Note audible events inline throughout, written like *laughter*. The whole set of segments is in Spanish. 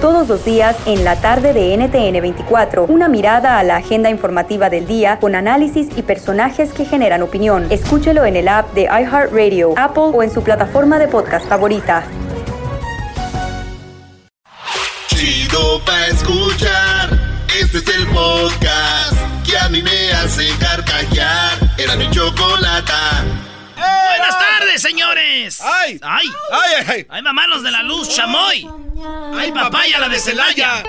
Todos los días en la tarde de NTN 24, una mirada a la agenda informativa del día con análisis y personajes que generan opinión. Escúchelo en el app de iHeartRadio, Apple o en su plataforma de podcast favorita. Chido pa escuchar. Este es el podcast que a mí me hace carcajear. Era mi chocolata. Buenas tardes, señores. ¡Ay! ¡Ay! ¡Ay, ay, ay! ¡Ay, mamá, los de la luz, chamoy! ¡Ay, papaya, la de Celaya!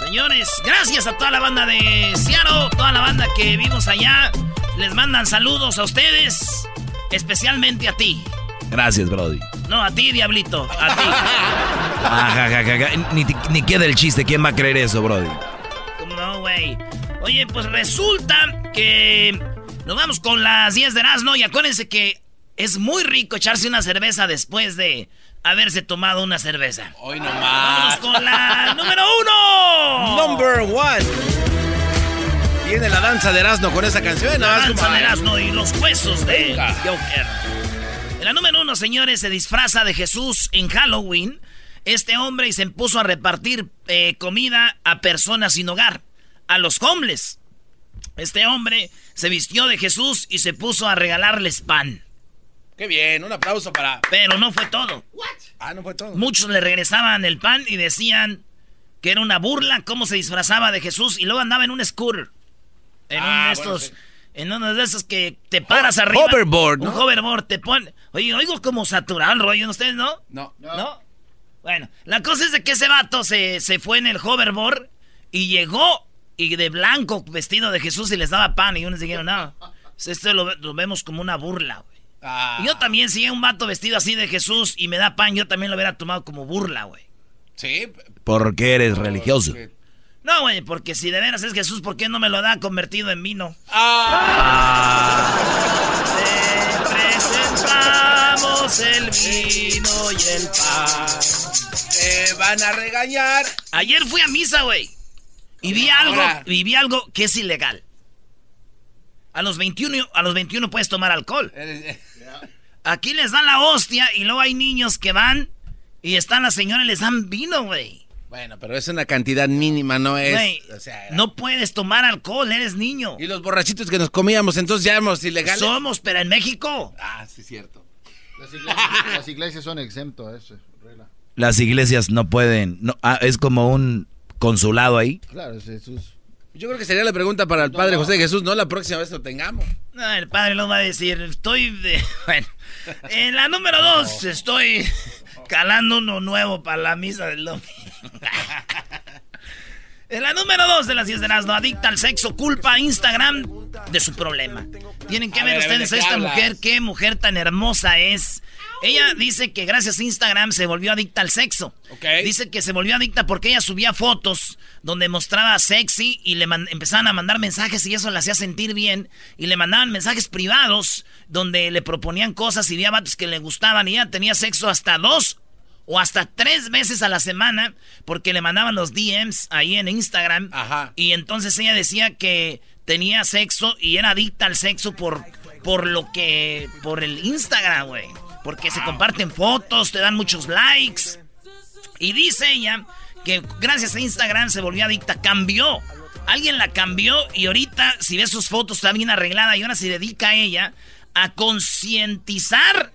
Señores, gracias a toda la banda de Seattle, toda la banda que vimos allá. Les mandan saludos a ustedes, especialmente a ti. Gracias, Brody. No, a ti, Diablito, a ti. Ajá, ajá, ajá. Ni, ni queda el chiste. ¿Quién va a creer eso, Brody? ¿Cómo no, güey? Oye, pues resulta que nos vamos con las 10 de Erasmo y acuérdense que es muy rico echarse una cerveza después de haberse tomado una cerveza. Hoy Vamos nomás. con la número uno. Number one. Viene la danza de Erasmo con esa canción. La danza de Erasmo y los huesos de. Joker. En la número uno, señores, se disfraza de Jesús en Halloween. Este hombre y se puso a repartir eh, comida a personas sin hogar, a los homeless. Este hombre se vistió de Jesús y se puso a regalarles pan. Qué bien, un aplauso para. Pero no fue todo. Ah, no fue todo. Muchos le regresaban el pan y decían que era una burla cómo se disfrazaba de Jesús y luego andaba en un scooter. En uno Ah, de bueno, estos, sí. en uno de esos que te paras arriba. hoverboard, ¿no? Un hoverboard, te pone. Oye, oigo como saturado el rollo, ¿ustedes no? No. ¿No? Bueno, la cosa es de que ese vato se, se fue en el hoverboard y llegó y de blanco vestido de Jesús y les daba pan y unos dijeron, no, esto lo, lo vemos como una burla, güey. Ah, Yo también, si hay un vato vestido así de Jesús y me da pan, yo también lo hubiera tomado como burla, güey. Sí. Porque eres religioso. No, güey, porque si de veras es Jesús, ¿por qué no me lo da convertido en vino? Te presentamos el vino y el pan. Te van a regañar. Ayer fui a misa, güey. Y vi algo, y vi algo que es ilegal. A los 21, a los 21 puedes tomar alcohol. Aquí les dan la hostia y luego hay niños que van y están las señoras y les dan vino, güey. Bueno, pero es una cantidad mínima, no es. Güey, o sea, no puedes tomar alcohol, eres niño. Y los borrachitos que nos comíamos, entonces ya éramos ilegales. Somos, pero en México. Ah, sí, cierto. Las iglesias, las iglesias son exentos a eso, regla. Las iglesias no pueden, no, ah, es como un consulado ahí. Claro, es Jesús. Yo creo que sería la pregunta para el Padre José de Jesús, no la próxima vez lo tengamos. No, el padre lo va a decir, estoy de... *laughs* Bueno, en la número dos estoy *laughs* calando uno nuevo para la misa del domingo. *laughs* En la número dos de las 10 de las no adicta al sexo, culpa a Instagram de su problema. Tienen que A ver, ver, a ver, ustedes ¿de a esta hablas? mujer, qué mujer tan hermosa es. Ella dice que gracias a Instagram se volvió adicta al sexo. Ok. Dice que se volvió adicta porque ella subía fotos donde mostraba sexy y le empezaban a mandar mensajes y eso la hacía sentir bien. Y le mandaban mensajes privados donde le proponían cosas y había vatos que le gustaban y ella tenía sexo hasta dos o hasta tres veces a la semana porque le mandaban los DMs ahí en Instagram. Ajá. Y entonces ella decía que tenía sexo y era adicta al sexo por, por lo que... por el Instagram, güey. Porque se comparten fotos, te dan muchos likes. Y dice ella que gracias a Instagram se volvió adicta, cambió. Alguien la cambió y ahorita, si ves sus fotos, está bien arreglada y ahora se dedica a ella a concientizar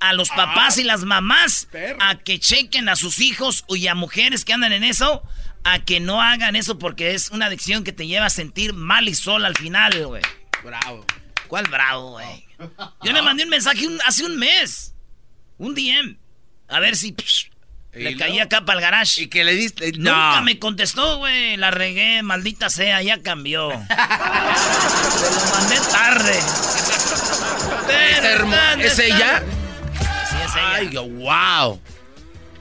a los papás y las mamás a que chequen a sus hijos y a mujeres que andan en eso, a que no hagan eso porque es una adicción que te lleva a sentir mal y sola al final, güey. Bravo. ¿Cuál bravo, güey? Yo le mandé un mensaje un- hace un mes. Un DM. A ver si psh, ¿Y le luego? caía acá para el garage. Y que le diste. Nunca No. me contestó, güey. La regué, maldita sea, ya cambió. *laughs* Se lo mandé tarde. ¿Es, ¿Es ella? Sí, es ella. Ay, wow.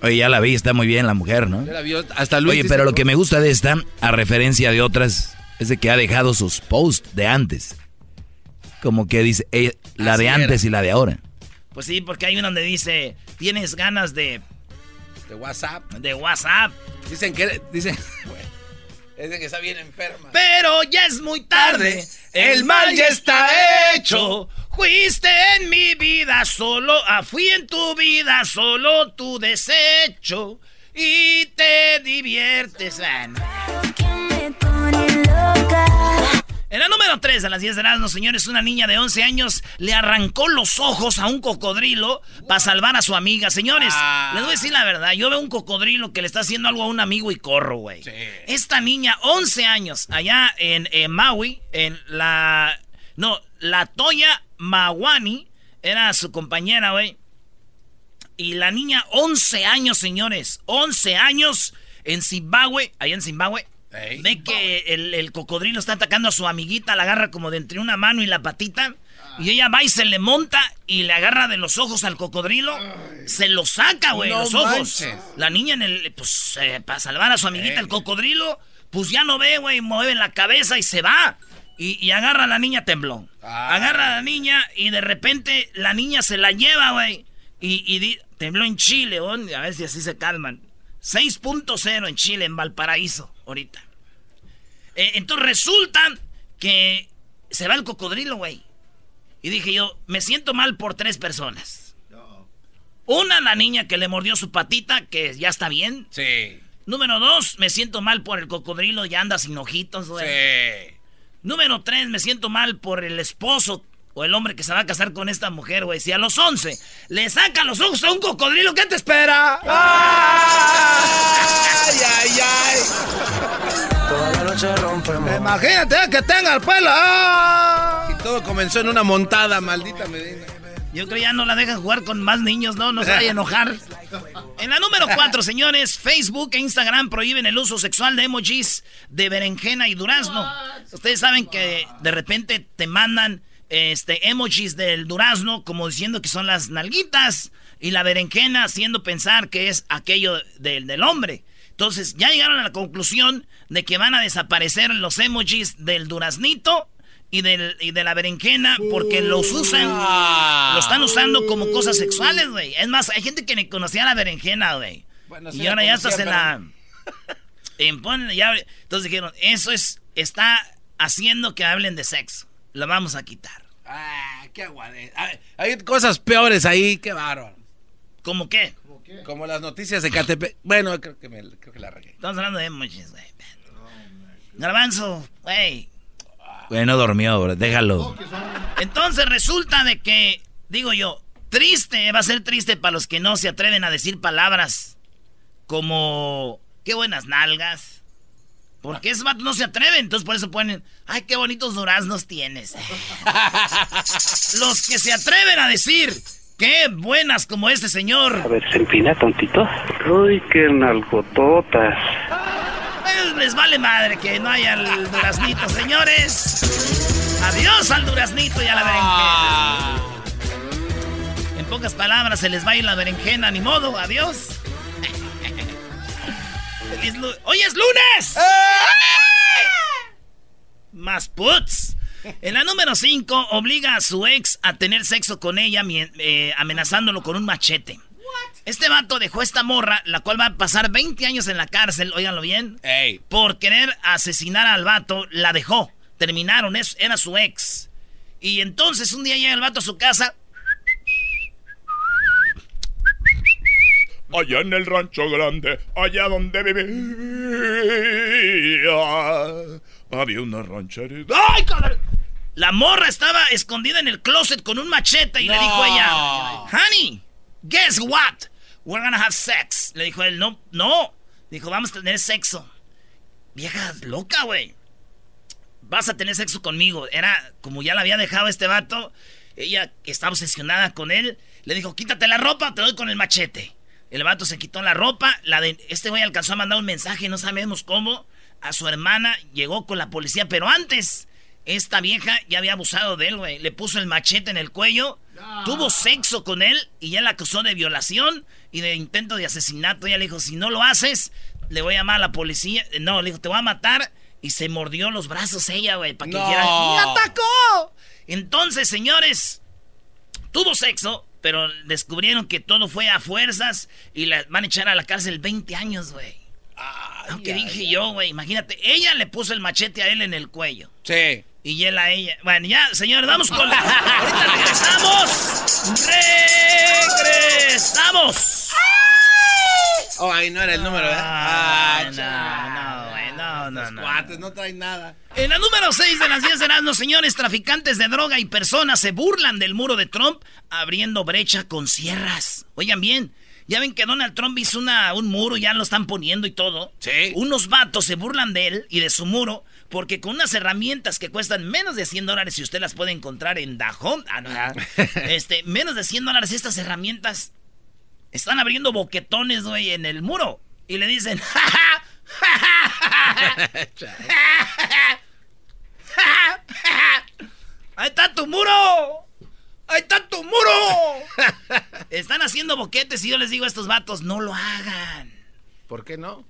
Oye, ya la vi, está muy bien la mujer, ¿no? Ya la vio, hasta Luis Oye, pero lo que- que me gusta de esta, a referencia de otras, es de que ha dejado sus posts de antes. Como que dice, eh, la Así de era. antes y la de ahora. Pues sí, porque hay uno donde dice, tienes ganas de, De WhatsApp. de WhatsApp. Dicen que... Dicen... *laughs* Bueno, dicen que está bien enferma. Pero ya es muy tarde, el mal ya está hecho. Fuiste en mi vida solo, ah, fui en tu vida solo tu desecho. Y te diviertes. no. En la número 3 de las 10 de Erasmo, señores, una niña de 11 años le arrancó los ojos a un cocodrilo para salvar a su amiga. Señores, Ah. les voy a decir la verdad. Yo veo un cocodrilo que le está haciendo algo a un amigo y corro, güey. Esta niña, 11 años, allá en, en Maui, en la... No, la Toya Mawani, era su compañera, güey. Y la niña, 11 años, señores. 11 años en Zimbabue, allá en Zimbabue. Ey. Ve que el, el cocodrilo está atacando a su amiguita, la agarra como de entre una mano y la patita. Y ella va y se le monta y le agarra de los ojos al cocodrilo. Se lo saca, güey, No los ojos. La niña en el. Pues eh, para salvar a su amiguita, el cocodrilo, pues ya no ve, güey, mueve la cabeza y se va. Y, y agarra a la niña temblón. Ah. Agarra a la niña y de repente la niña se la lleva, güey. Y, y di- tembló en Chile, güey, a ver si así se calman. 6.0 en Chile, en Valparaíso, ahorita. Eh, entonces resulta que se va el cocodrilo, güey. Y dije yo, me siento mal por tres personas. Una, la niña que le mordió su patita, que ya está bien. Sí. Número dos, me siento mal por el cocodrilo, ya anda sin ojitos, güey. Sí. Número tres, me siento mal por el esposo o el hombre que se va a casar con esta mujer, güey. Si a los 11 le saca los ojos a un cocodrilo, ¿qué te espera? ¡Ay, ay, ay! Imagínate que tenga el pelo. Y todo comenzó en una montada, maldita Medina. Yo creo ya no la dejan jugar con más niños, ¿no? No se vaya a enojar. En la número 4, señores, Facebook e Instagram prohíben el uso sexual de emojis de berenjena y durazno. Ustedes saben que de repente te mandan este emojis del durazno como diciendo que son las nalguitas y la berenjena haciendo pensar que es aquello del, del hombre. Entonces ya llegaron a la conclusión de que van a desaparecer los emojis del duraznito y, del, y de la berenjena porque los usan, lo están usando como cosas sexuales, güey. Es más, hay gente que ni conocía la berenjena, güey. Bueno, y ahora ya en pero- la... *laughs* en ponle ya- entonces dijeron, eso es, está haciendo que hablen de sexo. Lo vamos a quitar. Ah, qué aguade. Ay, Hay cosas peores ahí, qué bárbaro. ¿Cómo qué? Como las noticias de Catepec. Bueno, creo que, me, creo que la regué. Estamos hablando de emojis, güey. Garbanzo, güey. Güey, no durmió, bro, déjalo. Entonces resulta de que, digo yo, triste, va a ser triste para los que no se atreven a decir palabras como, qué buenas nalgas. Porque esos vatos no se atreven, entonces por eso ponen, ay, qué bonitos duraznos tienes. *laughs* los que se atreven a decir, qué buenas como este señor. A ver, se empina tontito. Uy, qué nalgototas. Eh, Les vale madre que no haya el duraznito, señores. Adiós al duraznito y a la berenjena. En pocas palabras, se les va a ir la berenjena, ni modo, adiós. Feliz ¡Hoy es lunes! Más puts. En la número 5, obliga a su ex a tener sexo con ella, eh, amenazándolo con un machete. Este vato dejó esta morra, la cual va a pasar 20 años en la cárcel, óiganlo bien. Ey. Por querer asesinar al vato, la dejó. Terminaron, es- era su ex. Y entonces un día llega el vato a su casa. Allá en el rancho grande, allá donde vivía, había una rancherita. ¡Ay, cabrón! La morra estaba escondida en el closet con un machete y le dijo ella, Honey, guess what? We're gonna have sex. Le dijo él, no, no. Dijo, vamos a tener sexo. Vieja loca, güey. Vas a tener sexo conmigo. Era como ya la había dejado este vato. Ella estaba obsesionada con él. Le dijo, quítate la ropa, te doy con el machete. El vato se quitó la ropa. La de, este güey alcanzó a mandar un mensaje, no sabemos cómo, a su hermana. Llegó con la policía, pero antes, esta vieja ya había abusado de él, güey. Le puso el machete en el cuello tuvo sexo con él y ya la acusó de violación y de intento de asesinato. Ella le dijo, si no lo haces, le voy a llamar a la policía. No, le dijo, te voy a matar. Y se mordió los brazos ella, güey, para que No. quiera. ¡Me atacó! Entonces, señores, tuvo sexo, pero descubrieron que todo fue a fuerzas y la van a echar a la cárcel 20 años, güey. Aunque dije yo, güey, imagínate, ella le puso el machete a él en el cuello. Sí. Y él a ella. Bueno, ya, señores, vamos con la. *laughs* Ahorita regresamos. ¡Regresamos! Oh, ahí no era el número, ¿verdad? Ah, no, chale. no, no, no, Los no. cuates no traen nada. En la número 6 de las 10 de Erasmus, señores, traficantes de droga y personas se burlan del muro de Trump abriendo brecha con sierras. Oigan bien, ya ven que Donald Trump hizo una, un muro, ya lo están poniendo y todo. Sí. Unos vatos se burlan de él y de su muro porque con unas herramientas que cuestan menos de 100 dólares, si usted las puede encontrar en Dajón, ah, *laughs* este, menos de 100 dólares estas herramientas están abriendo boquetones, güey, en el muro. Y le dicen, *laughs* ¡Ja, ja, ja, ja, ja, ja, ja! ¡Ahí está tu muro! ¡Ahí está tu muro! Están haciendo boquetes y yo les digo a estos vatos, no lo hagan. ¿Por qué no?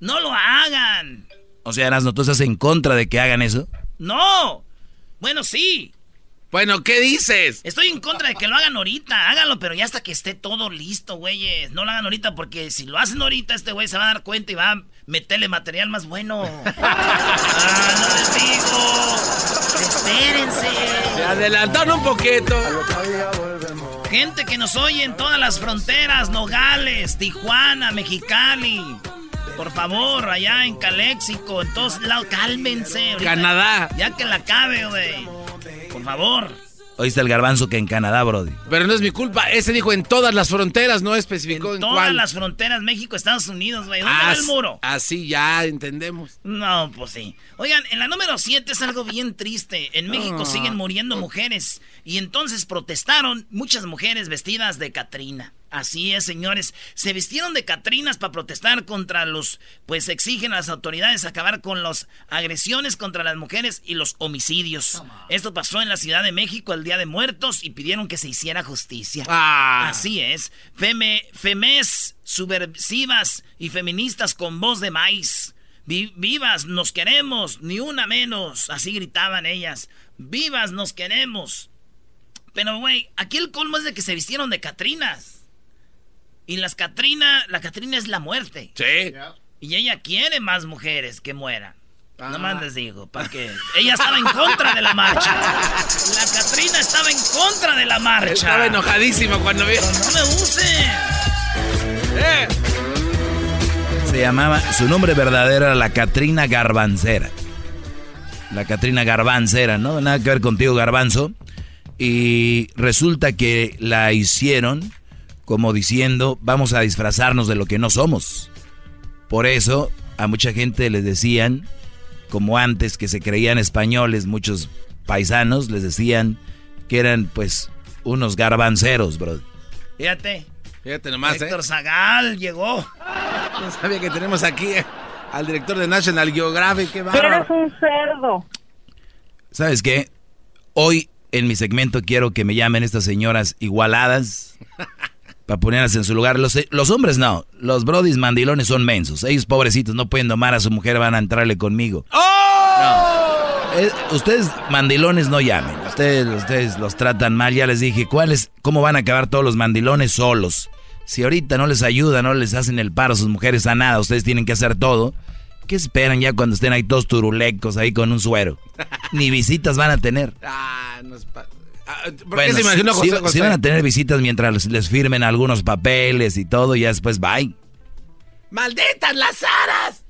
No lo hagan. O sea, Erasno, ¿tú estás en contra de que hagan eso? No. Bueno, sí. Bueno, ¿qué dices? Estoy en contra de que lo hagan ahorita. Háganlo, pero ya hasta que esté todo listo, güeyes. No lo hagan ahorita porque si lo hacen ahorita, este güey se va a dar cuenta y va a meterle material más bueno. *laughs* ah, no les digo. Espérense. Se adelantaron un poquito. Gente que nos oye en todas las fronteras, Nogales, Tijuana, Mexicali. Por favor, allá en Caléxico, en todos lados, cálmense. ahorita. Canadá. Ya que la cabe, güey. Por favor. Oíste el garbanzo que en Canadá, Brody. Pero no es mi culpa. Ese dijo en todas las fronteras, no especificó en, Todas cuál. las fronteras, México, Estados Unidos, güey. ¿Dónde va As- el muro? Así ya entendemos. No, pues sí. Oigan, en la número 7 es algo bien triste. En México Ah. siguen muriendo mujeres. Y entonces protestaron muchas mujeres vestidas de Catrina. Así es, señores. Se vistieron de Catrinas para protestar contra los... Pues exigen a las autoridades acabar con las agresiones contra las mujeres y los homicidios. Esto pasó en la Ciudad de México el Día de Muertos y pidieron que se hiciera justicia. Ah. Así es. Feme, femes subversivas y feministas con voz de maíz. Vi- vivas, nos queremos, ni una menos. Así gritaban ellas. Vivas, nos queremos. Pero, güey, aquí el colmo es de que se vistieron de Catrinas. Y las Catrina, la Catrina es la muerte. Sí. Y ella quiere más mujeres que mueran. No más les digo, para que ella estaba en contra de la marcha. La Catrina estaba en contra de la marcha. Estaba enojadísimo cuando vio. No me use. Eh. Se llamaba, su nombre verdadero era la Catrina Garbancera. La Catrina Garbancera, ¿no? Nada que ver contigo, Garbanzo. Y resulta que la hicieron como diciendo, vamos a disfrazarnos de lo que no somos. Por eso a mucha gente les decían, como antes que se creían españoles, muchos paisanos les decían que eran pues unos garbanceros, bro. Fíjate. Fíjate nomás, ¿eh? Héctor Zagal llegó. No sabía que tenemos aquí eh, al director de National Geographic. Qué Eres un cerdo. ¿Sabes qué? Hoy en mi segmento quiero que me llamen estas señoras igualadas *laughs* para ponerlas en su lugar. Los, los hombres no, los brodis mandilones son mensos. Ellos pobrecitos no pueden domar a su mujer, van a entrarle conmigo. No. Eh, ustedes mandilones no llamen. Ustedes, ustedes los tratan mal. Ya les dije, ¿cuáles, ¿cómo van a acabar todos los mandilones solos? Si ahorita no les ayuda, no les hacen el paro a sus mujeres a nada, ustedes tienen que hacer todo. ¿Qué esperan ya cuando estén ahí todos turulecos ahí con un suero? *laughs* Ni visitas van a tener. Ah, no es Ah, ¿Por qué Bueno, se imaginó sí- José sí- José? sí van a tener visitas mientras les, les firmen algunos papeles y todo, y ya después bye. ¡Malditas las aras!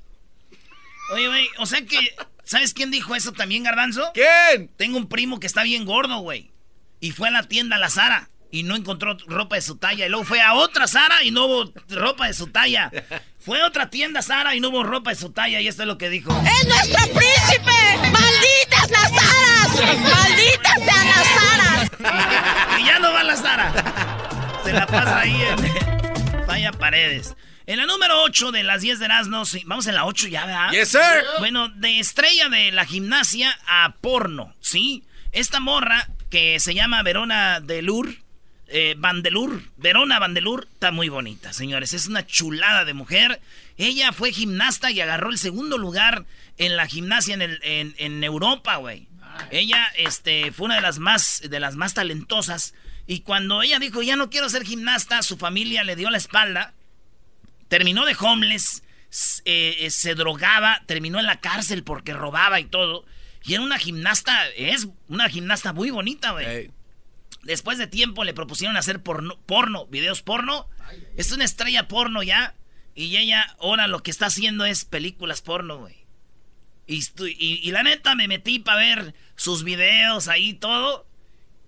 Oye, güey, o sea que, ¿sabes quién dijo eso también, Garbanzo? ¿Quién? Tengo un primo que está bien gordo, güey. Y fue a la tienda a la Sara y no encontró ropa de su talla. Y luego fue a otra Sara y no hubo ropa de su talla. Fue a otra tienda Sara y no hubo ropa de su talla. Y esto es lo que dijo. ¡Es nuestro príncipe! ¡Malditas las aras! ¡Malditas sean las aras! Y ya no va la Sara. Se la pasa ahí en Vaya Paredes. En la número 8 de las 10 de Erasmo, sí, vamos en la 8 ya, ¿verdad? Yes, sir. Bueno, de estrella de la gimnasia a porno, ¿sí? Esta morra que se llama Verona Delur, eh, Vandelur, Verona Vandelur, está muy bonita, señores. Es una chulada de mujer. Ella fue gimnasta y agarró el segundo lugar en la gimnasia en, el- en- en Europa, güey. Ella este, fue una de las, más, de las más talentosas. Y cuando ella dijo, ya no quiero ser gimnasta, su familia le dio la espalda. Terminó de homeless, eh, eh, se drogaba, terminó en la cárcel porque robaba y todo. Y era una gimnasta, es una gimnasta muy bonita, güey. Después de tiempo le propusieron hacer porno, porno, videos porno. Es una estrella porno ya. Y ella ahora lo que está haciendo es películas porno, güey. Y, estu- y- y la neta me metí para ver sus videos ahí todo.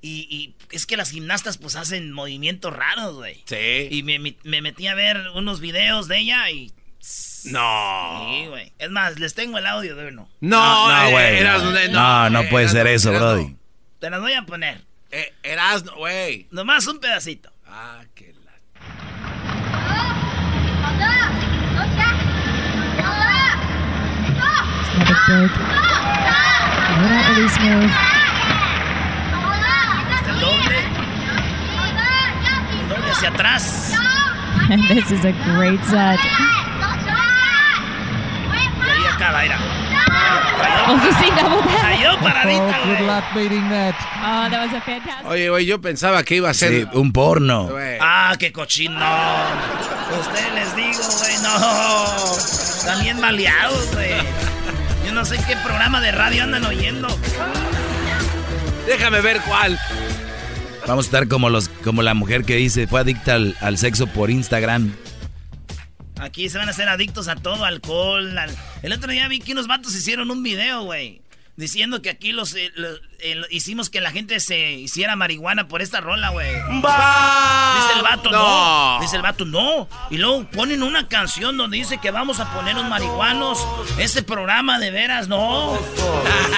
Y, y es que las gimnastas pues hacen movimientos raros, güey. Sí. Y me, me- me metí a ver unos videos de ella y... No. Sí, güey. Es más, les tengo el audio de uno. No, no, eh, güey. Eh, No, no puede ser eso. Brody. Te las voy a poner. Eh, Erasmo, güey. Nomás un pedacito. Ah, qué la... El doble. El doble hacia atrás. *laughs* this is a great set. Y acaba, see double back. Cayó paradita, güey. Oh, that was a fantastic. Oye, güey, yo pensaba que iba a ser... Sí, un porno. Güey. Ah, qué cochino. Ustedes les digo, güey, no. También maleados, güey. No sé qué programa de radio andan oyendo. Déjame ver cuál. Vamos a estar como los, como la mujer que dice fue adicta al, al sexo por Instagram. Aquí se van a hacer adictos a todo, alcohol. al- El otro día vi que unos vatos hicieron un video, güey. Diciendo que aquí los, eh, eh, hicimos que la gente se hiciera marihuana por esta rola, güey. Dice el vato, no. No. Dice el vato, no. Y luego ponen una canción donde dice que vamos a poner los marihuanos. Ese programa de veras, no.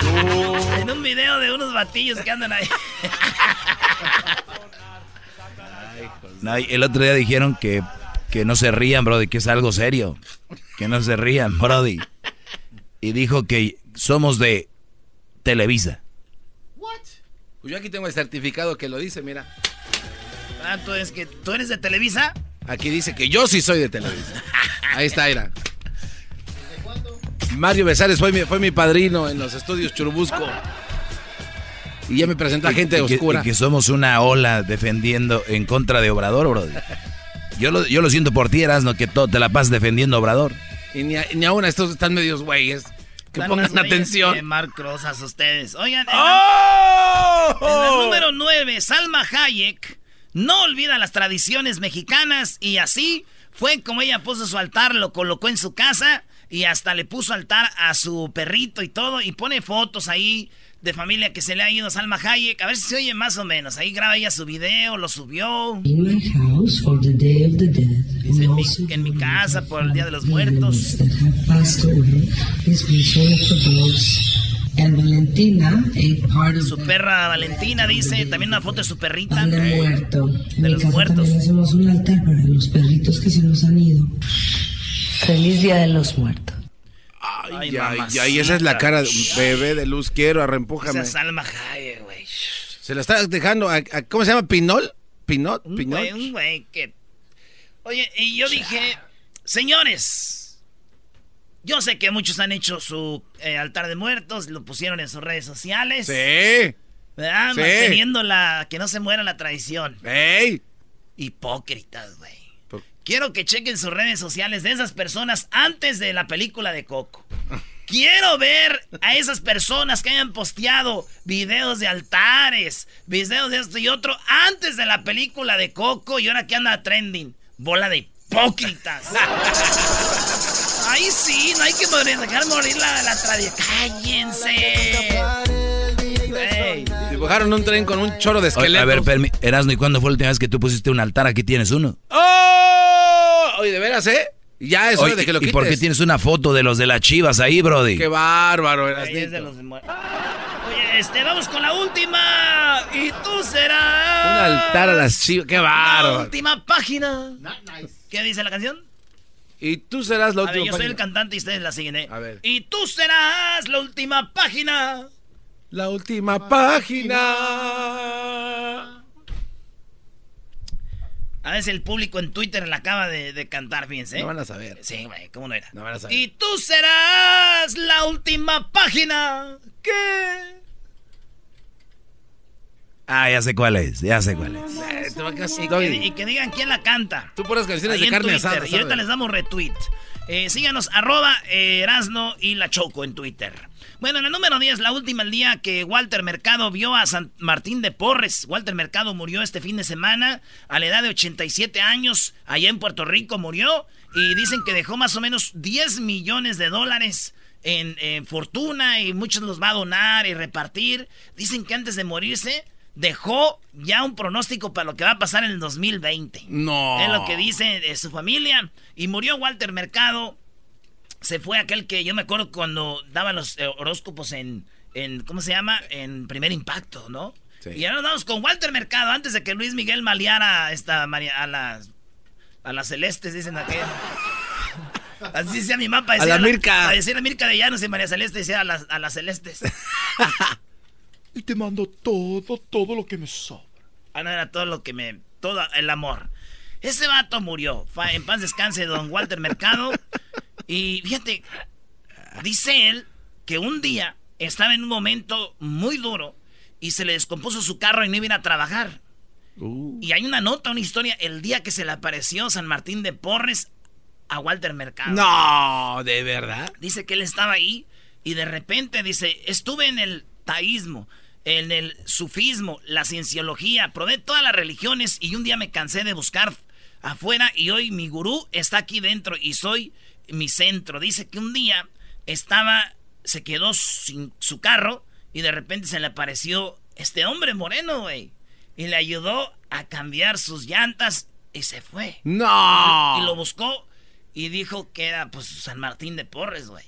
*laughs* en un video de unos batillos que andan ahí. No, el otro día dijeron que, que no se rían, Brody, que es algo serio. Que no se rían, Brody. Y dijo que somos de Televisa. Pues yo aquí tengo el certificado que lo dice, mira. Ah, ¿tú, es que, ¿Tú eres de Televisa? Aquí dice que yo sí soy de Televisa. Ahí está, mira. Mario Besares fue mi, fue mi padrino en los estudios Churubusco. Y ya me presentó a gente Y que- oscura. y que somos una ola defendiendo en contra de Obrador, Brody. Yo lo, yo lo siento por ti, no que todo te la pasas defendiendo a Obrador. Y ni, a- ni aún estos están medios güeyes. Que Están pongan atención. de Rosas ustedes. Oigan, en, ¡Oh! en la número 9, Salma Hayek no olvida las tradiciones mexicanas y así fue como ella puso su altar, lo colocó en su casa y hasta le puso altar a su perrito y todo y pone fotos ahí de familia que se le ha ido a Salma Hayek. A ver si se oye más o menos. Ahí graba ella su video, lo subió. In my house for the Day of the Dead. En mi, en mi casa por el Día de los Muertos. And Valentina, a part of Su perra Valentina dice, también una foto de su perrita. the muerto. En De los muertos. hacemos un altar para los perritos que se nos han ido. Feliz Día de los Muertos. Ay, ay, ay, esa es la cara de un bebé de luz. Quiero, arrempújame. Esa Salma Hayek, güey. Se la está dejando a, a- ¿cómo se llama? ¿Pinol? ¿Pinot? ¿Pinot? un güey que... Oye, y yo dije, señores, yo sé que muchos han hecho su eh, altar de muertos, lo pusieron en sus redes sociales. Sí. ¿Verdad? Sí. Manteniendo la... que no se muera la tradición. ¡Ey! Hipócritas, güey. Quiero que chequen sus redes sociales de esas personas antes de la película de Coco. Quiero ver a esas personas que hayan posteado videos de altares, videos de esto y otro antes de la película de Coco y ahora que anda trending. Bola de hipócritas. Ahí sí, no hay que morir, dejar morir la, la tradición. ¡Cállense! Ey. Dibujaron un tren con un choro de Oye, esqueletos. a ver, permi- Erasno, ¿y cuándo fue la última vez que tú pusiste un altar? Aquí tienes uno. ¡Oh! Oye, de veras, ¿eh? Ya es hora Oye, de que lo ¿Y quites. por qué tienes una foto de los de las chivas ahí, Brody? Qué bárbaro, Ahí este, vamos con la última. Y tú serás. Un altar a las chivas. Qué La bárbaro. última página. ¿Qué dice la canción? Y tú serás la A ver, última yo soy el página. cantante y ustedes la siguen, ¿eh? A ver. Y tú serás la última página. La última página. A veces el público en Twitter la acaba de, de cantar, fíjense. No van a saber. Sí, güey, ¿cómo no era? No van a saber. Y tú serás la última página que... Ah, ya sé cuál es, ya sé cuál es. Eh, te va a quedar así, Y que, y que digan quién la canta. Tú puras canciones Ahí de carne Twitter. asada. Y ahorita les damos retweet. Eh, síganos, arroba eh, Erasno y la Choco en Twitter. Bueno, en el número 10, la última el día que Walter Mercado vio a San Martín de Porres. Walter Mercado murió este fin de semana a la edad de 87 años. Allá en Puerto Rico murió. Y dicen que dejó más o menos 10 millones de dólares en, en fortuna y muchos los va a donar y repartir. Dicen que antes de morirse dejó ya un pronóstico para lo que va a pasar en el 2020. No. Es lo que dice de su familia. Y murió Walter Mercado. Se fue aquel que yo me acuerdo cuando daba los eh, horóscopos en, en, ¿cómo se llama? En primer impacto, ¿no? Sí. Y ahora nos vamos con Walter Mercado antes de que Luis Miguel maleara a esta a las a las celestes, dicen aquel. Así decía mi mamá. A la Mirka. Para decir a Mirka de Llanos y María Celeste decía a las, a las celestes. *laughs* Y te mando todo, todo lo que me sobra. Ah, no, era todo lo que me. Todo el amor. Ese vato murió. En paz descanse, don Walter Mercado. Y fíjate, dice él que un día estaba en un momento muy duro y se le descompuso su carro y no iba a ir a trabajar. Y hay una nota, una historia, el día que se le apareció San Martín de Porres a Walter Mercado. No, de verdad. Dice que él estaba ahí y de repente dice, estuve en el taísmo, en el sufismo, la cienciología, probé todas las religiones y un día me cansé de buscar afuera y hoy mi gurú está aquí dentro y soy mi centro. Dice que un día estaba, se quedó sin su carro y de repente se le apareció este hombre moreno, güey. Y le ayudó a cambiar sus llantas y se fue. No. Y lo buscó y dijo que era pues San Martín de Porres, güey.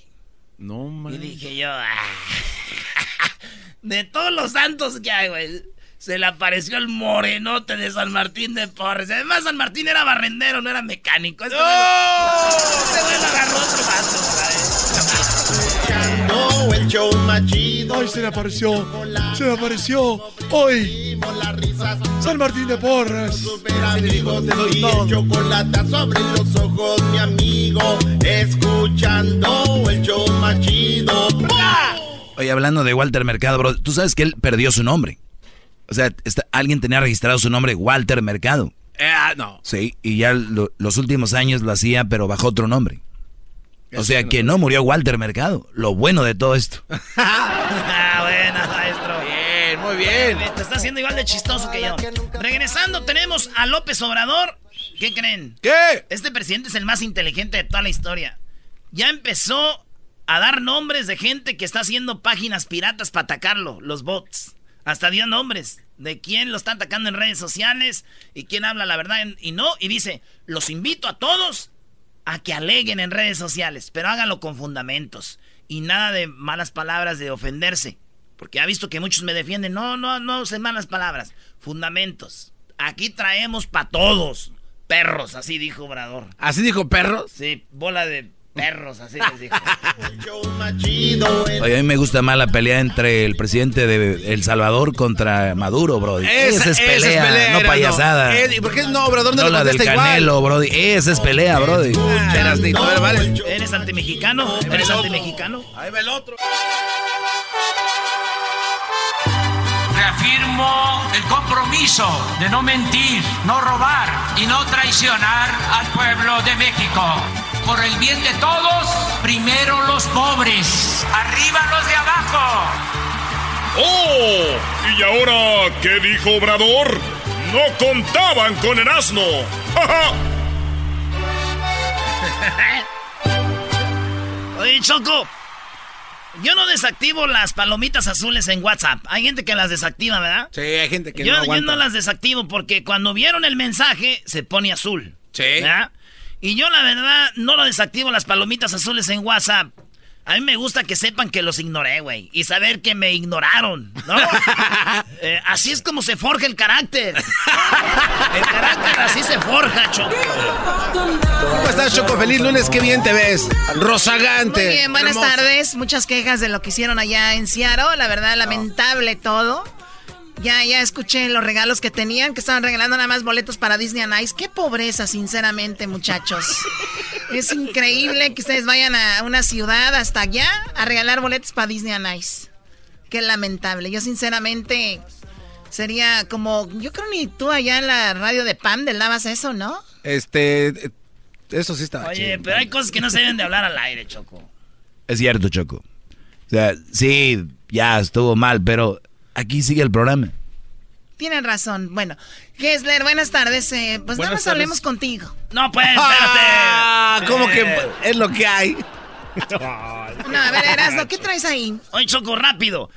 No, Y man. dije yo, "Ah". *laughs* de todos los santos que hay, güey, se le apareció el morenote de San Martín de Porres. Además, San Martín era barrendero, no era mecánico. Este güey lo- este güey lo agarró otro vato, No, el show más Ay, se le apareció, se le apareció hoy San Martín de Porres. super amigos y el chocolate sobre los ojos, mi amigo. Escuchando el show más. Oye, hablando de Walter Mercado, bro, tú sabes que él perdió su nombre. O sea, está- alguien tenía registrado su nombre, Walter Mercado. Eh, ah, no. Sí, y ya lo- los últimos años lo hacía, pero bajo otro nombre. O sea, que no murió Walter Mercado. Lo bueno de todo esto. *laughs* Ah, buena, maestro. Bien, muy bien. Te está haciendo igual de chistoso que yo. Regresando, tenemos a López Obrador. ¿Qué creen? ¿Qué? Este presidente es el más inteligente de toda la historia. Ya empezó a dar nombres de gente que está haciendo páginas piratas para atacarlo, los bots. Hasta dio nombres de quién lo está atacando en redes sociales y quién habla la verdad y no. Y dice, los invito a todos a que aleguen en redes sociales, pero háganlo con fundamentos. Y nada de malas palabras, de ofenderse. Porque ha visto que muchos me defienden. No, no, no usen malas palabras. Fundamentos. Aquí traemos para todos. Perros, así dijo Obrador. ¿Así dijo perros? Sí, bola de perros, así les dijo. Oye, a mí me gusta más la pelea entre el presidente de El Salvador contra Maduro, Brody. Esa, es pelea, no Erasno. payasada. ¿Y por qué no, Obrador, no, No le la del contesta igual? Canelo, Brody. Esa es pelea, Brody. Ah, ver, vale. ¿Eres antimexicano? ¿Eres antimexicano? Ahí va el otro. Reafirmo el compromiso de no mentir, no robar y no traicionar al pueblo de México. Por el bien de todos, primero los pobres, arriba los de abajo. ¡Oh! ¿Y ahora qué dijo Obrador? No contaban con el asno. *laughs* Oye, Choco. Yo no desactivo las palomitas azules en WhatsApp. Hay gente que las desactiva, ¿verdad? Sí, hay gente que yo, no yo aguanta. no las desactivo porque cuando vieron el mensaje se pone azul. Sí. ¿verdad? Y yo la verdad no lo desactivo las palomitas azules en WhatsApp. A mí me gusta que sepan que los ignoré, güey. Y saber que me ignoraron, ¿no? *laughs* Eh, así es como se forja el carácter. El carácter así se forja, Choco. ¿Cómo estás, Choco? Feliz lunes, qué bien te ves. Rozagante. Muy bien, buenas hermosa. tardes. Muchas quejas de lo que hicieron allá en Seattle. La verdad, lamentable todo. Ya, ya escuché los regalos que tenían, que estaban regalando nada más boletos para Disney Ice. Qué pobreza, sinceramente, muchachos. *laughs* es increíble que ustedes vayan a una ciudad hasta allá a regalar boletos para Disney Ice. Qué lamentable. Yo, sinceramente, sería como. Yo creo ni tú allá en la radio de Pam dabas eso, ¿no? Este. Eso sí está. Oye, pero hay cosas que no se deben de hablar al aire, Choco. Es cierto, Choco. O sea, sí, ya estuvo mal, pero aquí sigue el programa. Tienen razón. Bueno, Gessler, buenas tardes. Eh, pues nada más hablemos contigo. No, pues, espérate. Ah, ¿Cómo que Eh. es lo que hay? *laughs* No, a ver, Erasmo, ¿qué traes ahí? Oye, Choco, rápido.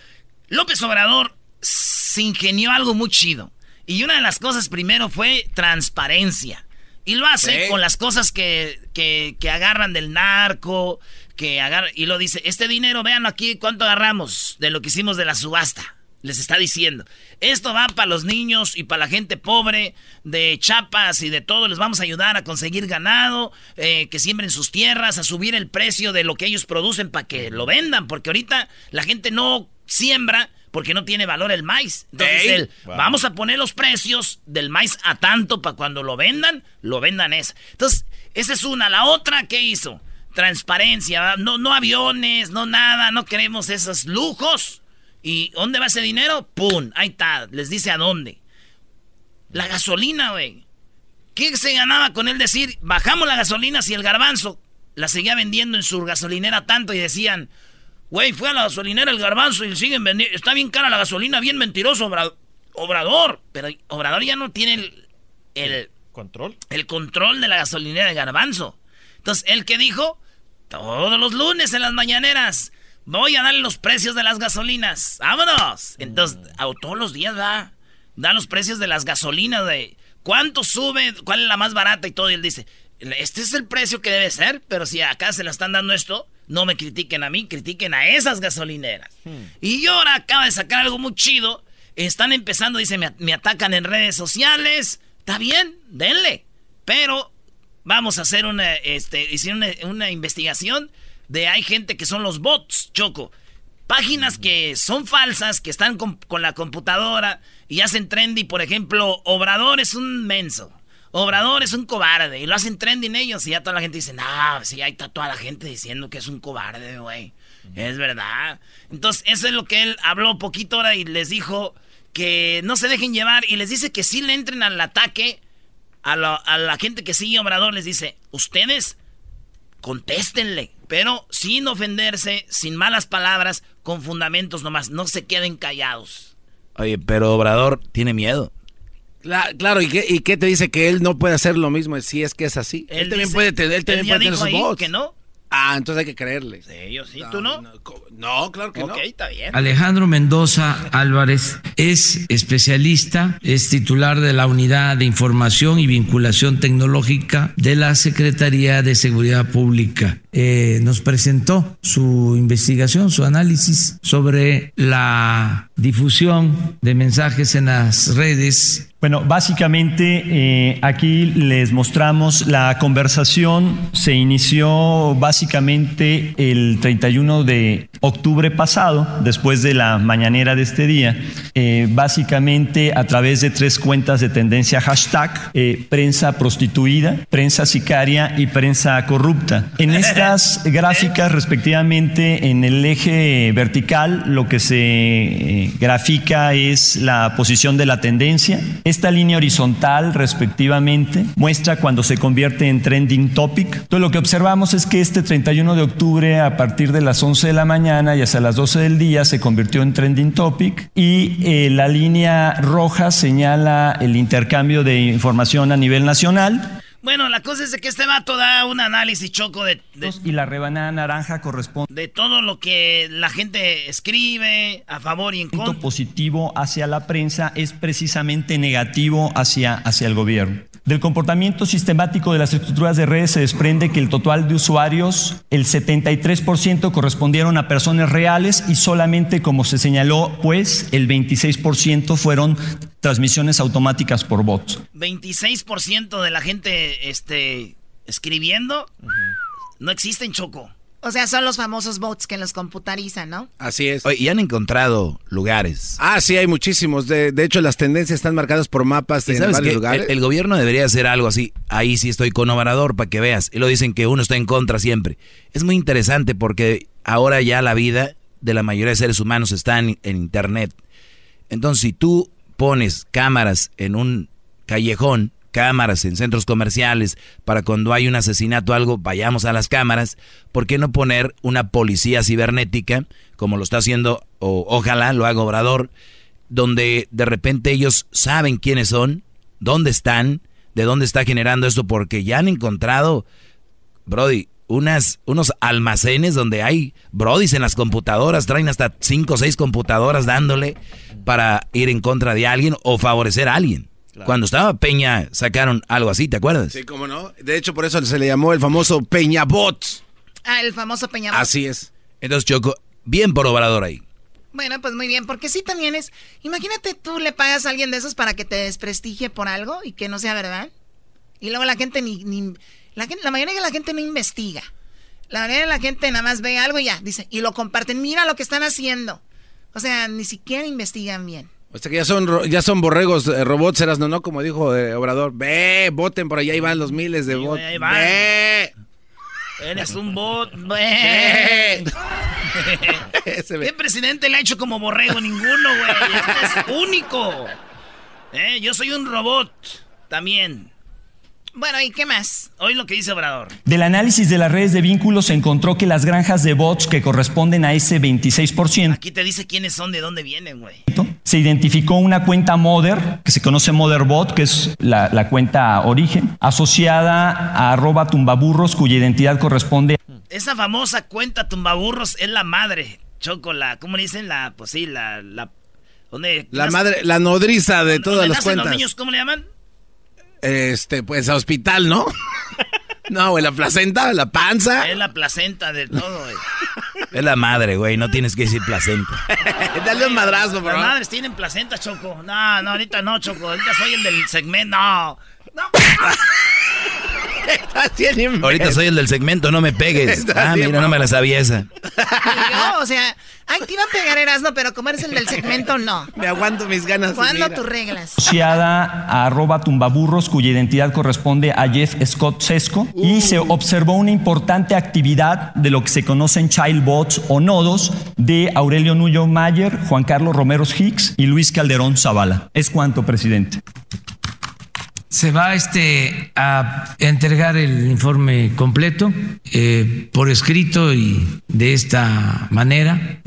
López Obrador se ingenió algo muy chido. Y una de las cosas primero fue transparencia. Y lo hace con las cosas que, que, que agarran del narco, que agarran, y lo dice, este dinero, vean aquí cuánto agarramos de lo que hicimos de la subasta. Les está diciendo, esto va para los niños y para la gente pobre de Chiapas y de todo, les vamos a ayudar a conseguir ganado, eh, que siembren sus tierras, a subir el precio de lo que ellos producen para que lo vendan, porque ahorita la gente no siembra porque no tiene valor el maíz. Entonces él, Wow. vamos a poner los precios del maíz a tanto para cuando lo vendan, lo vendan esa. Entonces, esa es una. La otra, ¿qué hizo? Transparencia, no, no aviones, no nada, no queremos esos lujos. ¿Y dónde va ese dinero? ¡Pum! Ahí está, les dice a dónde. La gasolina, güey. ¿Qué se ganaba con él decir, bajamos la gasolina si el garbanzo la seguía vendiendo en su gasolinera tanto y decían, güey, fue a la gasolinera el garbanzo y siguen vendiendo, está bien cara la gasolina, bien mentiroso, Obra- Obrador. Pero Obrador ya no tiene el, el ¿Control? el control de la gasolinera de garbanzo. Entonces, ¿él qué dijo? Todos los lunes en las mañaneras voy a darle los precios de las gasolinas. ¡Vámonos! Entonces, a- todos los días va. Da los precios de las gasolinas de cuánto sube, cuál es la más barata y todo. Y él dice, este es el precio que debe ser, pero si acá se la están dando esto, no me critiquen a mí, critiquen a esas gasolineras. Y ahora acaba de sacar algo muy chido. Están empezando, dice, me, me atacan en redes sociales. Está bien, denle. Pero vamos a hacer una, este, hicieron una, una investigación de hay gente que son los bots, Choco. Páginas que son falsas, que están con, con la computadora y hacen trendy. Por ejemplo, Obrador es un menso. Obrador es un cobarde. Y lo hacen trending ellos. Y ya toda la gente dice, no, sí, ahí está toda la gente diciendo que es un cobarde, güey. Es verdad. Entonces, eso es lo que él habló poquito ahora y les dijo que no se dejen llevar. Y les dice que sí le entren al ataque a, a la gente que sigue Obrador. Les dice, ustedes contéstenle, pero sin ofenderse, sin malas palabras, con fundamentos nomás. No se queden callados. Oye, pero Obrador tiene miedo. Cla- claro, ¿y qué, ¿y qué te dice que él no puede hacer lo mismo si es que es así? Él, también dice- puede tener, él también puede tener sus bots. que no. Ah, entonces hay que creerle. Sí, yo sí, ¿tú no? No, claro que Ok, no. está bien. Alejandro Mendoza Álvarez es especialista, es titular de la Unidad de Información y Vinculación Tecnológica de la Secretaría de Seguridad Pública. Eh, nos presentó su investigación, su análisis sobre la difusión de mensajes en las redes Bueno, básicamente eh, aquí les mostramos la conversación. Se inició básicamente el 31 de octubre pasado, después de la mañanera de este día, eh, básicamente a través de tres cuentas de tendencia hashtag, eh, prensa prostituida, prensa sicaria y prensa corrupta. En estas *laughs* gráficas, respectivamente, en el eje vertical, lo que se eh, grafica es la posición de la tendencia. Esta línea horizontal, respectivamente, muestra cuando se convierte en trending topic. Entonces, lo que observamos es que este 31 de octubre, a partir de las 11 de la mañana y hasta las 12 del día, se convirtió en trending topic y eh, la línea roja señala el intercambio de información a nivel nacional. Bueno, la cosa es de que este vato da un análisis choco de, de, Y la rebanada naranja corresponde de todo lo que la gente escribe a favor y en contra. positivo hacia la prensa es precisamente negativo hacia, hacia el gobierno. Del comportamiento sistemático de las estructuras de redes se desprende que el total de usuarios, el 73% correspondieron a personas reales y solamente, como se señaló, pues el 26% fueron transmisiones automáticas por bots. 26% de la gente este, escribiendo no existen, Choco. O sea, son los famosos bots que los computarizan, ¿no? Así es. Oye, y han encontrado lugares. Ah, sí, hay muchísimos. De, de hecho, las tendencias están marcadas por mapas ¿Y en sabes varios qué? lugares. El, el gobierno debería hacer algo así. Ahí sí estoy con Obrador para que veas. Y lo dicen que uno está en contra siempre. Es muy interesante porque ahora ya la vida de la mayoría de seres humanos está en, en internet. Entonces, si tú pones cámaras en un callejón, cámaras en centros comerciales, para cuando hay un asesinato o algo, vayamos a las cámaras, ¿por qué no poner una policía cibernética, como lo está haciendo, o ojalá lo haga Obrador, donde de repente ellos saben quiénes son, dónde están, de dónde está generando esto, porque ya han encontrado, Brody, unas, unos almacenes donde hay Brodis en las computadoras, traen hasta cinco o seis computadoras dándole para ir en contra de alguien o favorecer a alguien. Cuando estaba Peña sacaron algo así, ¿te acuerdas? Sí, cómo no. De hecho, por eso se le llamó el famoso Peñabot. Ah, el famoso Peñabot. Así es. Entonces, Choco, bien por Obrador ahí. Bueno, pues muy bien, porque sí también es. Imagínate tú le pagas a alguien de esos para que te desprestigie por algo y que no sea verdad. Y luego la gente ni. ni la, gente, la mayoría de la gente no investiga. La mayoría de la gente nada más ve algo y ya, dice, y lo comparten. Mira lo que están haciendo. O sea, ni siquiera investigan bien. O sea que ya son, ro- ya son borregos, eh, robots, eras no, no, como dijo eh, Obrador. Ve, voten por allá, ahí van los miles de votos. van. Ve. Eres un bot. *laughs* *laughs* ¿Qué presidente le ha hecho como borrego? Ninguno, güey. Este es único. Eh, Yo soy un robot también. Bueno, ¿y qué más? Hoy lo que dice Obrador. Del análisis de las redes de vínculos se encontró que las granjas de bots que corresponden a ese 26% Aquí te dice quiénes son, de dónde vienen, güey. Se identificó una cuenta Mother, que se conoce Motherbot, que es la, la cuenta origen, asociada a arroba tumbaburros, cuya identidad corresponde Esa famosa cuenta tumbaburros es la madre. Chocola, ¿cómo le dicen? La, pues sí, la, la, ¿dónde? La madre, la nodriza de ¿dónde todas las cuentas. los niños, ¿cómo le llaman? Este, pues a hospital, ¿no? *laughs* no, güey, la placenta, la panza. Es la placenta de todo, güey. Es la madre, güey, no tienes que decir placenta. *laughs* Dale un madrazo, bro. Las madres tienen placenta, Choco. No, no, ahorita no, Choco. Ahorita soy el del segmento. No. Ahorita soy el del segmento, no me pegues. Ah, mira, no me la sabía esa. Yo, o sea, ay, te iba a pegar Erasmo, pero como eres el del segmento, no. Me aguanto mis ganas. ¿Cuándo tus reglas? asociada a arroba tumbaburros, cuya identidad corresponde a Jeff Scott Sesco, y se observó una importante actividad de lo que se conocen childbots o nodos de Aurelio Nuyo Mayer, Juan Carlos Romeros Hicks y Luis Calderón Zavala. ¿Es cuánto, presidente? Se va este, a entregar el informe completo eh, por escrito y de esta manera,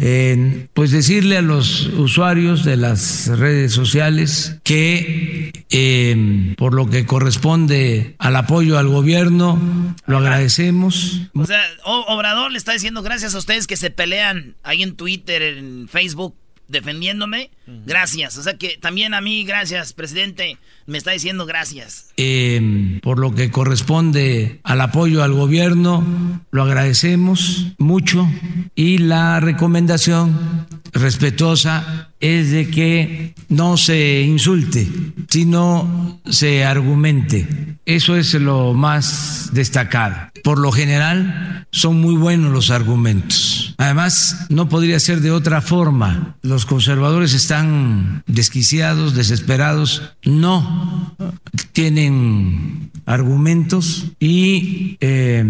pues decirle a los usuarios de las redes sociales que eh, por lo que corresponde al apoyo al gobierno, lo agradecemos. O sea, Obrador le está diciendo gracias a ustedes que se pelean ahí en Twitter, en Facebook, defendiéndome. Gracias. O sea que también a mí, gracias, presidente. Me está diciendo gracias. Eh, por lo que corresponde al apoyo al gobierno, lo agradecemos mucho y la recomendación respetuosa es de que no se insulte, sino se argumente. Eso es lo más destacado. Por lo general, son muy buenos los argumentos. Además, no podría ser de otra forma. Los conservadores están desquiciados, desesperados. No tienen argumentos y eh,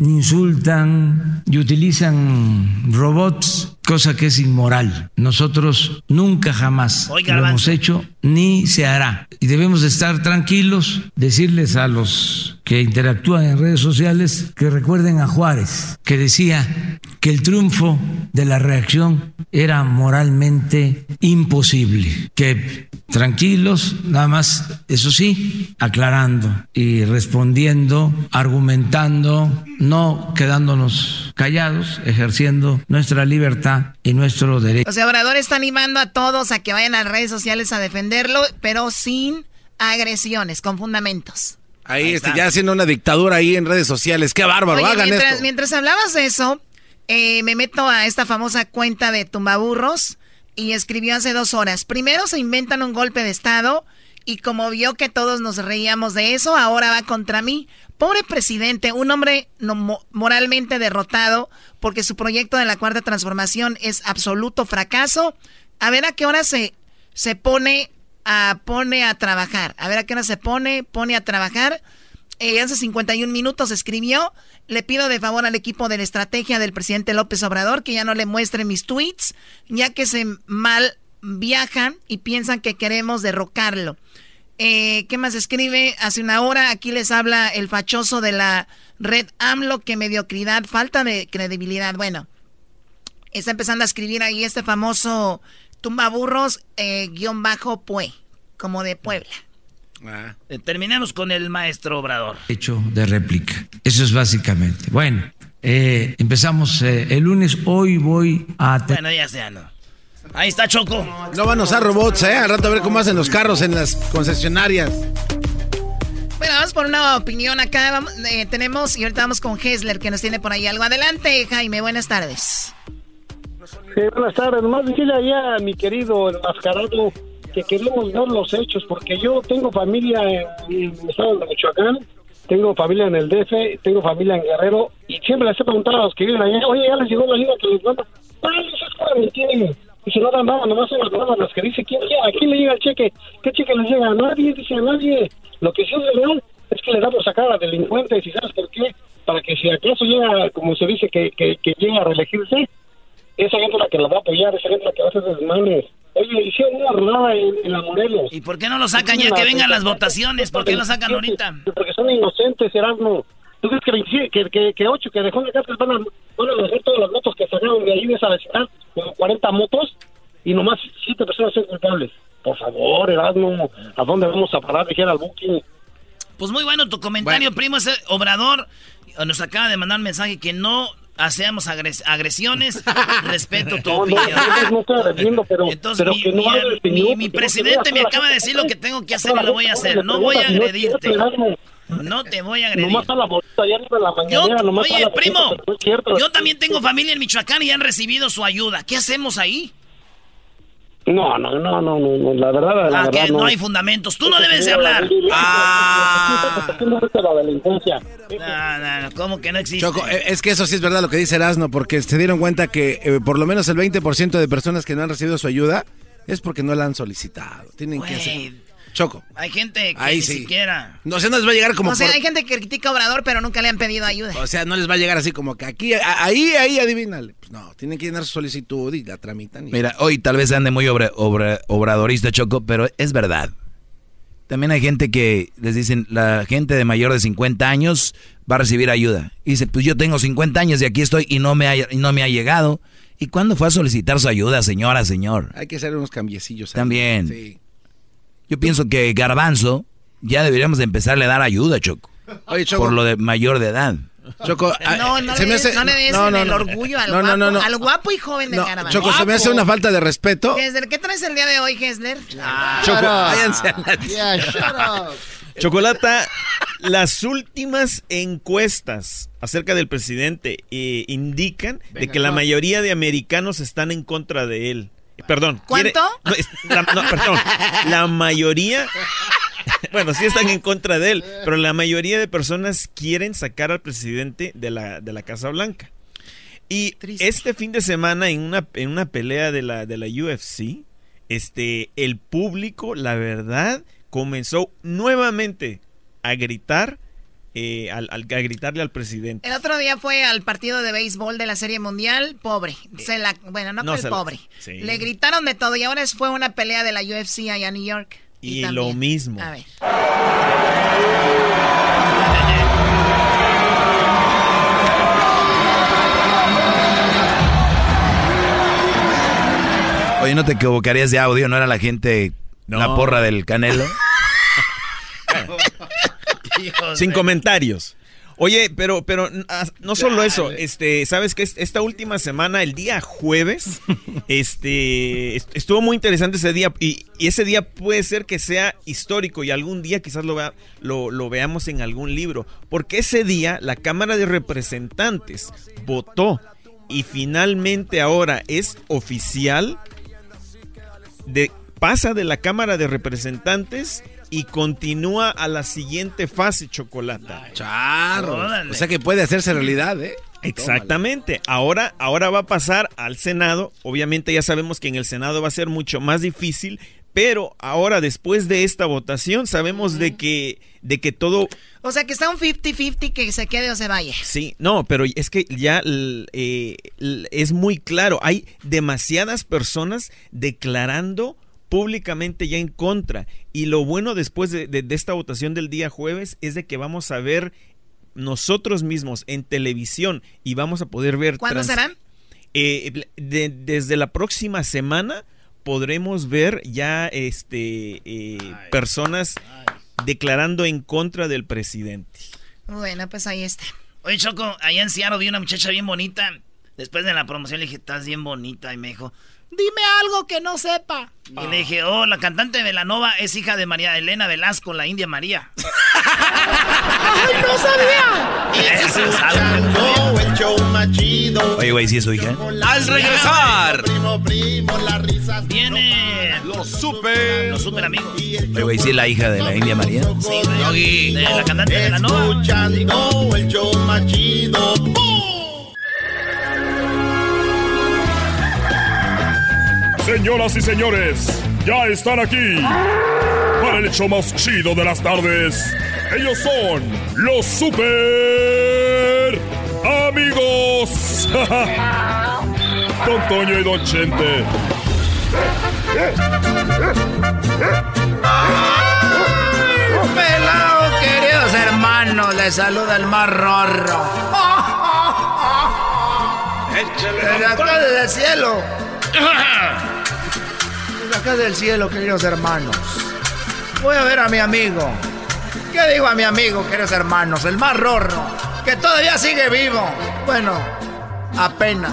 insultan y utilizan robots, cosa que es inmoral. Nosotros nunca jamás Oiga, lo hemos hecho ni se hará. Y debemos de estar tranquilos, decirles a los que interactúan en redes sociales que recuerden a Juárez, que decía que el triunfo de la reacción era moralmente imposible. Que tranquilos, nada más, eso sí, aclarando y respondiendo, argumentando, no quedándonos callados, ejerciendo nuestra libertad y nuestro derecho. O sea, Obrador está animando a todos a que vayan a las redes sociales a defenderlo, pero sin agresiones, con fundamentos. Ahí, este, ya haciendo una dictadura ahí en redes sociales. Qué bárbaro, Oye, hagan mientras, esto. mientras hablabas de eso, eh, me meto a esta famosa cuenta de tumbaburros y escribió hace dos horas. Primero se inventan un golpe de Estado y como vio que todos nos reíamos de eso, ahora va contra mí. Pobre presidente, un hombre moralmente derrotado porque su proyecto de la cuarta transformación es absoluto fracaso. A ver a qué hora se, se pone, a, pone a trabajar. A ver a qué hora se pone, pone a trabajar. Eh, hace 51 minutos escribió, le pido de favor al equipo de la estrategia del presidente López Obrador que ya no le muestre mis tweets, ya que se mal viajan y piensan que queremos derrocarlo. Eh, ¿Qué más escribe? Hace una hora aquí les habla el fachoso de la red AMLO, que mediocridad, falta de credibilidad. Bueno, está empezando a escribir ahí este famoso tumbaburros eh, guion bajo pue, como de Puebla. Ah. Eh, terminamos con el maestro Obrador. Hecho de réplica. Eso es básicamente. Bueno, eh, empezamos el lunes. Hoy voy a... Bueno, ya sea, ¿no? Ahí está Choco. No van a usar robots, ¿eh? Al rato a ver cómo hacen los carros en las concesionarias. Bueno, vamos por una opinión acá. Eh, tenemos, y ahorita vamos con Hessler, que nos tiene por ahí algo. Adelante, Jaime, buenas tardes. Sí, buenas tardes. Nomás decirle allá a mi querido enmascarado que queremos ver los hechos, porque yo tengo familia en, el estado de Michoacán, tengo familia en el DF, tengo familia en Guerrero, y siempre les he preguntado a los que viven allá, oye, ya les llegó la ayuda que les manda. Ay, eso es para mentir y se no dan nada, nomás son las palabras que dice, ¿quién, ¿a quién le llega el cheque? ¿Qué cheque les llega? A nadie, dice a nadie. Lo que sí es real es que le damos a cada delincuente, y sabes por qué, para que si acaso llega, como se dice, que, que, que llega a reelegirse, esa gente la que lo va a apoyar, esa gente la que va a hacer desmanes. Oye, hicieron una rodada en, la Morelos. ¿Y por qué no lo sacan ya que vengan las votaciones? ¿Por qué lo sacan ahorita? Porque son inocentes, Erasmo. ¿Tú crees que, que, que, ocho que dejó en la cárcel van a, van a dejar todas las motos que sacaron de ahí de esa vecindad? Como 40 motos y nomás siete personas son culpables. Por favor, Erasmo, ¿a dónde vamos a parar? Dijera al booking. Pues muy bueno tu comentario, primo. Ese Obrador nos acaba de mandar un mensaje que no hacemos agresiones, *laughs* respeto tu opinión. Entonces, mi, mi, presidente me acaba de decir lo que tengo que hacer y lo voy a hacer. No voy a agredirte. No te voy a agredir. yo, oye, primo, yo también tengo familia en Michoacán y han recibido su ayuda. ¿Qué hacemos ahí? No, no, no, no, no, la verdad, la ah, que no. hay fundamentos. Tú no debes de hablar. Ah. la delincuencia. No, no, ¿cómo que no existe? Choco, eh, es que eso sí es verdad lo que dice Erasmo, porque se dieron cuenta que eh, por lo menos el 20% de personas que no han recibido su ayuda es porque no la han solicitado. Tienen que hacer... Choco. Hay gente que ni siquiera. No, sé, no les va a llegar como. O sea, hay gente que critica a Obrador, pero nunca le han pedido ayuda. O sea, no les va a llegar así como que aquí, ahí, ahí, adivínale. Pues no, tienen que llenar su solicitud y la tramitan. Mira, hoy tal vez ande muy obradorista, Choco, pero es verdad. También hay gente que les dicen, la gente de mayor de 50 años va a recibir ayuda. Y dice, pues yo tengo 50 años y aquí estoy y no me ha, no me ha llegado. ¿Y cuándo fue a solicitar su ayuda, señora, señor? Hay que hacer unos cambiecillos. También. Sí. Yo pienso que Garbanzo ya deberíamos de empezarle a dar ayuda, Choco. Oye, Choco. Por lo de mayor de edad. Choco, no, no, se le, me hace, no le des no, no, el orgullo al, guapo, al guapo y joven de Garbanzo. Choco, se me hace una falta de respeto. Gessler, ¿qué traes el día de hoy, Gessler? Ah, Choco, váyanse a la yeah, *laughs* Chocolata, las últimas encuestas acerca del presidente eh, indican de que la mayoría de americanos están en contra de él. Perdón. ¿Cuánto? la, perdón. La mayoría. *laughs* Bueno, sí están en contra de él, pero la mayoría de personas quieren sacar al presidente de la, de la Casa Blanca. Y este fin de semana, en una, en una pelea de la, de la UFC, este, el público, la verdad, comenzó nuevamente a gritar eh, al, al, a gritarle al presidente. El otro día fue al partido de béisbol de la Serie Mundial, pobre. Se la, bueno, no, no pobre. Le gritaron de todo y ahora fue una pelea de la UFC allá en New York. Y, lo mismo. A ver. Oye, ¿no te equivocarías de audio? ¿No era la gente, la porra del Canelo? *laughs* Sin comentarios. Oye, pero, pero ah, no solo eso, este, sabes que esta última semana, el día jueves, este, estuvo muy interesante ese día y, ese día puede ser que sea histórico y algún día quizás lo, lo, lo veamos en algún libro, porque ese día la Cámara de Representantes votó y finalmente ahora es oficial de pasa de la Cámara de Representantes y continúa a la siguiente fase, Chocolata. Charro. O sea que puede hacerse realidad, ¿eh? Exactamente. Ahora, ahora va a pasar al Senado. Obviamente ya sabemos que en el Senado va a ser mucho más difícil, pero ahora después de esta votación sabemos de que de que todo O sea, que está un 50-50 que se quede o se vaya. Sí, no, pero es que ya eh, es muy claro. Hay demasiadas personas declarando públicamente ya en contra. Y lo bueno después de, de- de esta votación del día jueves es de que vamos a ver nosotros mismos en televisión y vamos a poder ver... ¿Cuándo trans- serán? eh, de- desde la próxima semana podremos ver ya este eh, personas declarando en contra del presidente. Bueno, pues ahí está. Oye, Choco, allá en Seattle vi una muchacha bien bonita. Después de la promoción le dije, estás bien bonita. Y me dijo, dime algo que no sepa. Y le dije, oh, la cantante Velanova es hija de María Elena Velasco, la India María. *laughs* ¡Ay, no sabía! Eso es algo. el show más chido. Oye, güey, ¿sí es su hija? Al regresar. Primo, primo, las risas. Viene Los super. los super amigos. Oye, güey, ¿sí es la hija de la India María? Sí, güey. De la cantante Velanova. Escuchando el show más Señoras y señores, ya están aquí para el hecho más chido de las tardes. Ellos son los super amigos. *laughs* Don Toño y Don Chente. Pelao, queridos hermanos, les saluda el más rorro. *laughs* Desde acá desde el cielo. *laughs* Desde acá del cielo, queridos hermanos. Voy a ver a mi amigo. ¿Qué digo a mi amigo, queridos hermanos? El más rorro. Que todavía sigue vivo. Bueno, apenas.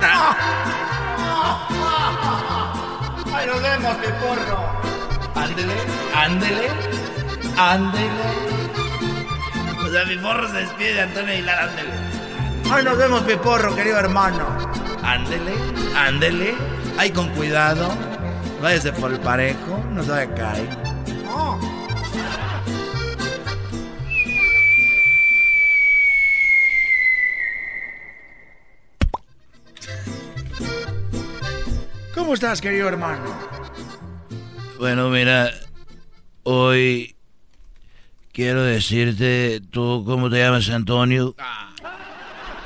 *laughs* Ahí nos vemos, mi porro. Ándele, ándele, ándele. O sea, mi morro se despide de Antonio Aguilar, ándele. Ay, nos vemos, Piporro, querido hermano. Ándele, ándele. Ay, con cuidado. Váyase por el parejo, no se vaya a caer. ¿Cómo estás, querido hermano? Bueno, mira, hoy quiero decirte, tú, ¿cómo te llamas, Antonio?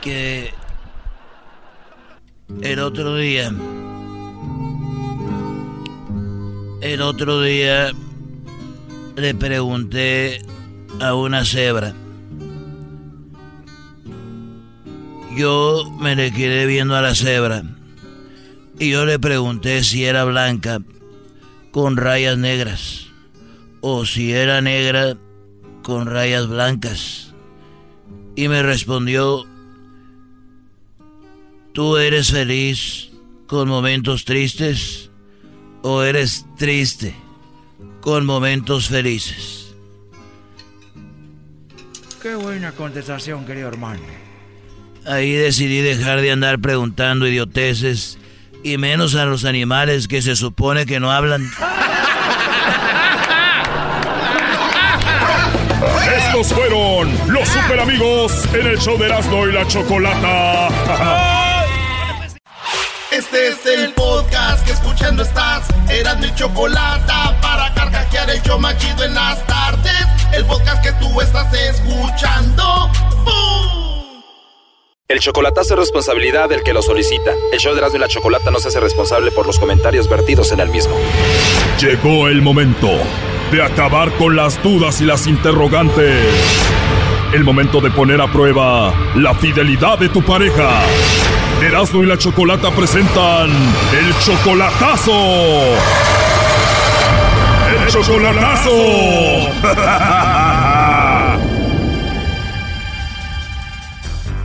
Que el otro día, el otro día le pregunté a una cebra. Yo me le quedé viendo a la cebra y yo le pregunté si era blanca con rayas negras o si era negra con rayas blancas. Y me respondió, ¿tú eres feliz con momentos tristes o eres triste con momentos felices? Qué buena contestación, querido hermano. Ahí decidí dejar de andar preguntando idioteces y menos a los animales que se supone que no hablan. Estos fueron los super amigos en el show de Erasmo y la Chocolata. *laughs* Este es el podcast que escuchando estás. Eran mi chocolate para carcajear el show más chido en las tardes. El podcast que tú estás escuchando. ¡Bum! El chocolatazo es responsabilidad del que lo solicita. El show de Erasmo y la Chocolata no se hace responsable por los comentarios vertidos en el mismo. Llegó el momento de acabar con las dudas y las interrogantes. El momento de poner a prueba la fidelidad de tu pareja. Erasmo y la Chocolata presentan el chocolatazo. El chocolatazo. *laughs*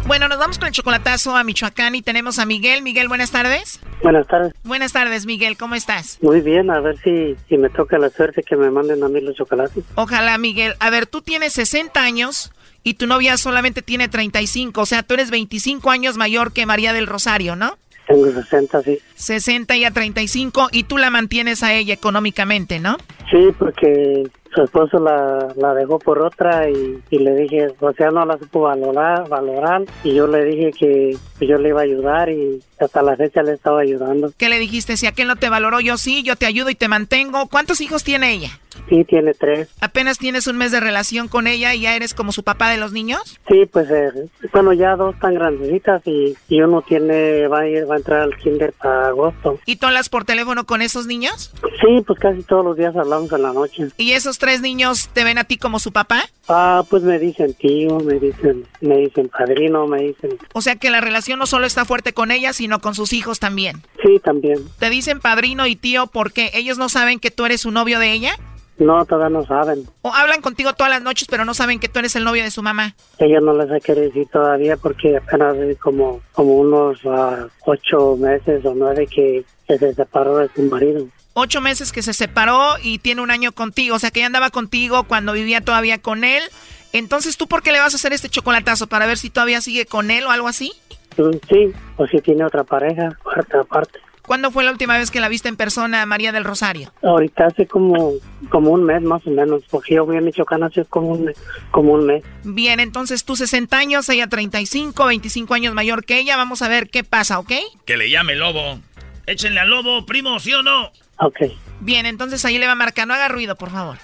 Bueno, nos vamos con el chocolatazo a Michoacán y tenemos a Miguel. Miguel, buenas tardes. Buenas tardes. Buenas tardes, Miguel, ¿cómo estás? Muy bien, a ver si, si me toca la suerte que me manden a mí los chocolates. Ojalá, Miguel. A ver, tú tienes 60 años y tu novia solamente tiene 35, o sea, tú eres 25 años mayor que María del Rosario, ¿no? Tengo 60, sí. 60 y a 35 y tú la mantienes a ella económicamente, ¿no? Sí, porque su esposo la, la dejó por otra y, y le dije, o sea, no la supo valorar, valorar y yo le dije que yo le iba a ayudar y hasta la fecha le estaba ayudando. ¿Qué le dijiste? Si aquel no te valoró, yo sí, yo te ayudo y te mantengo. ¿Cuántos hijos tiene ella? Sí, tiene tres. ¿Apenas tienes un mes de relación con ella y ya eres como su papá de los niños? Sí, pues eh, bueno, ya dos tan grandecitas y, y uno tiene, va a, ir, va a entrar al kinder para agosto. ¿Y tú hablas por teléfono con esos niños? Sí, pues casi todos los días hablamos en la noche. ¿Y esos tres niños te ven a ti como su papá? Ah, pues me dicen tío, me dicen, me dicen padrino, me dicen. O sea que la relación no solo está fuerte con ella, sino con sus hijos también. Sí, también. ¿Te dicen padrino y tío porque ellos no saben que tú eres su novio de ella? No, todavía no saben. ¿O hablan contigo todas las noches pero no saben que tú eres el novio de su mamá? Ella no les ha querido decir todavía porque apenas como, como unos ah, ocho meses o nueve que, que se separó de su marido. Ocho meses que se separó y tiene un año contigo. O sea que ella andaba contigo cuando vivía todavía con él. Entonces, ¿tú por qué le vas a hacer este chocolatazo? ¿Para ver si todavía sigue con él o algo así? Mm, Sí, o si tiene otra pareja, aparte, aparte. ¿Cuándo fue la última vez que la viste en persona, María del Rosario? Ahorita hace como, como un mes más o menos, porque yo voy a Michoacán hace como un, mes- como un mes. Bien, entonces tú 60 años, ella 35, 25 años mayor que ella. Vamos a ver qué pasa, ¿ok? Que le llame lobo. Échenle al lobo, primo, ¿sí o no? Ok. Bien, entonces ahí le va a marcar. No haga ruido, por favor.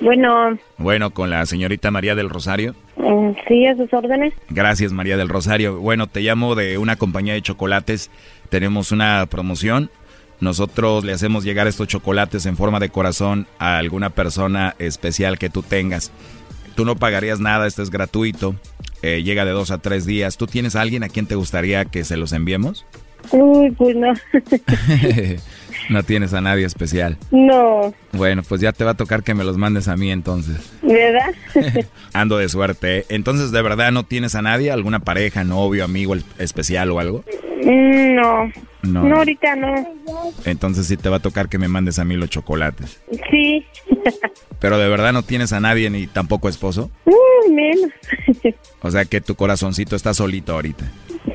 Bueno, Bueno, con la señorita María del Rosario. mm, sí, a sus órdenes. Gracias, María del Rosario. Bueno, te llamo de una compañía de chocolates. Tenemos una promoción. Nosotros le hacemos llegar estos chocolates en forma de corazón a alguna persona especial que tú tengas. Tú no pagarías nada, esto es gratuito. Eh, llega de dos a tres días. ¿Tú tienes a alguien a quien te gustaría que se los enviemos? Uy, pues no. *laughs* no tienes a nadie especial. no, Bueno, pues ya te va a tocar que me los mandes a mí entonces. ¿verdad? *laughs* Ando de suerte. ¿eh? Entonces, ¿de verdad no tienes a nadie? ¿Alguna pareja, novio, amigo especial o algo? No. No. No, ahorita no. Entonces sí te va a tocar que me mandes a mí los chocolates. Sí. *laughs* Pero de verdad no tienes a nadie ni tampoco esposo. Uy, menos. O sea que tu corazoncito está solito ahorita.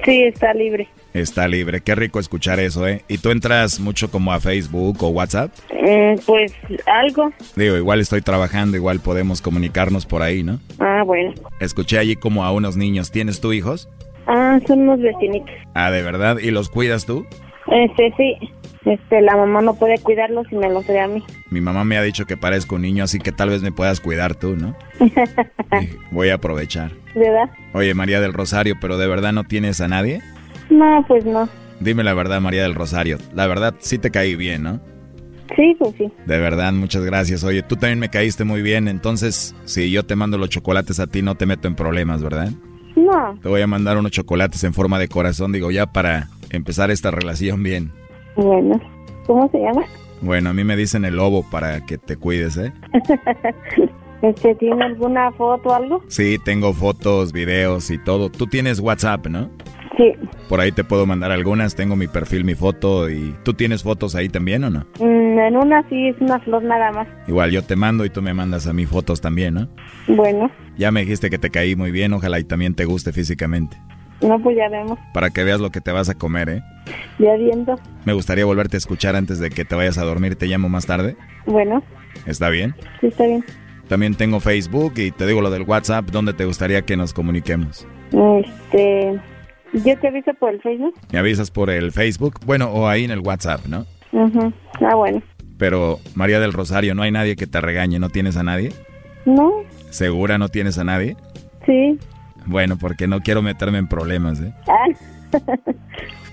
sí, está libre. Está libre. Qué rico escuchar eso, ¿eh? ¿Y tú entras mucho como a Facebook o WhatsApp? Mm, pues algo. Digo, igual estoy trabajando, igual podemos comunicarnos por ahí, ¿no? Ah, bueno. Escuché allí como a unos niños. ¿Tienes tú hijos? Ah, son unos vecinitos. Ah, ¿de verdad? ¿Y los cuidas tú? Este, sí. Este, la mamá no puede cuidarlos y me los trae a mí. Mi mamá me ha dicho que parezco un niño, así que tal vez me puedas cuidar tú, ¿no? *laughs* Voy a aprovechar. ¿Verdad? Oye, María del Rosario, ¿pero de verdad no tienes a nadie? No, pues no. Dime la verdad, María del Rosario. La verdad, sí te caí bien, ¿no? Sí, pues sí. De verdad, muchas gracias. Oye, tú también me caíste muy bien, entonces, si yo te mando los chocolates a ti, no te meto en problemas, ¿verdad? No. Te voy a mandar unos chocolates en forma de corazón, digo, ya para empezar esta relación bien. Bueno. ¿Cómo se llama? Bueno, a mí me dicen el lobo para que te cuides, ¿eh? *laughs* este, ¿tiene alguna foto o algo? Sí, tengo fotos, videos y todo. Tú tienes WhatsApp, ¿no? Sí. Por ahí te puedo mandar algunas, tengo mi perfil, mi foto y tú tienes fotos ahí también o no? Mm, en una sí es una flor nada más. Igual yo te mando y tú me mandas a mí fotos también, ¿no? Bueno. Ya me dijiste que te caí muy bien, ojalá y también te guste físicamente. No, pues ya vemos. Para que veas lo que te vas a comer, ¿eh? Ya viendo. Me gustaría volverte a escuchar antes de que te vayas a dormir, te llamo más tarde. Bueno, ¿Está bien? sí está bien. También tengo Facebook y te digo lo del WhatsApp, ¿dónde te gustaría que nos comuniquemos? Este, yo te aviso por el Facebook. Me avisas por el Facebook, bueno, o ahí en el WhatsApp, ¿no? Ujú. Ah, bueno. Pero, María del Rosario, ¿no hay nadie que te regañe? ¿No tienes a nadie? No, ¿Segura no tienes a nadie? sí. Bueno, porque no quiero meterme en problemas, ¿eh? Ah,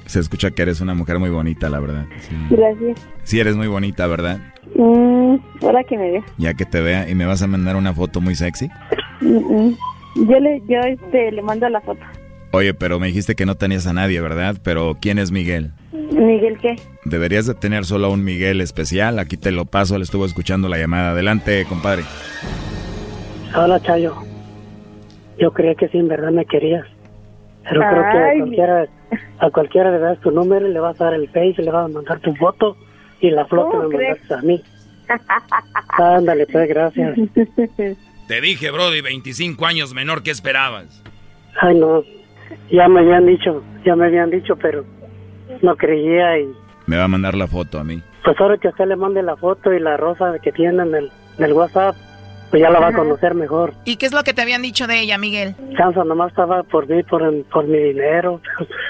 Se escucha que eres una mujer muy bonita, la verdad. Sí, gracias. Sí eres muy bonita, ¿verdad? Mm, ahora que me vea. Ya que te vea y me vas a mandar una foto muy sexy. Mm, mm. Yo le, yo este, le mando la foto. Oye, pero me dijiste que no tenías a nadie, ¿verdad? Pero ¿quién es Miguel? Miguel, ¿qué? Deberías de tener solo a un Miguel especial. Aquí te lo paso, le estuvo escuchando la llamada. Adelante, compadre. Hola, Chayo. Yo creía que sí, en verdad me querías. Pero creo que a cualquiera, a cualquiera le das tu número, le vas a dar el face, le vas a mandar tu foto y la que ¿Cómo me crees? mandaste a mí. *laughs* Ándale, pues, gracias. *laughs* Te dije, Brody, 25 años menor, ¿qué esperabas? Ay, no. Ya me habían dicho, ya me habían dicho, pero no creía y... Me va a mandar la foto a mí. Pues ahora que usted le mande la foto y la rosa que tiene en el, en el WhatsApp, pues ya la va a conocer mejor. ¿Y qué es lo que te habían dicho de ella, Miguel? Chanza nomás estaba por mí, por, por mi dinero.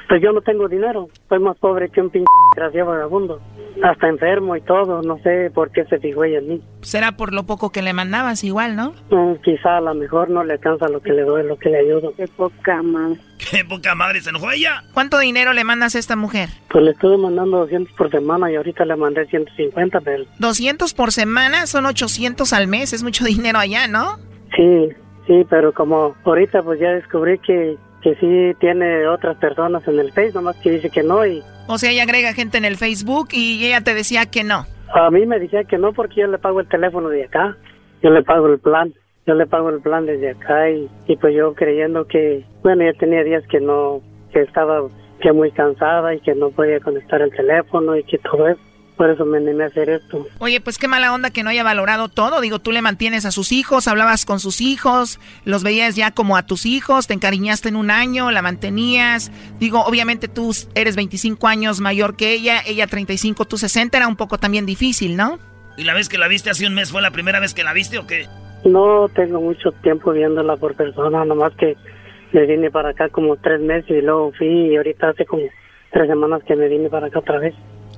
Pues yo no tengo dinero. Soy más pobre que un pinche gracia vagabundo. Hasta enfermo y todo. No sé por qué se fijó ella en mí. Será por lo poco que le mandabas igual, ¿no? Mm, quizá a lo mejor no le alcanza lo que le doy, lo que le ayudo. Qué poca madre. Qué poca madre, ¿se enojó ella? ¿Cuánto dinero le mandas a esta mujer? Pues le estuve mandando 200 por semana y ahorita le mandé 150, pero... 200 por semana son 800 al mes. Es mucho *laughs* dinero allá, ¿no? Sí, sí, pero como ahorita pues ya descubrí que, que sí tiene otras personas en el Face, nomás que dice que no y... O sea, ella agrega gente en el Facebook y ella te decía que no. A mí me decía que no porque yo le pago el teléfono de acá, yo le pago el plan, yo le pago el plan desde acá y, y pues yo creyendo que, bueno, ya tenía días que no, que estaba que muy cansada y que no podía conectar el teléfono y que todo eso. Por eso me animé a hacer esto. Oye, pues qué mala onda que no haya valorado todo. Digo, tú le mantienes a sus hijos, hablabas con sus hijos, los veías ya como a tus hijos, te encariñaste en un año, la mantenías. Digo, obviamente tú eres 25 años mayor que ella, ella 35, tú 60, era un poco también difícil, ¿no? ¿Y la vez que la viste hace un mes fue la primera vez que la viste o qué? No tengo mucho tiempo viéndola por persona, nomás que me vine para acá como tres meses y luego fui y ahorita hace como tres semanas que me vine para acá otra vez.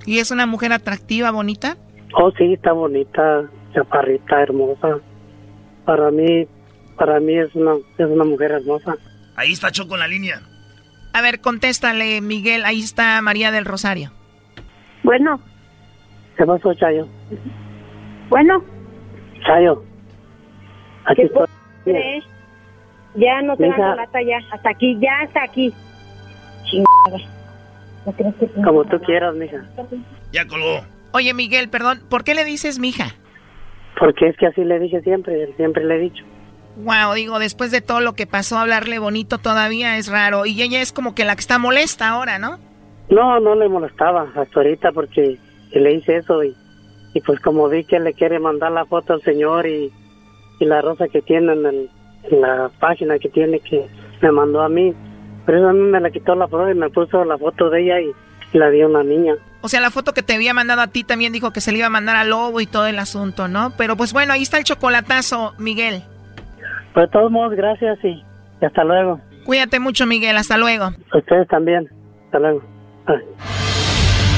¿Y es una mujer atractiva, bonita? Oh, sí, está bonita, chaparrita, hermosa. Para mí, para mí es una, es una mujer hermosa. Ahí está Choco en la línea. A ver, contéstale, Miguel. Ahí está María del Rosario. Bueno, ¿Qué pasó, Chayo? bueno. Chayo. Aquí ¿Qué estoy. crees? Ya no te dan lata ya. Hasta aquí, ya hasta aquí. Chingada. ¿No crees que te- Como tú quieras, mija. Ya colgó. Oye, Miguel, perdón, ¿por qué le dices mija? Porque es que así le dije siempre, siempre le he dicho. Wow, digo, después de todo lo que pasó, hablarle bonito todavía es raro. Y ella es como que la que está molesta ahora, ¿no? No, no le molestaba hasta ahorita porque le hice eso y, y pues como vi que le quiere mandar la foto al señor y, y la rosa que tiene en, el- en la página que tiene que me mandó a mí, pero eso a mí me la quitó la foto y me puso la foto de ella y, la dio una niña. O sea, la foto que te había mandado a ti también dijo que se le iba a mandar al lobo y todo el asunto, ¿no? Pero pues bueno, ahí está el chocolatazo, Miguel. Pues de todos modos, gracias y, y hasta luego. Cuídate mucho, Miguel. Hasta luego. Ustedes también. Hasta luego. Bye.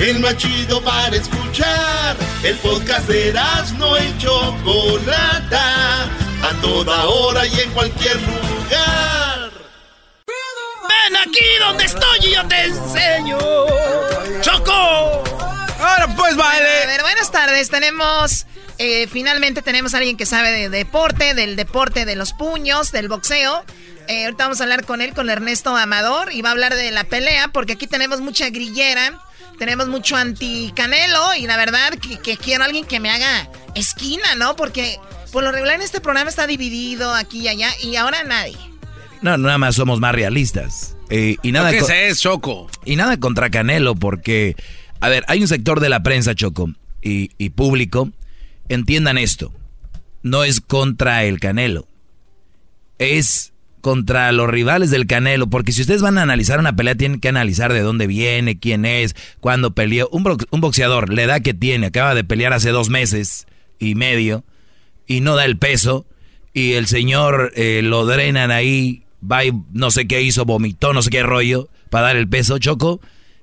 El más chido para escuchar. El podcast de no y Chocolata. A toda hora y en cualquier lugar. Ven aquí donde estoy y yo te enseño. ¡Choco! Ahora pues baile. A ver, buenas tardes. Tenemos, eh, finalmente tenemos a alguien que sabe de deporte, del deporte de los puños, del boxeo. Eh, ahorita vamos a hablar con él, con Ernesto Amador, y va a hablar de la pelea, porque aquí tenemos mucha grillera, tenemos mucho anti-canelo, y la verdad que, que quiero a alguien que me haga esquina, ¿no? Porque por lo regular en este programa está dividido aquí y allá, y ahora nadie. No, nada más somos más realistas. Eh, y nada ¿Qué es Choco? Y nada contra Canelo, porque, a ver, hay un sector de la prensa, Choco, y, y público, entiendan esto, no es contra el Canelo, es contra los rivales del Canelo, porque si ustedes van a analizar una pelea, tienen que analizar de dónde viene, quién es, cuándo peleó. Un, box- un boxeador, la edad que tiene, acaba de pelear hace dos meses y medio, y no da el peso, y el señor eh, lo drenan ahí, va y no sé qué hizo, vomitó, no sé qué rollo, para dar el peso, Choco.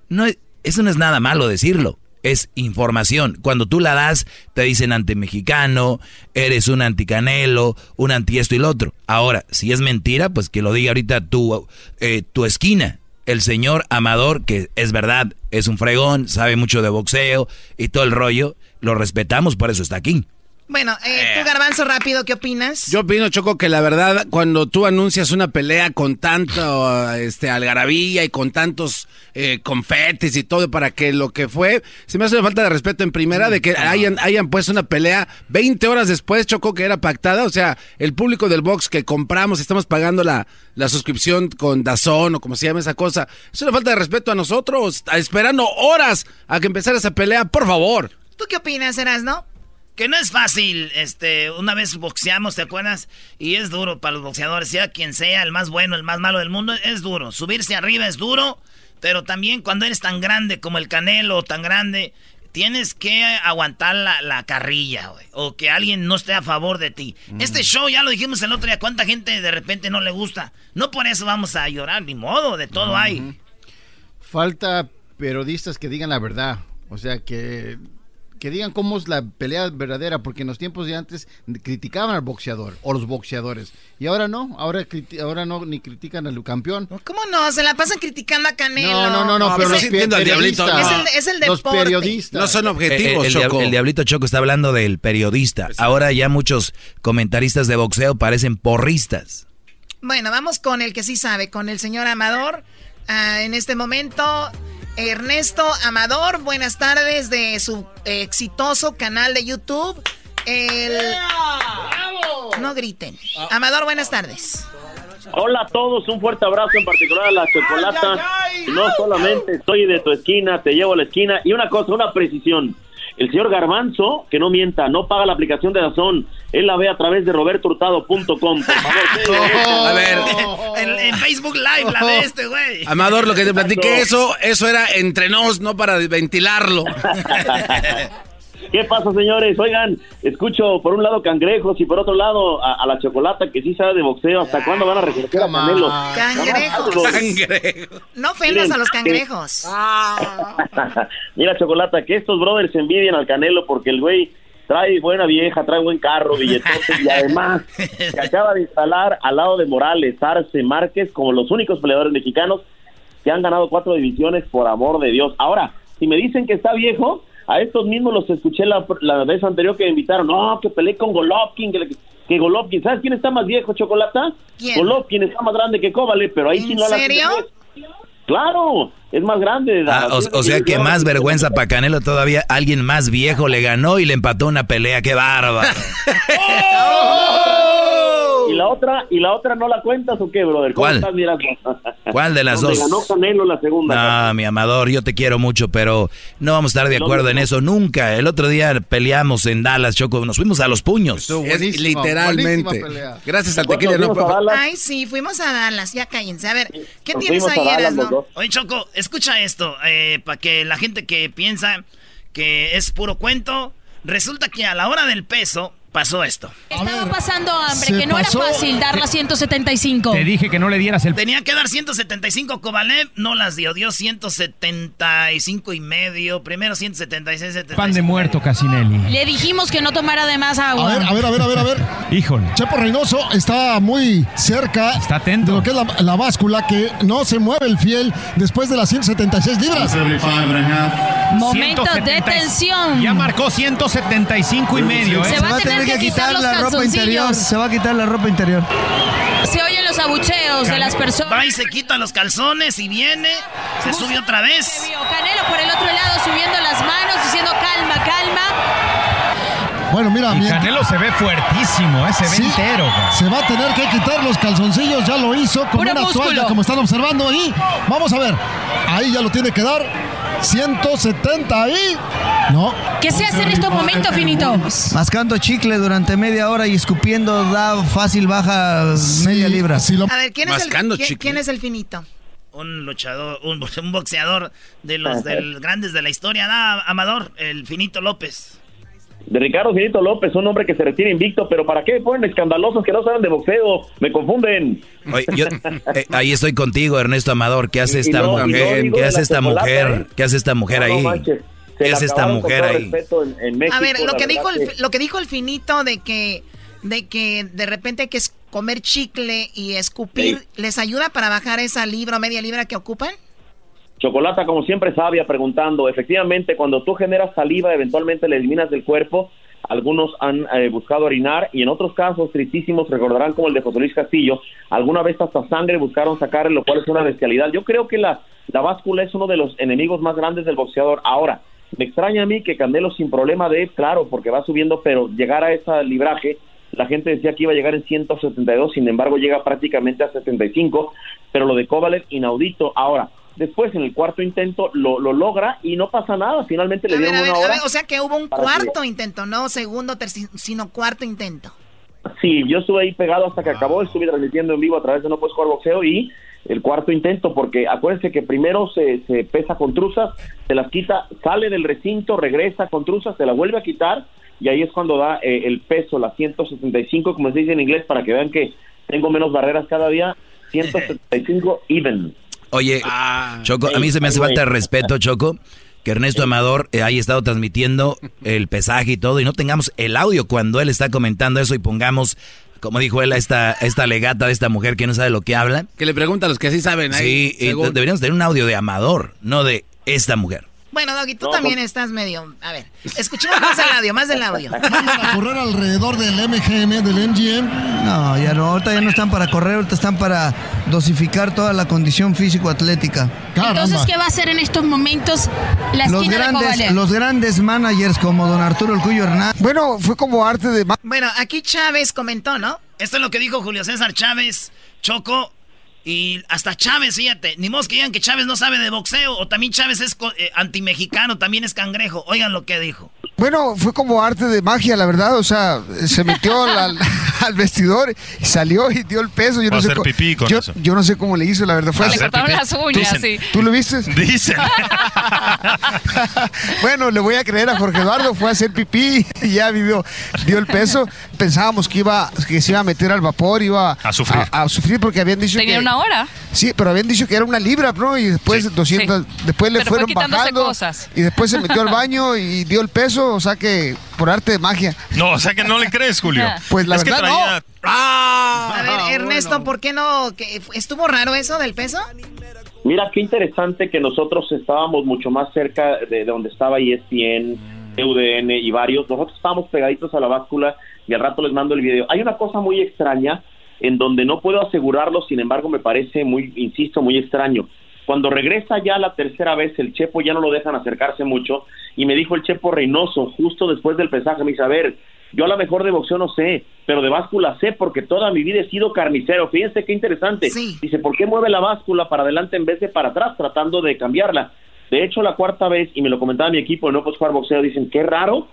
No, es- eso no es nada malo decirlo. Es información. Cuando tú la das, te dicen anti-mexicano, eres un anticanelo, un anti esto y lo otro. Ahora, si es mentira, pues que lo diga ahorita tu, eh, tu esquina. El señor Amador, que es verdad, es un fregón, sabe mucho de boxeo y todo el rollo, lo respetamos, por eso está aquí. Bueno, eh, tú, Garbanzo, rápido, ¿qué opinas? Yo opino, Choco, que la verdad, cuando tú anuncias una pelea con tanto este, algarabía y con tantos eh, confetes y todo para que lo que fue, se me hace una falta de respeto en primera de que hayan, hayan puesto una pelea 20 horas después, Choco, que era pactada. O sea, el público del box que compramos, estamos pagando la, la suscripción con Dazón o como se llama esa cosa. Es una falta de respeto a nosotros, esperando horas a que empezara esa pelea, por favor. ¿Tú qué opinas, Eras, no? Que no es fácil, este, una vez boxeamos, ¿te acuerdas? Y es duro para los boxeadores, sea quien sea, el más bueno, el más malo del mundo, es duro. Subirse arriba es duro, pero también cuando eres tan grande como el Canelo, tan grande, tienes que aguantar la, carrilla, güey. O que alguien no esté a favor de ti. Mm. Este show, ya lo dijimos el otro día, ¿cuánta gente de repente no le gusta? No por eso vamos a llorar, ni modo, de todo hay. Falta periodistas que digan la verdad. O sea, que que digan cómo es la pelea verdadera, porque en los tiempos de antes criticaban al boxeador o los boxeadores. Y ahora no, ahora, ahora no ni critican al campeón. ¿Cómo no? Se la pasan criticando a Canelo. No, no, no, no, pero los periodistas. Es el, Los periodistas. No son objetivos, el, Choco. El, Diablito Choco está hablando del periodista. Ahora ya muchos comentaristas de boxeo parecen porristas. Bueno, vamos con el que sí sabe, con el señor Amador. Ah, en este momento Ernesto Amador, buenas tardes de su exitoso canal de YouTube. El... No griten. Amador, buenas tardes. Hola a todos, un fuerte abrazo en particular a la chocolata. No solamente estoy de tu esquina, te llevo a la esquina. Y una cosa, una precisión. El señor Garbanzo, que no mienta, no paga la aplicación de Dazón. Él la ve a través de robertohurtado.com. Por favor, *laughs* a ver. *laughs* En, Facebook Live la ve este güey. Amador, lo que te platiqué, eso, eso era entre nos, no para ventilarlo. *laughs* ¿Qué pasa, señores? Oigan, escucho por un lado cangrejos y por otro lado a, la chocolata que sí sabe de boxeo. ¿Hasta cuándo van a reconocer a Canelo? Cangrejos. *laughs* No ofendas a los cangrejos. *laughs* Mira, chocolata, que estos brothers envidian al Canelo porque el güey trae buena vieja, trae buen carro, billetotes y además *laughs* se acaba de instalar al lado de Morales, Arce, Márquez como los únicos peleadores mexicanos que han ganado cuatro divisiones por amor de Dios. Ahora, si me dicen que está viejo, a estos mismos los escuché la, vez anterior que me invitaron. No, que peleé con Golovkin, que, que Golovkin. ¿Sabes quién está más viejo, Chocolata? ¿Quién? Golovkin está más grande que Kovale, pero ahí sí no la serio? Claro, es más grande. Ah, o, sea que más vergüenza para Canelo todavía. Alguien más viejo le ganó y le empató una pelea. ¡Qué bárbaro! *laughs* ¿Y la otra y la otra no la cuentas o qué, brother? ¿Cuál? ¿Cuál de las dos? ganó Canelo la segunda. No, mi amador, yo te quiero mucho, pero no vamos a estar de acuerdo en eso nunca. El otro día peleamos en Dallas, Choco, nos fuimos a los puños. Es literalmente. Gracias al tequila no Ay, sí, fuimos a Dallas, ya cállense. A ver, ¿qué tienes ahí, Eras, no? Oye, Choco, escucha esto, eh, para que la gente que piensa que es puro cuento, resulta que a la hora del peso pasó esto. Estaba pasando hambre, que no era fácil dar las 175. Te dije que no le dieras el... Tenía que dar 175 Kovalev, no las dio, dio 175 y medio, primero 176, 75. Pan de muerto, Casinelli. Le dijimos que no tomara de más agua. A ver, a ver, a ver, a ver, a ver. Híjole. Chepo Reynoso está muy cerca está atento. de lo que es la, báscula, que no se mueve el fiel después de las 176 libras. Momento de tensión. Ya marcó 175 y medio, ¿eh? Se va a tener que quitar, la ropa interior. Se va a quitar la ropa interior. Se oyen los abucheos de las personas. Va y se quita los calzones y viene. Se sube otra vez. Canelo por el otro lado subiendo las manos, diciendo calma, calma. Bueno, mira, y Canelo se ve fuertísimo, ¿eh? se ve entero. Se va a tener que quitar los calzoncillos, ya lo hizo con una toalla, como están observando ahí. Vamos a ver, ahí ya lo tiene que dar. 170 ahí. No. ¿Qué se hace en estos momentos, Finito? Mascando chicle durante media hora y escupiendo da fácil baja media libra. A ver, ¿quién es, el, ¿quién, es el Finito? Un luchador, un, boxeador de los del grandes de la historia, da Amador, el Finito López de Ricardo Finito López, un hombre que se retira invicto, pero ¿para qué ponen escandalosos que no saben de boxeo? Me confunden. Eh, ahí estoy contigo, Ernesto Amador. ¿Qué hace esta mujer? ¿Qué hace esta mujer? ¿Qué hace esta mujer ahí? ¿Qué hace esta mujer ahí? A ver, lo que dijo el, lo que dijo el Finito de que de que de repente hay que comer chicle y escupir, ¿les ayuda para bajar esa libra o media libra que ocupan? Chocolata, como siempre, sabia, preguntando, efectivamente, cuando tú generas saliva, eventualmente le eliminas del cuerpo, algunos han eh, buscado orinar y en otros casos tristísimos, recordarán como el de José Luis Castillo, alguna vez hasta sangre buscaron sacarle, lo cual es una bestialidad. Yo creo que la, la báscula es uno de los enemigos más grandes del boxeador. Ahora, me extraña a mí que Candelo sin problema de, claro, porque va subiendo, pero llegar a ese libraje, la gente decía que iba a llegar en 172, sin embargo llega prácticamente a 75, pero lo de Kovalev inaudito. Ahora, después en el cuarto intento lo, lo logra y no pasa nada, finalmente le A ver, dieron ver, una a hora. ver, o sea que hubo un cuarto intento, no segundo, terci- sino cuarto intento. Sí, yo estuve ahí pegado hasta que acabó, estuve transmitiendo en vivo a través de No Puedes Jugar Boxeo y el cuarto intento, porque acuérdense que primero se, se pesa con truzas, se las quita, sale del recinto, regresa con truzas, se la vuelve a quitar y ahí es cuando da eh, el peso, las 175, como se dice en inglés, para que vean que tengo menos barreras cada día, *laughs* 175 even. Oye, Choco, a mí se me hace falta de respeto, Choco, que Ernesto Amador eh, haya estado transmitiendo el pesaje y todo, y no tengamos el audio cuando él está comentando eso y pongamos, como dijo él, a esta, esta legata de esta mujer que no sabe lo que habla. Que le pregunta a los que sí saben ahí. Sí, y deberíamos tener un audio de Amador, no de esta mujer. Bueno, Doggy, tú No, también estás medio... A ver, escuchemos más el audio, más del audio. *laughs* Mandan a correr alrededor del MGM, del MGM. No, ya no, ahorita ya no están para correr, ahorita están para dosificar toda la condición físico-atlética. Entonces, ¿qué va a hacer en estos momentos la Los esquina de grandes, Kovalev? los grandes managers como don Arturo El Cuyo Hernández. Bueno, fue como arte de... Bueno, aquí Chávez comentó, ¿no? Esto es lo que dijo Julio César Chávez, Choco. Y hasta Chávez, fíjate, ni modo que digan que Chávez no sabe de boxeo, o también Chávez es eh, antimexicano, también es cangrejo. Oigan lo que dijo. Bueno, fue como arte de magia, la verdad. O sea, se metió al, al- *laughs* al vestidor y salió y dio el peso. Yo no sé hacer co- pipí con yo, eso. yo no sé cómo le hizo, la verdad. Fue Le cortaron las uñas, Dicen. sí. ¿Tú lo viste? *laughs* Dicen. *laughs* bueno, le voy a creer a Jorge Eduardo. Fue a hacer pipí y ya vivió, dio el peso. Pensábamos que iba, que se iba a meter al vapor, iba A sufrir. A, a sufrir porque habían dicho Tenía que una hora. Sí, pero habían dicho que era una libra, ¿no? Y después 200, después le Pero fue fueron quitándose bajando cosas. y después se metió al baño y dio el peso, o sea que por arte de magia. No, o sea que no le crees, Julio. *laughs* Pues la Es que verdad traía- A ver, Ernesto, ¿por qué no? ¿Que ¿Estuvo raro eso del peso? Mira, qué interesante que nosotros estábamos mucho más cerca de, de donde estaba E ESPN, UDN y varios. Nosotros estábamos pegaditos a la báscula y al rato les mando el video. Hay una cosa muy extraña en donde no puedo asegurarlo, sin embargo me parece muy, insisto, muy extraño. Cuando regresa ya la tercera vez, el Chepo ya no lo dejan acercarse mucho y me dijo el Chepo Reynoso, justo después del pesaje, me dice, a ver, yo a lo mejor de boxeo no sé, pero de báscula sé porque toda mi vida he sido carnicero. Fíjense qué interesante. Dice, ¿por qué mueve la báscula para adelante en vez de para atrás tratando de cambiarla? De hecho, la cuarta vez, y me lo comentaba mi equipo de No Puedes Jugar Boxeo, dicen, qué raro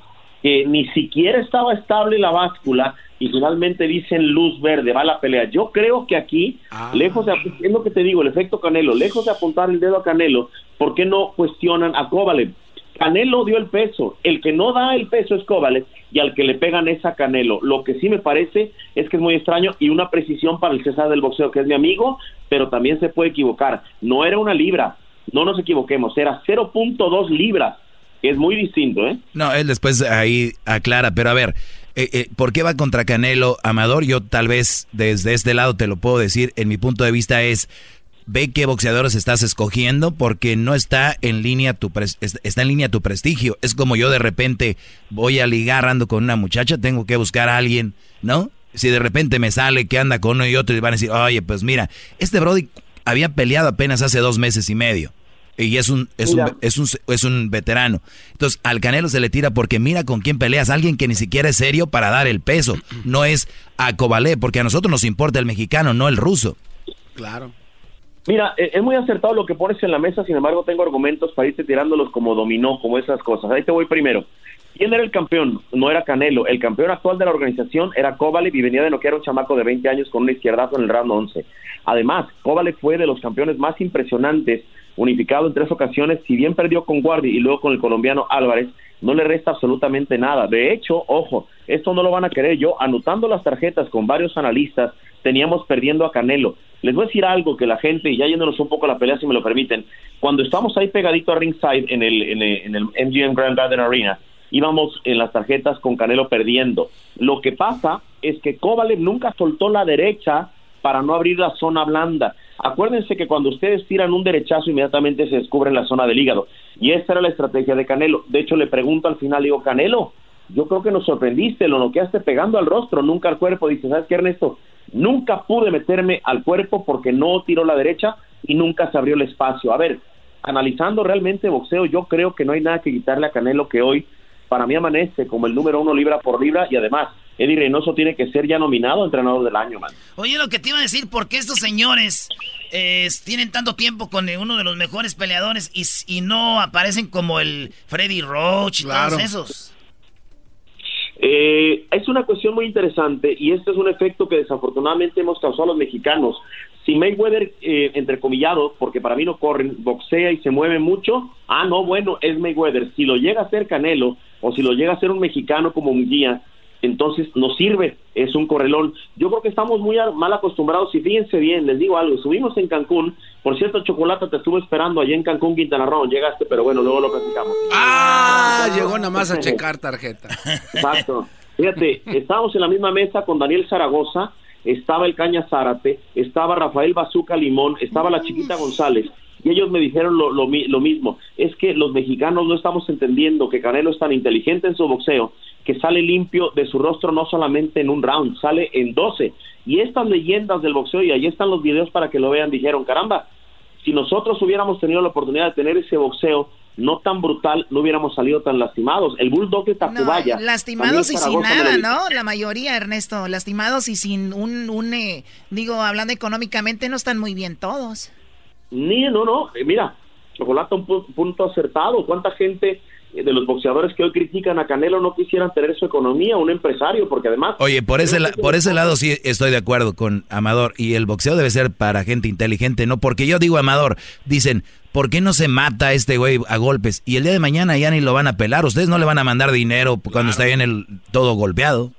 que ni siquiera estaba estable la báscula y finalmente dicen luz verde, va la pelea. Yo creo que aquí, lejos de, es lo que te digo, el efecto Canelo, lejos de apuntar el dedo a Canelo, ¿por qué no cuestionan a Kovalev? Canelo dio el peso, el que no da el peso es Kovalev y al que le pegan es a Canelo. Lo que sí me parece es que es muy extraño y una precisión para el César del boxeo, que es mi amigo, pero también se puede equivocar. No era una libra, no nos equivoquemos, era 0.2 libras, es muy distinto, ¿eh? No, él después ahí aclara, pero a ver, eh, eh, ¿por qué va contra Canelo Amador? Yo tal vez desde este lado te lo puedo decir, en mi punto de vista es, ve qué boxeadores estás escogiendo porque no está en línea tu es- está en línea tu prestigio. Es como yo de repente voy a ligar ando con una muchacha, tengo que buscar a alguien, ¿no? Si de repente me sale que anda con uno y otro y van a decir, oye, pues mira, este Brody había peleado apenas hace dos meses y medio. Y es un, es, un, es, un, es un veterano. Entonces, al Canelo se le tira porque mira con quién peleas. Alguien que ni siquiera es serio para dar el peso. *clears throat* No es a Kovalev, porque a nosotros nos importa el mexicano, no el ruso. Claro. Mira, eh, es muy acertado lo que pones en la mesa, sin embargo tengo argumentos para irte tirándolos como dominó, como esas cosas. Ahí te voy primero. ¿Quién era el campeón? No era Canelo. El campeón actual de la organización era Kovalev y venía de noquear a un chamaco de 20 años con un izquierdazo en el round 11. Además, Kovalev fue de los campeones más impresionantes, unificado en tres ocasiones. Si bien perdió con Guardi y luego con el colombiano Álvarez, no le resta absolutamente nada. De hecho, ojo, esto no lo van a querer yo. Anotando las tarjetas con varios analistas, teníamos perdiendo a Canelo. Les voy a decir algo que la gente, y ya yéndonos un poco la pelea, si me lo permiten, cuando estamos ahí pegadito a ringside en el, en el, en el MGM Grand Garden Arena, íbamos en las tarjetas con Canelo perdiendo. Lo que pasa es que Kovalev nunca soltó la derecha para no abrir la zona blanda. Acuérdense que cuando ustedes tiran un derechazo inmediatamente se descubre la zona del hígado. Y esa era la estrategia de Canelo. De hecho, le pregunto al final, digo, Canelo, yo creo que nos sorprendiste, lo noqueaste pegando al rostro, nunca al cuerpo. Dice, ¿sabes qué, Ernesto? Nunca pude meterme al cuerpo porque no tiró la derecha y nunca se abrió el espacio. A ver, analizando realmente boxeo, yo creo que no hay nada que quitarle a Canelo que hoy para mí amanece como el número uno libra por libra y además Eddie Reynoso tiene que ser ya nominado entrenador del año, man. Oye, lo que te iba a decir, ¿por qué estos señores eh, tienen tanto tiempo con uno de los mejores peleadores y, y no aparecen como el Freddy Roach y todos esos? Eh, es una cuestión muy interesante y este es un efecto que desafortunadamente hemos causado a los mexicanos. Si Mayweather, eh, entrecomillado, porque para mí no corren, boxea y se mueve mucho, ah, no, bueno, es Mayweather. Si lo llega a ser Canelo o si lo llega a ser un mexicano como un guía, entonces nos sirve, es un correlón. Yo creo que estamos muy mal acostumbrados y fíjense bien, les digo algo, subimos en Cancún, por cierto, Chocolata te estuvo esperando allá en Cancún, Quintana Roo, llegaste, pero bueno, luego lo platicamos. Ah, llegó nada más a *laughs* checar tarjeta. Exacto. Fíjate, estábamos en la misma mesa con Daniel Zaragoza, estaba el Caña Zárate, estaba Rafael Bazuca Limón, estaba la Chiquita González, y ellos me dijeron lo, lo, lo, mismo, es que los mexicanos no estamos entendiendo que Canelo es tan inteligente en su boxeo que sale limpio de su rostro no solamente en un round, sale en 12. Y estas leyendas del boxeo, y ahí están los videos para que lo vean, dijeron, caramba, si nosotros hubiéramos tenido la oportunidad de tener ese boxeo no tan brutal, no hubiéramos salido tan lastimados. El Bulldog de Tacubaya. lastimados y sin nada, ¿no? La mayoría, Ernesto, lastimados y sin un, un eh, digo, hablando económicamente, no están muy bien todos. Ni, no, no, eh, mira, Chocolate un punto acertado. ¿Cuánta gente de los boxeadores que hoy critican a Canelo no quisieran tener su economía, un empresario, porque además... Oye, por ese, por ese lado sí estoy de acuerdo con Amador, y el boxeo debe ser para gente inteligente, no porque yo digo Amador, dicen, ¿por qué no se mata este güey a golpes? Y el día de mañana ya ni lo van a pelar, ustedes no le van a mandar dinero cuando está bien el todo golpeado.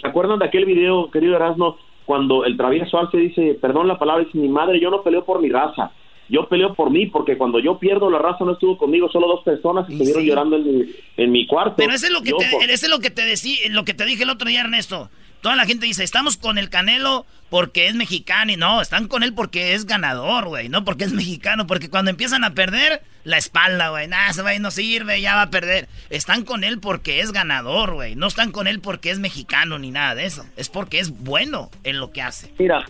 ¿Se acuerdan de aquel video, querido Erasmo, cuando el travieso Arce dice, perdón la palabra, dice, mi madre, yo no peleo por mi raza, yo peleo por mí, porque cuando yo pierdo la raza no estuvo conmigo, solo dos personas estuvieron llorando en mi, en mi, cuarto. Pero eso es lo que, te, es lo que te decí, lo que te dije el otro día, Ernesto. Toda la gente dice, estamos con el Canelo porque es mexicano y no, están con él porque es ganador, güey, no porque es mexicano, porque cuando empiezan a perder la espalda, güey, nada, ese güey no sirve, ya va a perder. Están con él porque es ganador, güey, no están con él porque es mexicano ni nada de eso, es porque es bueno en lo que hace. Mira,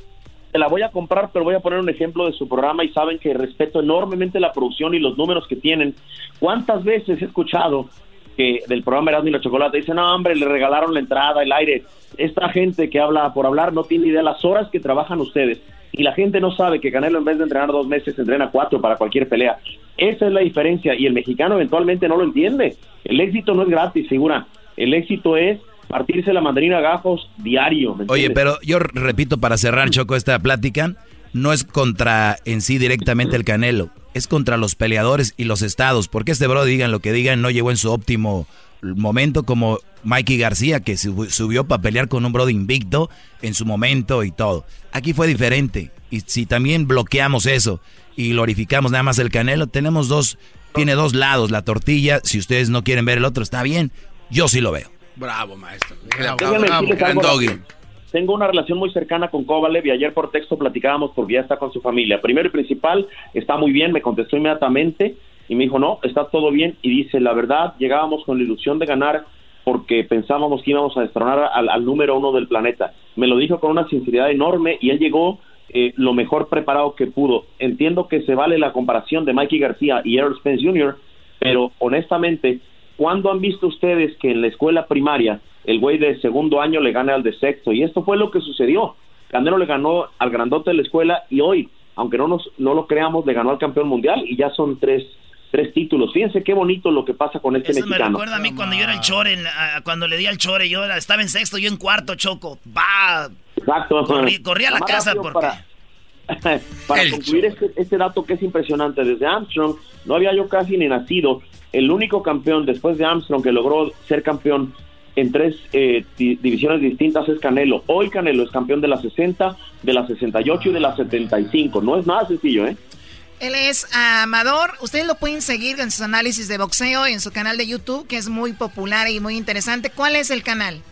te la voy a comprar, pero voy a poner un ejemplo de su programa y saben que respeto enormemente la producción y los números que tienen. ¿Cuántas veces he escuchado que del programa Erasmo y la Chocolate dicen, no, hombre, le regalaron la entrada, el aire? Esta gente que habla por hablar no tiene idea de las horas que trabajan ustedes. Y la gente no sabe que Canelo en vez de entrenar dos meses, entrena cuatro para cualquier pelea. Esa es la diferencia y el mexicano eventualmente no lo entiende. El éxito no es gratis, figura. El éxito es partirse la mandarina a gajos diario. Oye, pero yo repito para cerrar, Choco, esta plática, no es contra en sí directamente el Canelo, es contra los peleadores y los estados, porque este bro, digan lo que digan, no llegó en su óptimo momento como Mikey García, que subió para pelear con un bro invicto en su momento y todo. Aquí fue diferente, y si también bloqueamos eso y glorificamos nada más el Canelo, tenemos dos, tiene dos lados, la tortilla, si ustedes no quieren ver el otro, está bien, yo sí lo veo. Bravo, maestro. Tengo una relación muy cercana con Kovalev y ayer por texto platicábamos porque ya está con su familia. Primero y principal, está muy bien, me contestó inmediatamente y me dijo, no, está todo bien. Y dice, la verdad, llegábamos con la ilusión de ganar porque pensábamos que íbamos a destronar al, número uno del planeta. Me lo dijo con una sinceridad enorme y él llegó eh, lo mejor preparado que pudo. Entiendo que se vale la comparación de Mikey García y Errol Spence Jr., pero honestamente ¿Cuándo han visto ustedes que en la escuela primaria el güey de segundo año le gane al de sexto? Y esto fue lo que sucedió. Canelo le ganó al grandote de la escuela y hoy, aunque no, nos, no lo creamos, le ganó al campeón mundial y ya son tres, tres títulos. Fíjense qué bonito lo que pasa con este Eso mexicano. me recuerda a mí cuando yo era el chore, cuando le di al chore, yo estaba en sexto, yo en cuarto, choco. ¡Va! Exacto. Corrí, a la casa porque... Para, *laughs* para concluir este, este dato que es impresionante, desde Armstrong no había yo casi ni nacido el único campeón después de Armstrong que logró ser campeón en tres eh, divisiones distintas es Canelo. Hoy Canelo es campeón de la 60, de la 68 y de la 75. No es nada sencillo, ¿eh? Él es Amador. Ustedes lo pueden seguir en sus análisis de boxeo en su canal de YouTube, que es muy popular y muy interesante. ¿Cuál es el canal?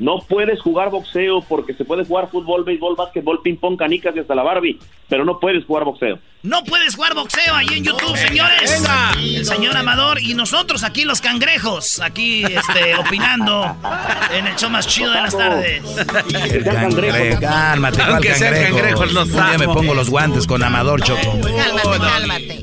No puedes jugar boxeo porque se puede jugar fútbol, béisbol, básquetbol, ping pong, canicas y hasta la Barbie, pero no puedes jugar boxeo. No puedes jugar boxeo ahí en YouTube, señores. Venga. El señor Amador y nosotros aquí los cangrejos, aquí este, *laughs* opinando en el show más chido de las tardes. El cangrejo. Cálmate, ¿cuál Aunque sea cangrejo? cangrejo, los Un día me pongo los guantes con Amador Choco. Cálmate, cálmate.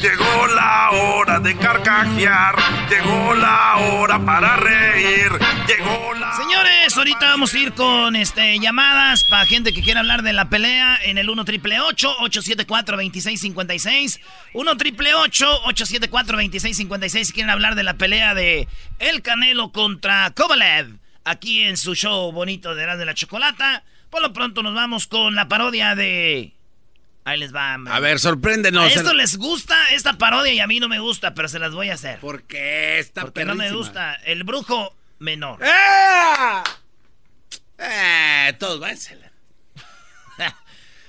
Llegó la hora de carcajear, llegó la hora para reír, llegó la... Señores, ahorita vamos a ir con este llamadas para gente que quiera hablar de la pelea en el 1 triple 874 2656 1 triple 874 2656 si quieren hablar de la pelea de El Canelo contra Kovalev aquí en su show bonito de Erasmo de la Chocolata. Por lo pronto nos vamos con la parodia de Ahí les va. hombre. A ver, sorpréndenos. A esto les gusta esta parodia y a mí no me gusta, pero se las voy a hacer. ¿Por qué? Está Porque no me perrísima. gusta. El brujo menor. ¡Eh! Eh, todos váyansela. *laughs*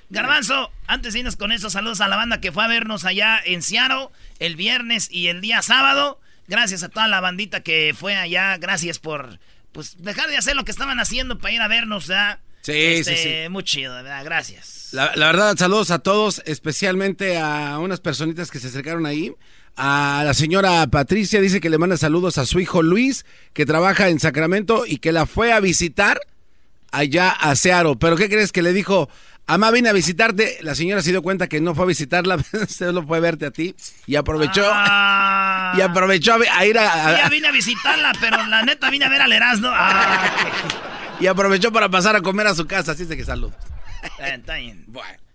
Garbanzo, antes de irnos con eso, saludos a la banda que fue a vernos allá en Seattle el viernes y el día sábado. Gracias a toda la bandita que fue allá. Gracias por pues dejar de hacer lo que estaban haciendo para ir a vernos, ¿verdad? Sí, Este, sí, sí. Muy chido, ¿verdad? Gracias. La, la verdad, saludos a todos, especialmente a unas personitas que se acercaron ahí. A la señora Patricia dice que le manda saludos a su hijo Luis, que trabaja en Sacramento y que la fue a visitar allá a Seattle. Pero ¿qué crees que le dijo? Amá, vine a visitarte. La señora se dio cuenta que no fue a visitarla, *laughs* solo fue a verte a ti y aprovechó. Ah. *laughs* y aprovechó a, a ir a, a- Ya vine a visitarla, pero la neta vine a ver al Erasmo. Ah, *laughs* y aprovechó para pasar a comer a su casa. Así es de que saludos. Está bien, está bien.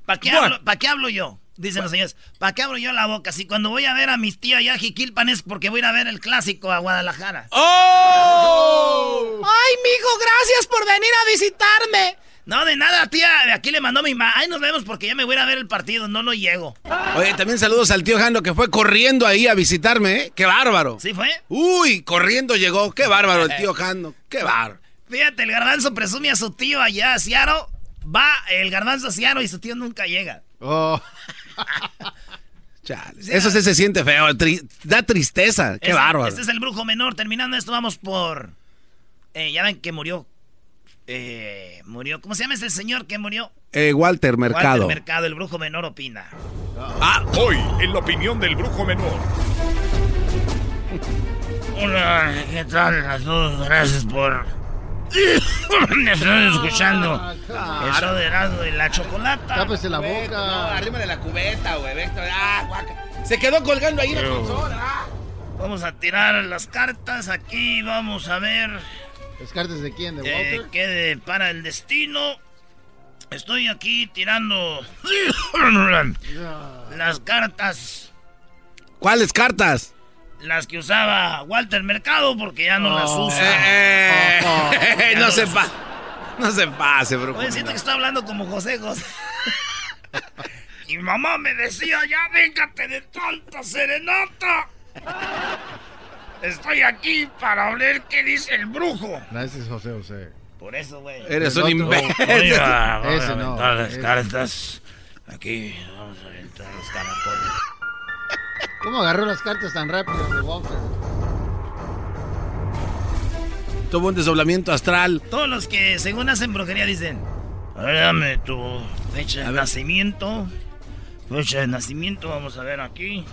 ¿Para qué, Bueno. hablo, ¿Para qué hablo yo? Dicen los señores. ¿Para qué abro yo la boca? Si cuando voy a ver a mis tías allá a Jiquilpan es porque voy a ir a ver el clásico a Guadalajara. ¡Oh! ¡Ay, mijo, gracias por venir a visitarme! No, de nada, tía. De aquí le mandó mi mamá. Ay, nos vemos porque ya me voy a ir a ver el partido. No, no llego. Oye, también saludos al tío Jando que fue corriendo ahí a visitarme, ¿eh? ¡Qué bárbaro! ¿Sí fue? Uy, corriendo llegó. ¡Qué bárbaro el tío Jando! ¡Qué bárbaro! Fíjate, el garbanzo presume a su tío allá a Ciaro. Va el garbanzo a Ciaro y su tío nunca llega. Oh. *laughs* Chale, Eso sí se siente feo, tri- da tristeza. ¡Qué Este- bárbaro! Este es el brujo menor. Terminando esto, vamos por. Eh, ya ven que murió. Eh, murió. ¿Cómo se llama ese señor que murió? Eh, Walter Mercado. Walter Mercado, el brujo menor opina. Ah, hoy en la opinión del brujo menor. Hola, ¿qué tal a todos? Gracias por. Me están escuchando. El show de Erasmo y la chocolata. Tápese la No, boca. arriba de la cubeta, güey. Ah, guaca. Se quedó colgando ahí la consola. ah. Vamos a tirar las cartas aquí. Vamos a ver ¿Las cartas de quién? ¿De eh, Walter? qué de- para el destino. Estoy aquí tirando *laughs* las cartas. ¿Cuáles cartas? Las que usaba Walter Mercado porque ya no las usa. Eh, Oh, oh. no se pa no se pase, bro. Oye, siento que estoy hablando como José José. y mamá me decía, ya véngate de tanta serenata. Estoy aquí para ver qué dice el brujo. Gracias, José José. Por eso, güey. Eres un imbécil. Oiga, vamos Ese a no, aventar las ese. cartas. Aquí, vamos a aventar los caracoles. ¿Cómo agarró las cartas tan rápido de? Tuvo un desdoblamiento astral. Todos los que según hacen brujería dicen, a ver, dame tu fecha de nacimiento. Fecha de nacimiento, vamos a ver aquí.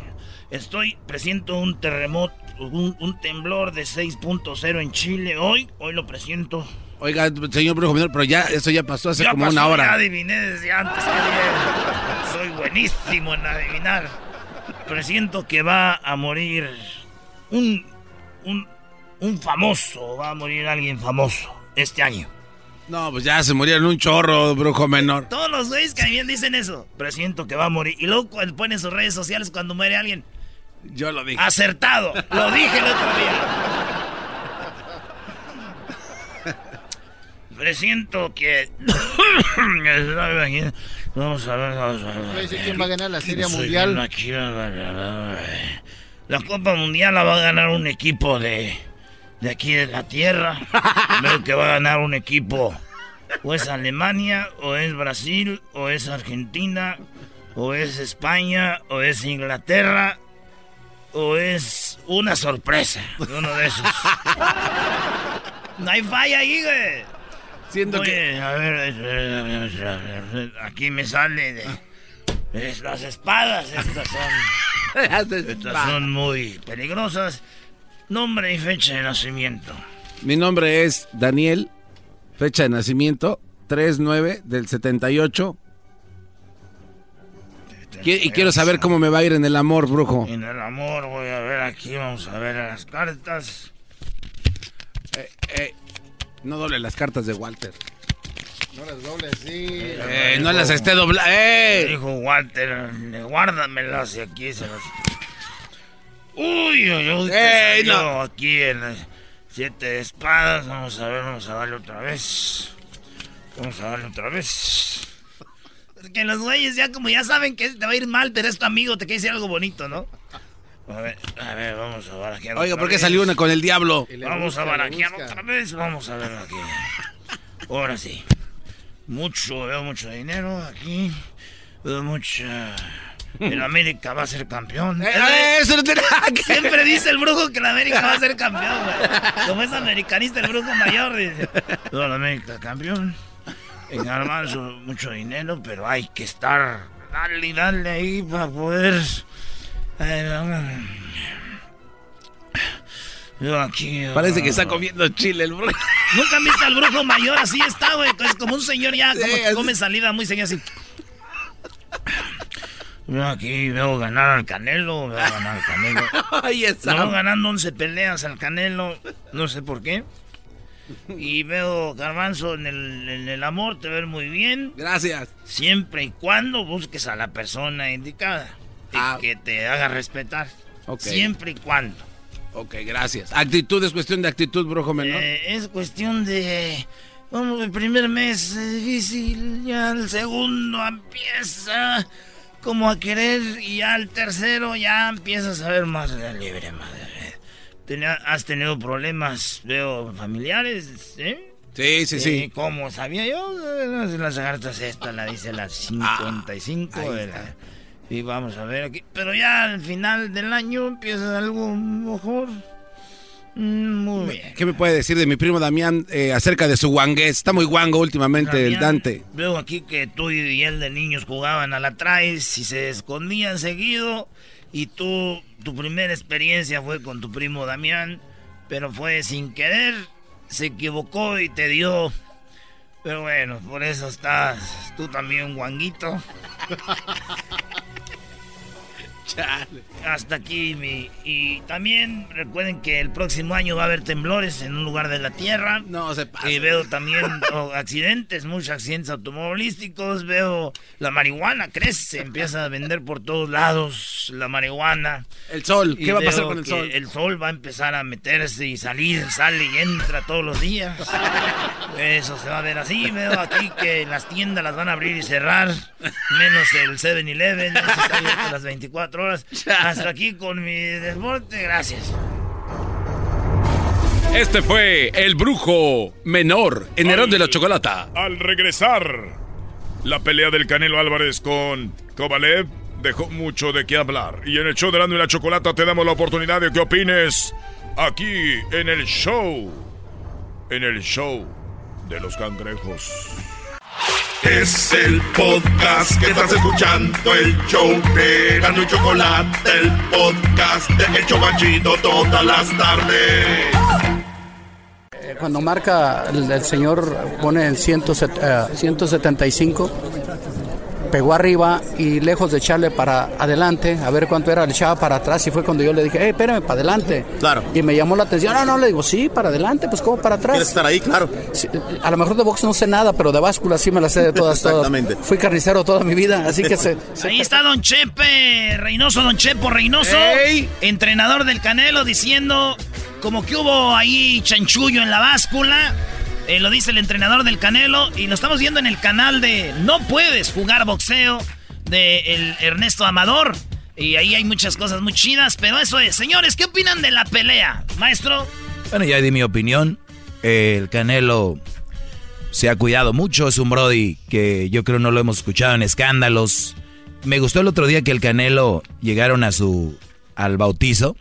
Estoy, presiento un terremoto, un, un temblor de 6.0 en Chile hoy. Hoy lo presiento. Oiga, señor brujo menor, pero ya eso ya pasó hace Ya como pasó, una Ya hora. adiviné desde antes. ayer. Soy buenísimo en adivinar. Presiento que va a morir un, un, un famoso. Va a morir alguien famoso este año. No, pues ya se murieron un chorro, brujo menor. Todos los güeyes que bien dicen eso. Presiento que va a morir. Y luego ponen sus redes sociales cuando muere alguien. Yo lo dije. Acertado. Lo dije el otro día. *laughs* Presiento que. *coughs* Vamos a ver, vamos a ver. Quién va a ganar la Serie Mundial. aquí, La Copa Mundial la va a ganar un equipo de. De aquí de la tierra. *laughs* Creo que va a ganar un equipo. O es Alemania, o es Brasil, o es Argentina. o es España, o es Inglaterra, o es una sorpresa. Uno de esos. *laughs* no hay falla ahí, güey. Siento que... A ver, aquí me sale de... es las espadas, estas son... *laughs* estas son muy peligrosas. Nombre y fecha de nacimiento. Mi nombre es Daniel, fecha de nacimiento 39 del 78. Qui- Y quiero saber cómo me va a ir en el amor, brujo. En el amor, voy a ver aquí, vamos a ver las cartas. Eh, no doble las cartas de Walter. No las dobles, sí. Eh, no las esté doblando. ¡Eh! Dijo Walter, guárdamelas y aquí se las... Uy, uy, uy, te ¡Ey, salió no! aquí en las siete espadas. Vamos a ver, vamos a darle otra vez. Vamos a darle otra vez. Porque los güeyes ya como ya saben que te va a ir mal, pero es tu amigo, te quiere decir algo bonito, ¿no? A ver, a ver, vamos a barajear Oiga, otra ¿por qué vez. salió una con el diablo? Vamos a barajear otra vez, vamos a ver aquí. Ahora sí. Mucho, veo mucho dinero aquí. Veo mucha... El América va a ser campeón. Eh, eh, eso no tiene nada que Siempre dice el brujo que el América va a ser campeón, güey. Como es americanista el brujo mayor, dice. "No, el América campeón. En Garbanzo mucho dinero, pero hay que estar... Dale y dale ahí para poder... vamos. Yo aquí... Parece que está comiendo chile el brujo. *laughs* Nunca han visto al brujo mayor así está, güey. Es como un señor ya, como Sí, que come salida muy seguida así. Yo aquí veo ganar al Canelo, veo ganar al Canelo. *laughs* Ahí está. Veo ganando 11 peleas al Canelo, no sé por qué. Y veo Garbanzo en el, en el amor, te ves muy bien. Gracias. Siempre y cuando busques a la persona indicada. Ah. que te haga respetar. Ok. Siempre y cuando. Ok, gracias. Actitud es cuestión de actitud, brujo menor. Eh, es cuestión de. Vamos, el primer mes es difícil, ya el segundo empieza como a querer y ya el tercero ya empiezas a ver más libre, madre. Tenía- ¿Has tenido problemas, veo, familiares? ¿eh? Sí, sí, sí. ¿Cómo sabía yo? Las, las cartas esta la dice la 55 ahí de la- Y vamos a ver aquí. Pero ya al final del año empieza algo mejor. Mm, Muy bien. ¿Qué me puede decir de mi primo Damián eh, acerca de su guangués? Está muy guango últimamente el Damián, Dante. Veo aquí que tú y él de niños jugaban a la traes y se escondían seguido. Y tú, tu primera experiencia fue con tu primo Damián, pero fue sin querer, se equivocó y te dio. Pero bueno, por eso estás tú también, guanguito. *laughs* Chale. Hasta aquí mi... Y también recuerden que el próximo año va a haber temblores en un lugar de la Tierra. No se pasa. Y veo también oh, accidentes, muchos accidentes automovilísticos. Veo la marihuana crece, empieza a vender por todos lados la marihuana. El sol, ¿qué va a pasar con el sol? El sol va a empezar a meterse y salir, sale y entra todos los días. Eso se va a ver así. Veo aquí que las tiendas las van a abrir y cerrar, menos el 7-Eleven, ese está abierto las 24 horas. *laughs* Hasta aquí con mi deporte, gracias. Este fue el brujo menor en Herón de la Chocolata. Al regresar, la pelea del Canelo Álvarez con Kovalev dejó mucho de qué hablar. Y en el show de Erasmo y la Chocolata te damos la oportunidad de que opines aquí en el show. En el show de los cangrejos. Es el podcast que estás escuchando, el show de Erasmo y Chocolate, el podcast de El Chobachito todas las tardes. Eh, Cuando marca el, el señor pone en 100, eh, 175, pegó arriba y lejos de echarle para adelante, a ver cuánto era, le echaba para atrás y fue cuando yo le dije, hey, espérame, para adelante. Claro. Y me llamó la atención, no, no, le digo, sí, para adelante, pues ¿cómo para atrás? Quieres estar ahí, claro. Sí, a lo mejor de box no sé nada, pero de báscula sí me la sé de todas, todas. Exactamente. Fui carnicero toda mi vida, así que se... *laughs* se- Ahí está Don Chepe Reynoso, Don Chepo Reynoso, entrenador del Canelo, diciendo como que hubo ahí chanchullo en la báscula. Eh, lo dice el entrenador del Canelo y lo estamos viendo en el canal de No puedes jugar boxeo de el Ernesto Amador. Y ahí hay muchas cosas muy chidas, pero eso es. Señores, ¿qué opinan de la pelea? Maestro, Bueno, ya di mi opinión. El Canelo se ha cuidado mucho. Es un Brody que yo creo no lo hemos escuchado en escándalos. me gustó el otro día que el Canelo llegaron a su al bautizo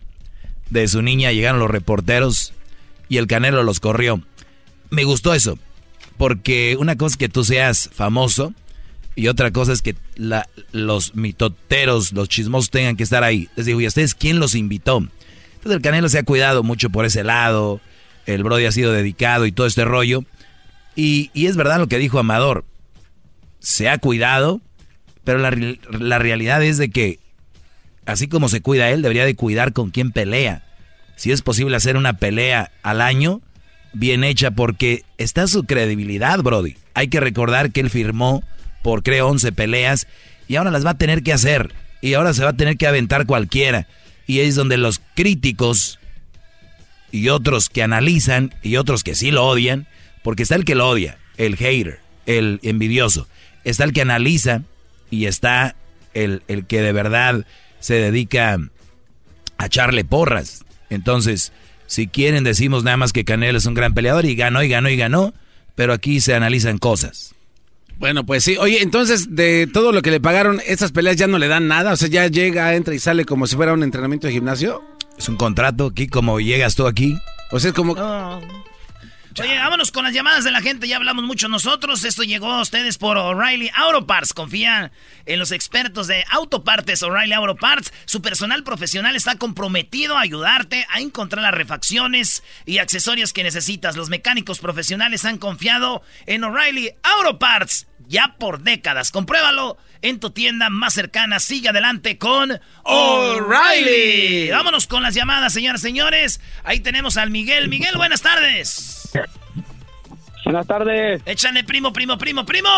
de su niña, llegaron los reporteros y el Canelo los corrió. Me gustó eso, porque una cosa es que tú seas famoso y otra cosa es que la, los mitoteros, los chismosos tengan que estar ahí. Les digo, ¿y ustedes quién los invitó? Entonces el Canelo se ha cuidado mucho por ese lado, el Brody ha sido dedicado y todo este rollo. Y, es verdad lo que dijo Amador, se ha cuidado, pero la, la realidad es de que así como se cuida él, debería de cuidar con quién pelea. Si es posible hacer una pelea al año, bien hecha, porque está su credibilidad, Brody. Hay que recordar que él firmó por creo 11 peleas y ahora las va a tener que hacer. Y ahora se va a tener que aventar cualquiera. Y es donde los críticos y otros que analizan y otros que sí lo odian, porque está el que lo odia, el hater, el envidioso. Está el que analiza y está el, el que de verdad se dedica a echarle porras. Entonces, si quieren, decimos nada más que Canelo es un gran peleador y ganó y ganó y ganó, pero aquí se analizan cosas. Bueno, pues sí. Oye, entonces, de todo lo que le pagaron, ¿esas peleas ya no le dan nada? O sea, ya llega, entra y sale como si fuera un entrenamiento de gimnasio. Es un contrato aquí, como llegas tú aquí. O sea, es como... Oye, vámonos con las llamadas de la gente. Ya hablamos mucho nosotros. Esto llegó a ustedes por O'Reilly Auto Parts. Confía en los expertos de autopartes O'Reilly Auto Parts. Su personal profesional está comprometido a ayudarte a encontrar las refacciones y accesorios que necesitas. Los mecánicos profesionales han confiado en O'Reilly Auto Parts ya por décadas. Compruébalo en tu tienda más cercana. Sigue adelante con O'Reilly. Vámonos con las llamadas, señoras y señores. Ahí tenemos al Miguel. Miguel, buenas tardes. Buenas tardes. Échale, primo, primo, primo, primo.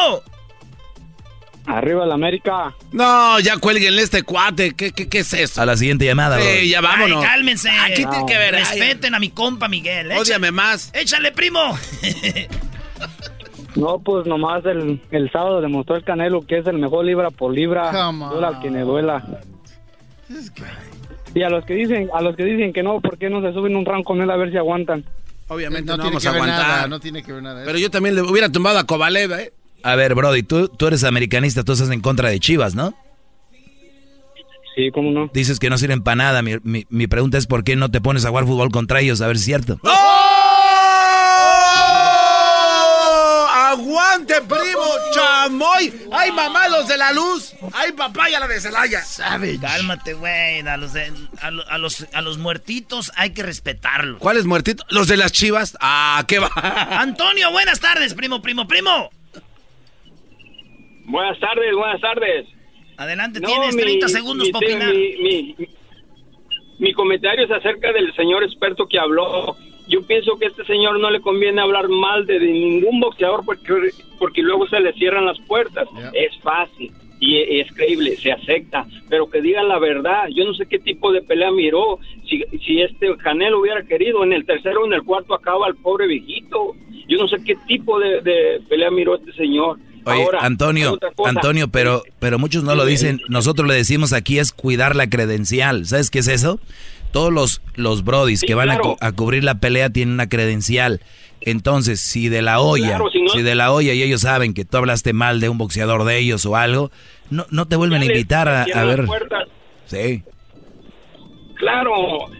Arriba la América. No, ya cuélguenle este cuate. ¿Qué, qué, qué es eso? A la siguiente llamada, bro. Sí, ya vámonos. Ay, cálmense. Aquí tiene que ver. Respeten a mi compa Miguel. Échale. Ódiame más. Échale, primo. *laughs* No, pues nomás el, el sábado demostró el Canelo que es el mejor libra por libra. Duela al que me duela. Y a los que dicen, a los que dicen que no, ¿por qué no se suben un rango con él a ver si aguantan? Obviamente no, No tiene vamos que a aguantar. nada, no tiene que ver nada. Pero yo también le hubiera tumbado a Kovalev, ¿eh? A ver, Brody, tú, tú eres americanista, tú estás en contra de Chivas, ¿no? Sí, ¿cómo no? Dices que no sirven para nada. Mi, mi- mi pregunta es por qué no te pones a jugar fútbol contra ellos, a ver si es cierto. ¡Oh! ¡Aguante, primo! ¡Chamoy! ¡Ay, mamá, los de la luz! ¡Ay, papaya, la de Celaya! Cálmate, güey. A los, de- a, lo- a los, a los muertitos hay que respetarlos. ¿Cuáles muertitos? ¿Los de las chivas? ¡Ah, qué va! Antonio, buenas tardes, primo, primo, primo. Buenas tardes, buenas tardes. Adelante, No, tienes mi- 30 segundos mi- para opinar. Mi, mi- mi comentario es acerca del señor experto que habló. Yo pienso que a este señor no le conviene hablar mal de, de ningún boxeador porque, porque luego se le cierran las puertas. Es fácil y e- es creíble, se acepta, pero que digan la verdad. Yo no sé qué tipo de pelea miró. Si, si este Canelo hubiera querido, en el tercero o en el cuarto acaba el pobre viejito. Yo no sé qué tipo de, de pelea miró este señor. Oye, Ahora, Antonio. Antonio, pero, pero muchos no lo dicen. Nosotros le decimos aquí es cuidar la credencial. ¿Sabes qué es eso? Todos los, los brodis Sí, que van a claro. a, cubrir la pelea tienen una credencial. Entonces, si de la olla, Claro, si de la olla y ellos saben que tú hablaste mal de un boxeador de ellos o algo, no, no te vuelven a invitar a, a ver. Sí. Claro.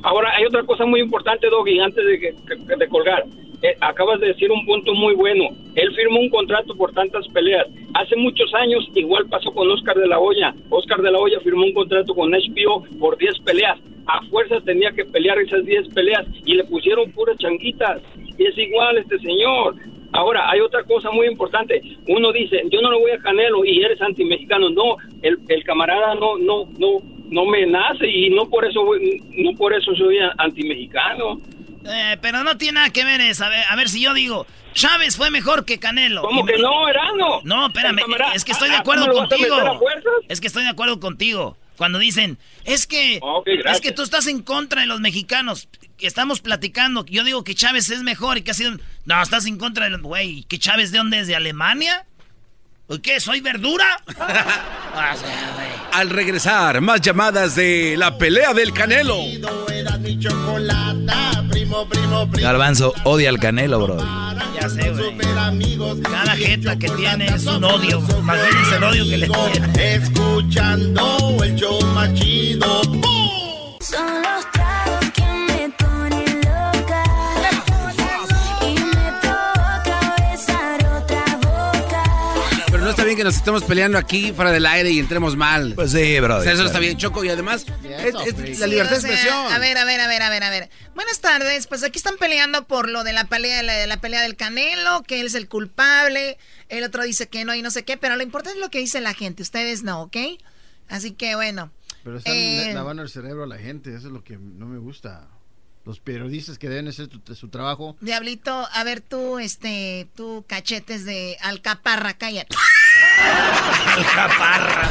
Ahora hay otra cosa muy importante, Doggy, antes de, que- de colgar. Eh, acabas de decir un punto muy bueno. Él firmó un contrato por tantas peleas. Hace muchos años igual pasó con Oscar de la Hoya. Oscar de la Hoya firmó un contrato con HBO por 10 peleas. A fuerza tenía que pelear esas 10 peleas y le pusieron puras changuitas. Y es igual este señor. Ahora, hay otra cosa muy importante. Uno dice, yo no lo voy a Canelo y eres antimexicano. No, el, camarada no, no, no, no me nace y no por eso, no por eso soy antimexicano. Eh, pero no tiene nada que ver eso. A ver, a ver si yo digo, Chávez fue mejor que Canelo. ¿Cómo Y- que no, Erano? No, espérame, es que estoy de ah, acuerdo ¿cómo lo vas a contigo. Es que estoy de acuerdo contigo. Cuando dicen, es que, es que tú estás en contra de los mexicanos. Que estamos platicando. Yo digo que Chávez es mejor y que ha sido. No, estás en contra de los. Güey, ¿que Chávez de dónde es? ¿De Alemania? ¿O qué? ¿Soy verdura? *laughs* O sea, güey. Al regresar, más llamadas de la pelea del Canelo. Era mi chocolata, primo, primo, primo. Garbanzo odia al Canelo, bro. Ya sé, güey. Cada jeta que tiene es un odio. Imagínense el odio que le tiene. Escuchando el show más chido. Son los está bien que nos estemos peleando aquí fuera del aire y entremos mal. Pues sí, bro. O sea, eso está bien, Choco. Y además, es, es la libertad de Sí, o sea, expresión. A ver, a ver, a ver, a ver, a ver. Buenas tardes. Pues aquí están peleando por lo de la pelea, la, la pelea del Canelo, que él es el culpable. El otro dice que no y no sé qué. Pero lo importante es lo que dice la gente. Ustedes no, ¿ok? Así que bueno. Pero están Eh, lavando el cerebro a la gente, eso es lo que no me gusta. Los periodistas que deben hacer tu- su trabajo. Diablito, a ver tú, este, tú cachetes de alcaparra, cállate. *laughs* Alcaparra.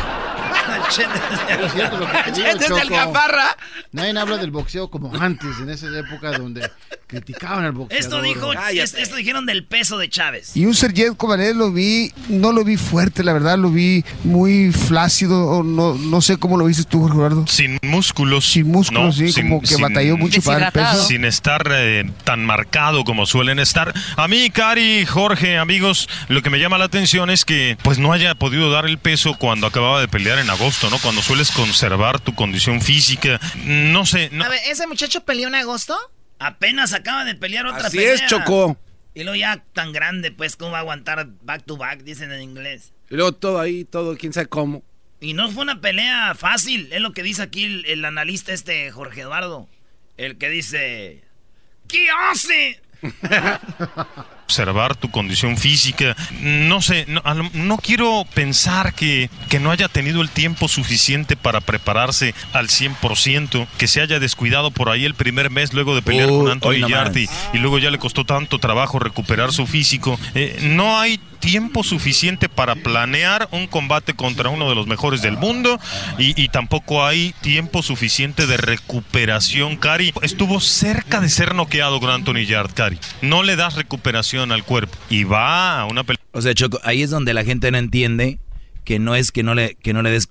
Pero *laughs* es alcaparra. Nadie habla del boxeo como antes, en esa época donde criticaban al boxeo. Esto dijo, es- esto dijeron del peso de Chávez. Y un Sergey Kovalev lo vi, no lo vi fuerte, la verdad, lo vi muy flácido, no, no sé cómo lo viste tú, Jorge Eduardo. Sin músculos. Sin músculos, ¿no? sí, Sin- como que sin- batalló mucho para el peso. Sin estar eh, tan marcado como suelen estar. A mí, Cari, Jorge, amigos, lo que me llama la atención es que pues no haya podido dar el peso cuando acababa de pelear en agosto, ¿no? Cuando sueles conservar tu condición física. No sé, no, A ver, ¿ese muchacho peleó en agosto? Apenas acaba de pelear otra Así pelea. es, Choco. Y luego ya tan grande, pues, ¿cómo va a aguantar back to back? Dicen en inglés. Y luego todo ahí, todo, quién sabe cómo. Y no fue una pelea fácil, es lo que dice aquí el, el analista este Jorge Eduardo. El que dice... ¿Qué hace? *laughs* observar tu condición física. No sé, no, no quiero pensar que, que no haya tenido el tiempo suficiente para prepararse al 100%, que se haya descuidado por ahí el primer mes luego de pelear con Anthony. Yardy y luego ya le costó tanto trabajo recuperar su físico. Eh, no hay tiempo suficiente para planear un combate contra uno de los mejores del mundo y, y tampoco hay tiempo suficiente de recuperación, Cari. Estuvo cerca de ser noqueado con Anthony Yard, Cari. No le das recuperación al cuerpo y va a una pelea. O sea, Choco, ahí es donde la gente no entiende que no es que no le, que no le des,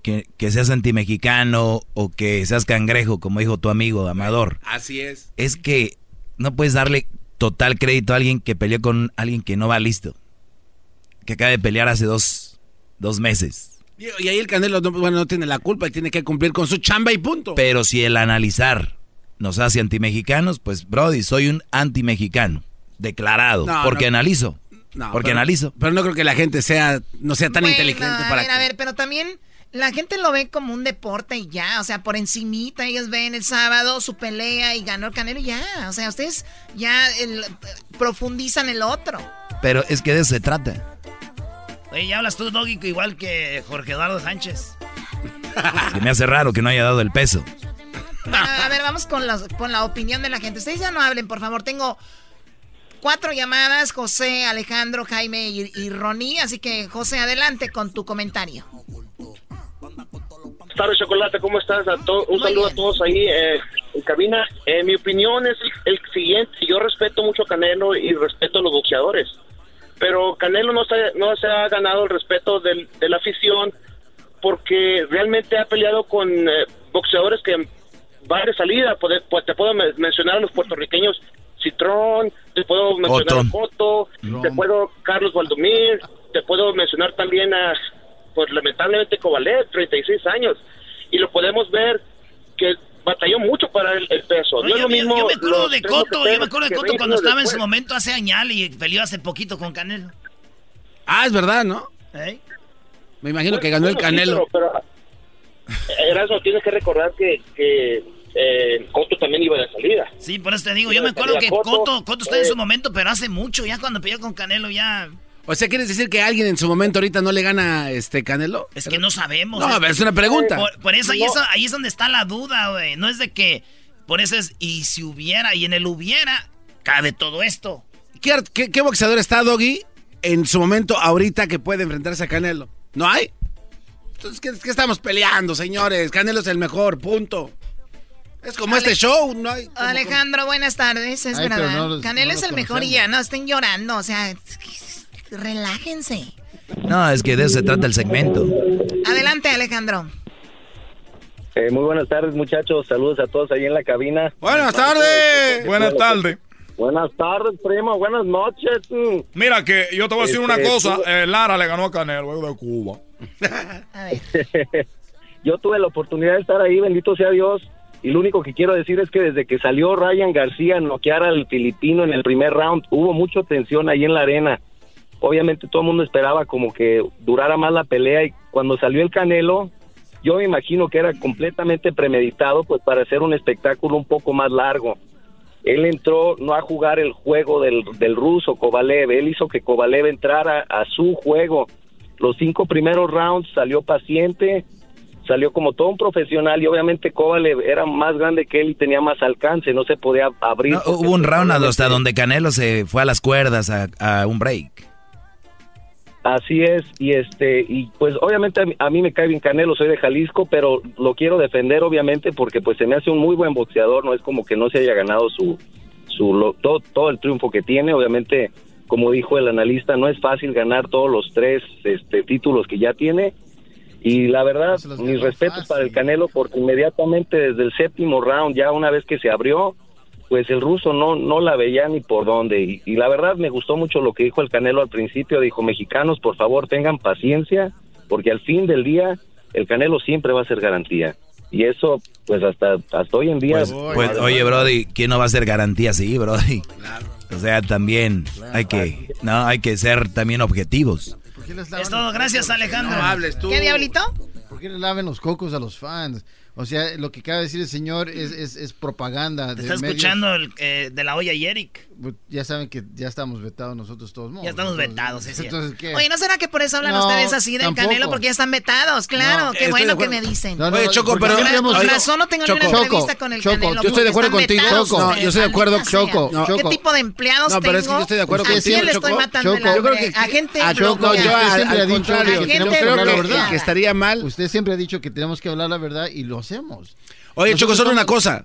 que, que seas antimexicano o que seas cangrejo, como dijo tu amigo Amador. Así es. Es que no puedes darle total crédito a alguien que peleó con alguien que no va listo. Que acaba de pelear hace dos, dos meses. Y, y ahí el Canelo no, bueno, no tiene la culpa y tiene que cumplir con su chamba y punto. Pero si el analizar nos hace antimexicanos, pues Brody, soy un antimexicano. Declarado. No, porque no. analizo. No, porque pero- analizo. Pero no creo que la gente sea, no sea tan Bueno, inteligente a para ver, que- a ver, pero también la gente lo ve como un deporte y ya, o sea, por encimita ellos ven el sábado su pelea y ganó el Canelo y ya, o sea, ustedes ya el- profundizan el otro. Pero es que de eso se trata. Oye, ya hablas tú, Doggy, igual que Jorge Eduardo Sánchez. Se me hace raro que no haya dado el peso. Bueno, a ver, vamos con, los- con la opinión de la gente. Ustedes ya no hablen, por favor. Tengo cuatro llamadas, José, Alejandro, Jaime y, y Ronnie. Así que, José, adelante con tu comentario. Buenas tardes, Chocolate, ¿cómo estás? A to- un saludo a todos ahí eh, en cabina. Eh, mi opinión es el, el siguiente. Yo respeto mucho a Canelo y respeto a los boxeadores. Pero Canelo no se, no se ha ganado el respeto del- de la afición porque realmente ha peleado con eh, boxeadores que van de salida. Pues, te puedo me- mencionar a los puertorriqueños Citrón, te puedo mencionar a Cotto, te puedo Carlos Valdomir, te puedo mencionar también a, pues lamentablemente Kovalev, 36 años. Y lo podemos ver que batalló mucho para el, el peso. Oye, no es lo yo, mismo yo me acuerdo de Coto, yo me acuerdo de Coto 20 cuando estaba en su momento hace añal y peleó hace poquito con Canelo. Ah, es verdad, ¿no? ¿Eh? Me imagino que ganó el sí, Canelo. pero, pero, Erasmo, tienes que recordar que, que eh, Cotto también iba de salida. Sí, por eso te digo, yo me acuerdo que Coto, Coto está en su momento, pero hace mucho, ya cuando peleó con Canelo ya... O sea, ¿quieres decir que alguien en su momento ahorita no le gana este Canelo? Es que no sabemos. No, pero es una pregunta. Por, por eso, ahí, No. es, ahí es donde está la duda, güey. No es de que... Por eso es, y si hubiera, y en el hubiera, cabe todo esto. ¿Qué, qué- qué boxeador está, Doggy, en su momento ahorita que puede enfrentarse a Canelo? ¿No hay? Entonces, ¿qué, qué estamos peleando, señores? Canelo es el mejor, punto. Es como este show, no hay... Alejandro, buenas tardes. Es Ay, verdad. no los- Canelo no es el mejor y ya no estén llorando. O sea, relájense. No, es que de eso se trata el segmento. Adelante, Alejandro. Eh, muy buenas tardes, muchachos. Saludos a todos ahí en la cabina. Buenas tardes. Buenas tardes. Buenas tardes, primo. Buenas noches. Mira que yo te voy a decir una Este, cosa. tú- eh, Lara le ganó a Canelo, es de Cuba. *laughs* *laughs* Yo tuve la oportunidad de estar ahí, bendito sea Dios. Y lo único que quiero decir es que desde que salió Ryan García a noquear al filipino en el primer round, hubo mucha tensión ahí en la arena. Obviamente todo el mundo esperaba como que durara más la pelea y cuando salió el Canelo, yo me imagino que era completamente premeditado pues para hacer un espectáculo un poco más largo. Él entró no a jugar el juego del, del ruso Kovalev, él hizo que Kovalev entrara a su juego. Los cinco primeros rounds salió paciente, salió como todo un profesional y obviamente Kovalev era más grande que él y tenía más alcance, no se podía abrir. No, hubo un pues, round hasta donde Canelo se fue a las cuerdas a, a un break. Así es, y este, y pues obviamente a mí, a mí me cae bien Canelo, soy de Jalisco, pero lo quiero defender obviamente porque pues se me hace un muy buen boxeador, no es como que no se haya ganado su, su lo- todo, todo el triunfo que tiene, obviamente, como dijo el analista, no es fácil ganar todos los tres este, títulos que ya tiene, y la verdad, mis respetos para el Canelo porque inmediatamente desde el séptimo round, ya una vez que se abrió, pues el ruso no, no la veía ni por dónde. Y, y la verdad me gustó mucho lo que dijo el Canelo al principio. Dijo, mexicanos, por favor, tengan paciencia, porque al fin del día el Canelo siempre va a ser garantía. Y eso, pues hasta, hasta hoy en día... Pues, pues, oye, Brody, ¿quién no va a ser garantía así, Brody? O sea, también hay que, no, hay que ser también objetivos. Es todo, gracias Alejandro. No hables tú. ¿Qué diablito? ¿Por qué le laven los cocos a los fans? O sea, lo que acaba de decir el señor es, es, es propaganda. Te de está escuchando el, eh, de la olla y Eric. Pues, Ya saben que ya estamos vetados nosotros todos. modos. Ya estamos Entonces, vetados, es cierto. Entonces, ¿qué? Oye, ¿no será que por eso hablan No, ustedes así del tampoco. Canelo? Porque ya están vetados, claro. No, Qué bueno que me dicen. No, no, Oye, Choco, pero- razón no tengo ni una Choco, entrevista Choco, con el Choco, Canelo. yo estoy de acuerdo contigo. Choco, yo estoy de acuerdo, Choco. Choco. ¿Qué tipo de empleados No, pero es que tengo? yo estoy de acuerdo ¿A quién contigo, le estoy Choco. matando Choco, el creo hambre? A gente a Choco, yo A usted siempre ha gente dicho que tenemos que bloqueada. hablar la verdad. que estaría mal. Usted siempre ha dicho que tenemos que hablar la verdad y lo hacemos. Oye, Choco, solo una cosa.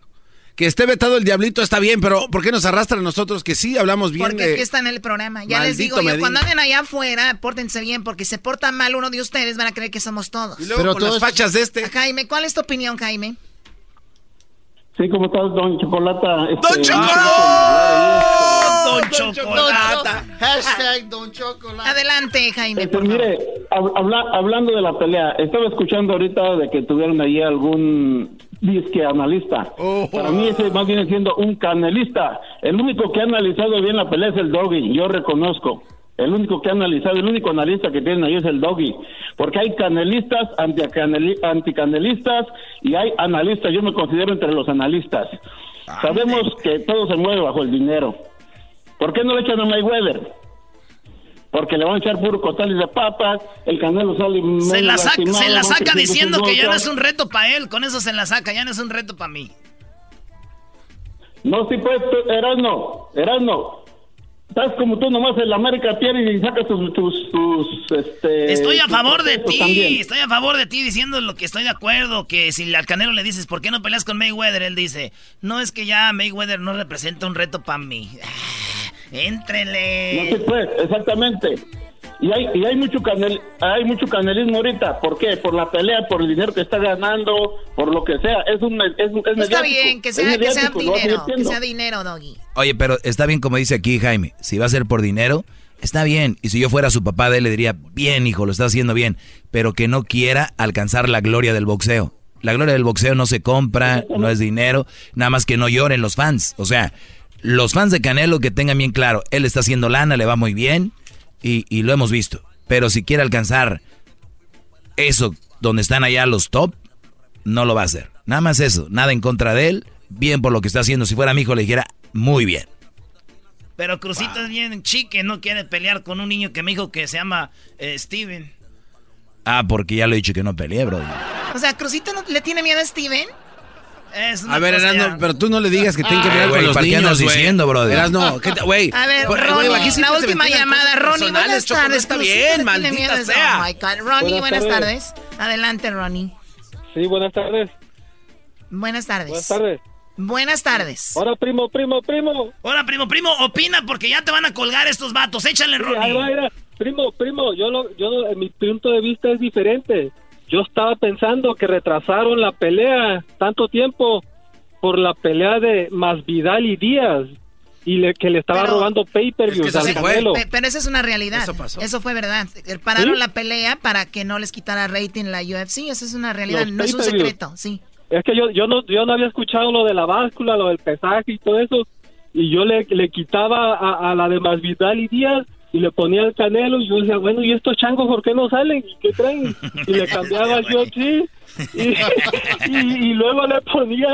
Que esté vetado el diablito está bien, pero ¿por qué nos arrastran nosotros que sí hablamos bien? Porque aquí está en el programa. Ya les maldito digo yo, cuando anden allá afuera, pórtense bien, porque se porta mal uno de ustedes, van a creer que somos todos. Y luego Pero con las fachas de este. Jaime, ¿cuál es tu opinión, Jaime? Sí, ¿cómo estás, don Chocolata? Este, ¡Don Chocolata! Don Chocolata. Hashtag Don Chocolate. Adelante, Jaime, Este, por favor. mire, hab- habla- hablando de la pelea, estaba escuchando ahorita de que tuvieron ahí algún disque analista. Para mí ese más viene siendo un canelista. El único que ha analizado bien la pelea es el Doggy, yo reconozco. El único que ha analizado, el único analista que tienen ahí es el Doggy. Porque hay canelistas, anticaneli- anticanelistas y hay analistas. Yo me considero entre los analistas. Sabemos que todo se mueve bajo el dinero. ¿Por qué no le echan a Mayweather? Porque le van a echar puro costales de papas, el Canelo sale Se la, saca, se la saca diciendo que ya no es un reto para él. Con eso se la saca, ya no es un reto para mí. No, sí, pues, Erasmo, Erasmo. Estás como tú nomás en la América pierde y sacas tus, tus, tus, este... Estoy a favor de ti, también. estoy a favor de ti diciendo lo que estoy de acuerdo, que si al Canelo le dices, ¿por qué no peleas con Mayweather? Él dice, no es que ya Mayweather no representa un reto para mí. *laughs* Éntrele. No, pues, exactamente. Y hay, y hay mucho canel, hay mucho canelismo ahorita. ¿Por qué? Por la pelea, por el dinero que está ganando, por lo que sea. Es un, es, es Está mediático. bien, que Es sea, que sea dinero, que sea dinero, Doggy. Oye, pero está bien como dice aquí Jaime, si va a ser por dinero, está bien. Y si yo fuera su papá de él, le diría, bien, hijo, lo está haciendo bien, pero que no quiera alcanzar la gloria del boxeo. La gloria del boxeo no se compra, no es dinero, nada más que no lloren los fans. O sea, los fans de Canelo que tengan bien claro, él está haciendo lana, le va muy bien y, y lo hemos visto. Pero si quiere alcanzar eso donde están allá los top, no lo va a hacer. Nada más eso, nada en contra de él, bien por lo que está haciendo. Si fuera mi hijo le dijera, muy bien. Pero Crucito es bien chique, no quiere pelear con un niño que me dijo que se llama eh, Steven. Ah, porque ya le he dicho que no peleé, bro. O sea, ¿Crucito no le tiene miedo a Steven? Es una A ver, Erasno, pero tú no le digas que tienen que ver con los ¿para qué niños, andas güey. diciendo, brother? Erasno, ¿qué te- güey? A ver, Ronnie, siempre la última llamada. Ronnie, buenas tardes. está bien, maldita sea. Oh, my God. Ronnie, Buenas buenas tardes. tardes. Adelante, Ronnie. Sí, buenas tardes. Buenas tardes. Buenas tardes. Buenas tardes. Ahora, primo, primo, primo. Hola, primo, primo, opina porque ya te van a colgar estos vatos. Échale, Sí, Ronnie. ahí va, va. Primo, primo, yo, lo, yo lo- mi punto de vista es diferente. Yo estaba pensando que retrasaron la pelea tanto tiempo por la pelea de Masvidal y Díaz. y le, que le estaba Pero- robando pay-per-views al Canelo. Pe- Pero esa es una realidad. Eso, fue verdad. Eh, Pararon ¿Sí? la pelea para que no les quitara rating la UFC. Esa es una realidad, Los no es un secreto. Sí. Es que yo, yo, no, yo no había escuchado lo de la báscula, lo del pesaje y todo eso. Y yo le, le quitaba a, a la de Masvidal y Díaz y le ponía el canelo. Y yo decía, bueno, ¿y estos changos por qué no salen? ¿Y qué traen? Y le cambiaba *laughs* al UFC. Y, y, y luego le ponía,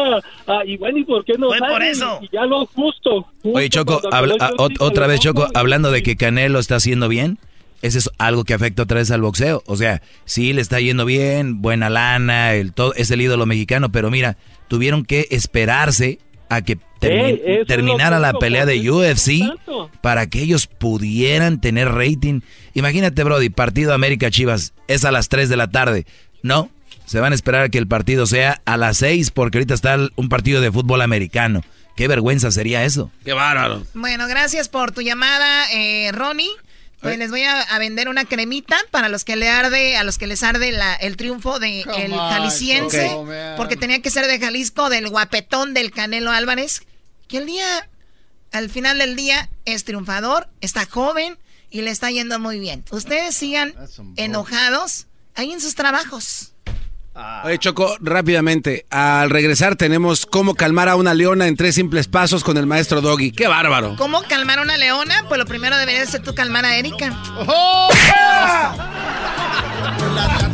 ah, y bueno, ¿y por qué no Fue por salen? eso. Y ya lo justo. justo Oye, Choco, habla- a- otra vez, Choco, y- hablando de que Canelo está haciendo bien, ese es algo que afecta otra vez al boxeo. O sea, sí le está yendo bien, buena lana, el todo, es el ídolo mexicano, pero mira, tuvieron que esperarse a que termi- lo terminara la pelea ¿por de UFC tanto? para que ellos pudieran tener rating. Imagínate, Brody, partido América Chivas es a las 3 de la tarde. No, se van a esperar a que el partido sea a las 6 porque ahorita está un partido de fútbol americano. Qué vergüenza sería eso. Qué bárbaro. Bueno, gracias por tu llamada, eh, Ronnie. Pues les voy a, a vender una cremita para los que le arde, a los que les arde la- el triunfo de Come el on, jalisciense, porque tenía que ser de Jalisco, del guapetón del Canelo Álvarez, que el día, al final del día, es triunfador, está joven y le está yendo muy bien. Ustedes sigan enojados ahí en sus trabajos. Oye, Choco, rápidamente. Al regresar tenemos cómo calmar a una leona en tres simples pasos con el maestro Doggy. ¡Qué bárbaro! ¿Cómo calmar a una leona? Pues lo primero debería ser tú calmar a Erika.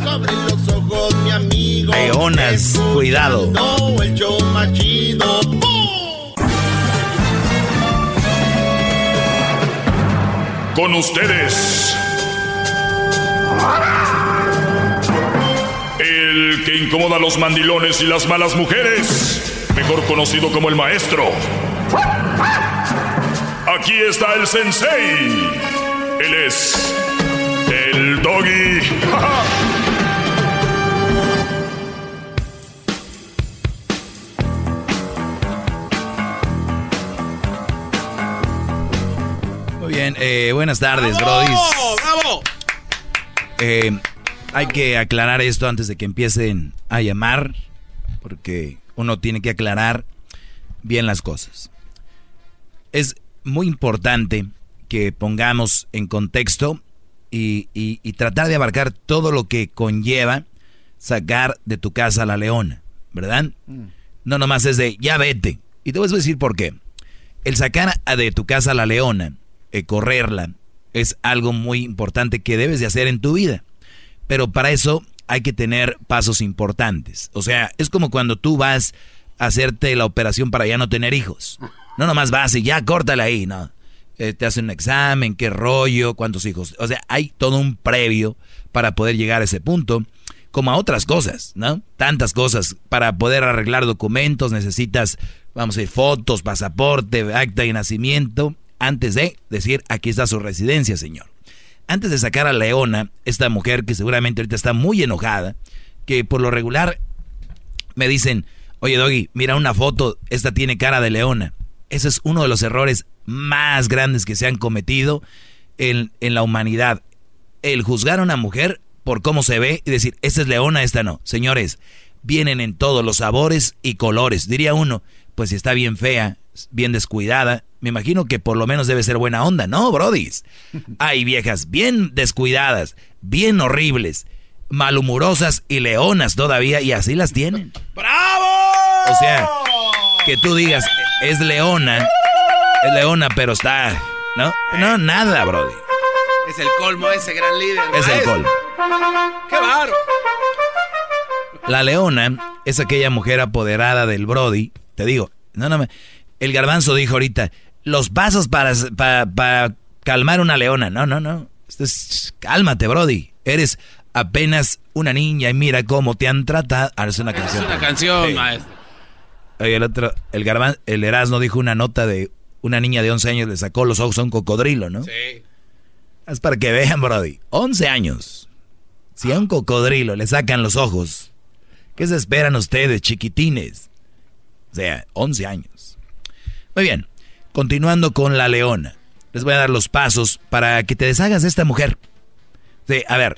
Sobre los ojos, mi amigo. Leonas, cuidado. No, el show. Con ustedes. El que incomoda a los mandilones y las malas mujeres. Mejor conocido como el maestro. Aquí está el sensei. Él es. El doggy. Muy bien, eh, buenas tardes, Brody. ¡Bravo! Eh, hay que aclarar esto antes de que empiecen a llamar, porque uno tiene que aclarar bien las cosas. Es muy importante que pongamos en contexto y, y- y tratar de abarcar todo lo que conlleva sacar de tu casa a la leona, ¿verdad? No nomás es de, ya vete. Y te voy a decir por qué. El sacar de tu casa a la leona, eh, correrla, es algo muy importante que debes de hacer en tu vida. Pero para eso hay que tener pasos importantes. O sea, es como cuando tú vas a hacerte la operación para ya no tener hijos. No nomás vas y ya córtala ahí, no. Eh, te hacen un examen, qué rollo, cuántos hijos. O sea, hay todo un previo para poder llegar a ese punto, como a otras cosas, ¿no? Tantas cosas. Para poder arreglar documentos necesitas, vamos a decir, fotos, pasaporte, acta de nacimiento, antes de decir, aquí está su residencia, señor. Antes de sacar a Leona, esta mujer que seguramente ahorita está muy enojada, que por lo regular me dicen, oye Doggy, mira una foto, esta tiene cara de leona. Ese es uno de los errores más grandes que se han cometido en, en la humanidad. El juzgar a una mujer por cómo se ve y decir, esta es leona, esta no. Señores, vienen en todos los sabores y colores. Diría uno, pues si está bien fea, bien descuidada, me imagino que por lo menos debe ser buena onda. No, brodis. *laughs* Hay viejas bien descuidadas, bien horribles, malhumorosas y leonas todavía y así las tienen. ¡Bravo! O sea, que tú digas, es leona, es leona, pero está... No, no, nada, brody. Es el colmo ese gran líder. Es el colmo. ¡Qué bárbaro! La leona es aquella mujer apoderada del Brody. Te digo, no, no, me- el garbanzo dijo ahorita, los pasos para, para, para calmar una leona. No, no, no. Es- cálmate, Brody. Eres apenas una niña y mira cómo te han tratado. Ah, es una Es canción. una canción, Sí. maestro. Oye, el otro, el garban, el Erasmo dijo una nota de una niña de 11 años le sacó los ojos a un cocodrilo, ¿no? Sí. Es para que vean, Brody. 11 años. Si a un cocodrilo le sacan los ojos, ¿qué se esperan ustedes, chiquitines? O sea, 11 años. Muy bien. Continuando con la leona. Les voy a dar los pasos para que te deshagas de esta mujer. Sí, a ver,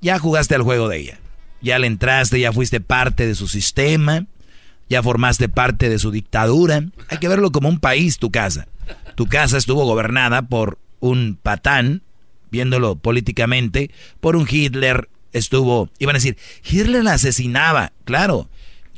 ya jugaste al juego de ella. Ya le entraste, ya fuiste parte de su sistema. ya formaste parte de su dictadura. Hay que verlo como un país, tu casa. Tu casa estuvo gobernada por un patán, viéndolo políticamente, por un Hitler, estuvo, iban a decir, Hitler la asesinaba, claro,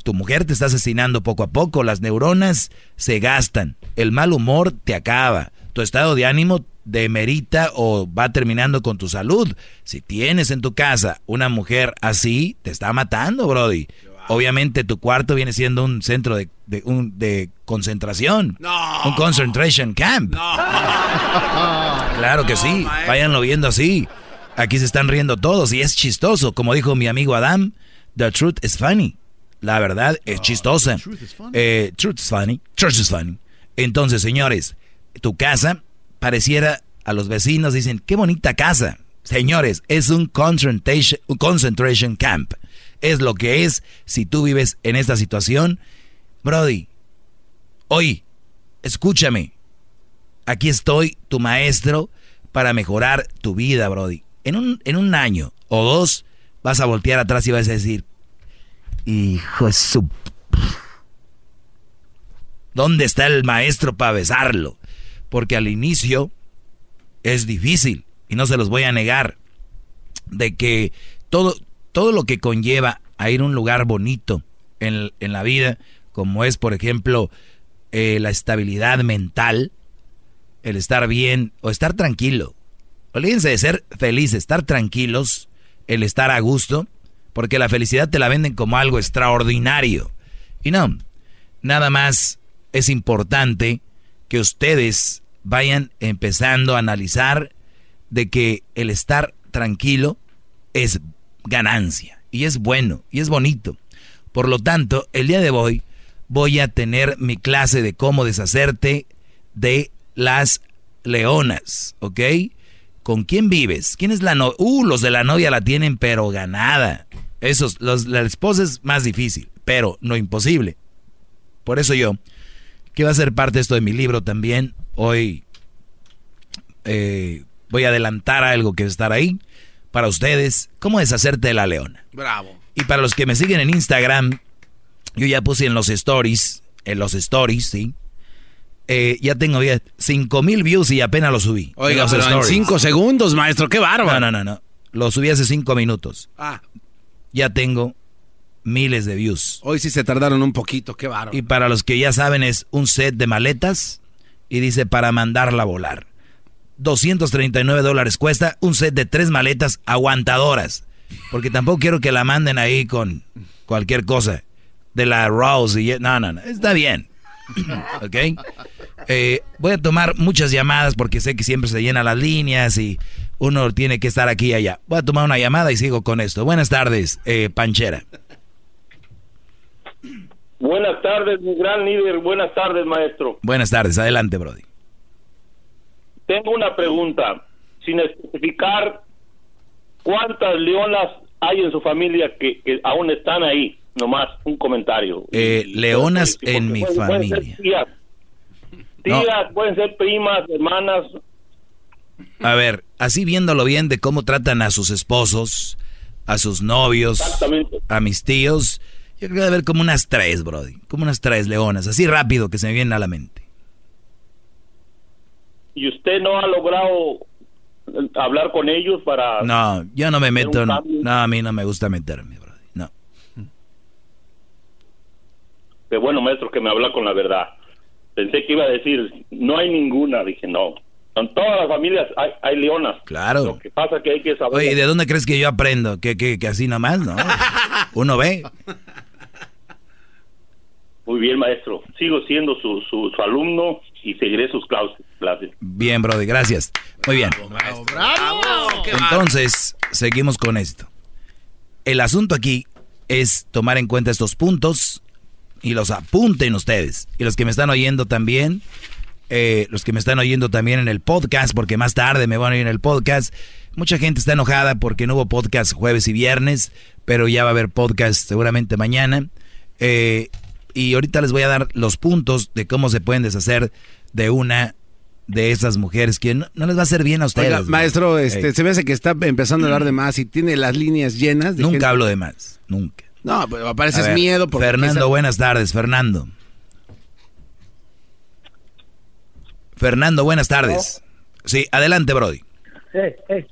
tu mujer te está asesinando poco a poco, las neuronas se gastan, el mal humor te acaba, tu estado de ánimo demerita o va terminando con tu salud. Si tienes en tu casa una mujer así, te está matando, Brody. Obviamente tu cuarto viene siendo un centro de, de, un, de concentración. Un concentration camp. *laughs* Claro que sí. Váyanlo viendo así. Aquí se están riendo todos y es chistoso. Como dijo mi amigo Adam, the truth is funny. La verdad es chistosa. Eh, truth is funny. Truth is funny. Entonces, señores, tu casa pareciera a los vecinos, dicen, qué bonita casa. Señores, es un concentration, un concentration camp. Es lo que es si tú vives en esta situación. Brody, hoy, escúchame. Aquí estoy, tu maestro, para mejorar tu vida, Brody. En un, en un año o dos vas a voltear atrás y vas a decir, hijo de su... ¿Dónde está el maestro para besarlo? Porque al inicio es difícil y no se los voy a negar de que todo, todo lo que conlleva a ir a un lugar bonito en, en la vida, como es por ejemplo eh, la estabilidad mental, el estar bien o estar tranquilo. Olvídense de ser felices, estar tranquilos, el estar a gusto, porque la felicidad te la venden como algo extraordinario. Y no, nada más es importante que ustedes vayan empezando a analizar de que el estar tranquilo es ganancia y es bueno y es bonito. Por lo tanto, el día de hoy voy a tener mi clase de cómo deshacerte de las leonas, ¿ok? ¿Con quién vives? ¿Quién es la novia? Uh, los de la novia la tienen pero ganada. Esos, los, la esposa es más difícil, pero no imposible. Por eso yo, que va a ser parte esto de mi libro también, hoy eh, voy a adelantar algo que va a estar ahí para ustedes. ¿Cómo deshacerte de la leona? Bravo. Y para los que me siguen en Instagram, yo ya puse en los stories, en los stories, ¿sí? Eh, ya tengo ya 5 mil views y apenas lo subí. Oiga, pero en 5 segundos, maestro, qué bárbaro. No, no, no, no. Lo subí hace 5 minutos. Ah. Ya tengo miles de views. Hoy sí se tardaron un poquito, qué bárbaro. Y para los que ya saben es un set de maletas y dice para mandarla a volar. 239 dólares cuesta un set de tres maletas aguantadoras. Porque tampoco quiero que la manden ahí con cualquier cosa. De la Rose y... No, no, no. Está bien. *clears throat* ¿Ok? Eh, voy a tomar muchas llamadas porque sé que siempre se llenan las líneas y uno tiene que estar aquí y allá. Voy a tomar una llamada y sigo con esto. Buenas tardes, eh, Panchera. Buenas tardes, mi gran líder. Buenas tardes, maestro. Buenas tardes. Adelante, Brody. Tengo una pregunta. Sin especificar cuántas leonas hay en su familia que, que aún están ahí. Nomás un comentario. Eh, leonas en mi pueden- pueden ser familia. Tías, Tías, pueden ser primas, hermanas. A ver, así viéndolo bien de cómo tratan a sus esposos, a sus novios, a mis tíos, yo creo que debe haber como unas tres, Brody. Como unas tres leonas, así rápido que se me vienen a la mente. Y usted no ha logrado eh, hablar con ellos para... No, yo no me meto, no, cambio. a mí no me gusta meterme, Brody. No. Qué bueno, maestro, que me habla con la verdad. Pensé que iba a decir, no hay ninguna. Dije, no. En todas las familias hay, hay leonas. Claro. Lo que pasa es que hay que saber... Oye, ¿y de dónde crees que yo aprendo? ¿Que, que, que así nomás, no? *laughs* Uno ve. Muy bien, maestro. Sigo siendo su, su, su alumno y seguiré sus clases. Bien, Brody, gracias. Muy bien. Entonces, seguimos con esto. El asunto aquí es tomar en cuenta estos puntos y los apunten ustedes. Y los que me están oyendo también, eh, los que me están oyendo también en el podcast, porque más tarde me van a oír en el podcast. Mucha gente está enojada porque no hubo podcast jueves y viernes, pero ya va a haber podcast seguramente mañana. Eh, y ahorita les voy a dar los puntos de cómo se pueden deshacer de una de esas mujeres que no, no les va a hacer bien a ustedes. Oiga, maestro, este, se me hace que está empezando a hablar de más y tiene las líneas llenas. de Nunca gente- hablo de más, nunca. No, pero pareces A ver, miedo. porque Fernando, quizá- buenas tardes, Fernando. Fernando, buenas tardes. Sí, adelante, Brody. Sí, sí.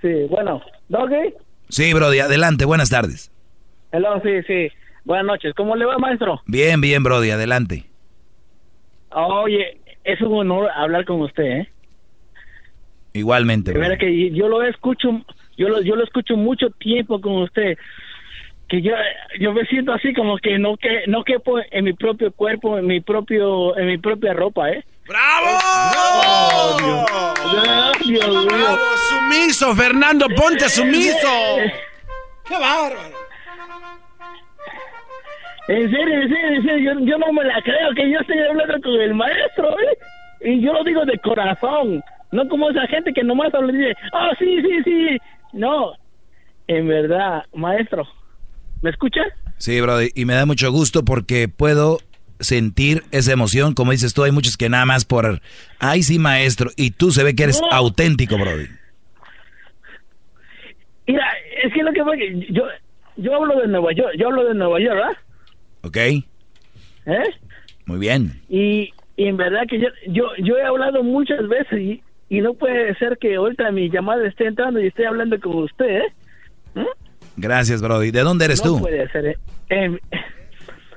Sí, bueno. ¿Doggy? Sí, Brody, adelante, buenas tardes. Hello, sí, sí. Buenas noches. ¿Cómo le va, maestro? Bien, bien, Brody, adelante. Oye, es un honor hablar con usted, ¿eh? Igualmente, De Brody. verdad que yo lo escucho, yo lo, yo lo escucho mucho tiempo con usted. Que yo, yo me siento así como que no que no quepo en mi propio cuerpo, en mi propio, en mi propia ropa, ¿eh? ¡Bravo! Dios, Dios mío. ¡Bravo, sumiso, Fernando! ¡Ponte sumiso! ¡Qué bárbaro! En serio, en serio, en serio, yo, yo no me la creo que yo estoy hablando con el maestro, ¿eh? Y yo lo digo de corazón, no como esa gente que nomás le dice, oh, sí, sí, sí. No, en verdad, maestro, ¿me escucha? Sí, Brody, y me da mucho gusto porque puedo sentir esa emoción. Como dices tú, hay muchos que nada más por, ay, sí, maestro, y tú se ve que eres No. auténtico, Brody. Mira, es que lo que que yo, yo hablo de Nueva York, yo hablo de Nueva York, ¿verdad? ¿Ok? ¿Eh? Muy bien. Y, y en verdad que yo, yo, yo he hablado muchas veces y, y no puede ser que ahorita mi llamada esté entrando y esté hablando con usted, ¿eh? Gracias, Brody. ¿De dónde eres no tú? puede ser. ¿eh? Em,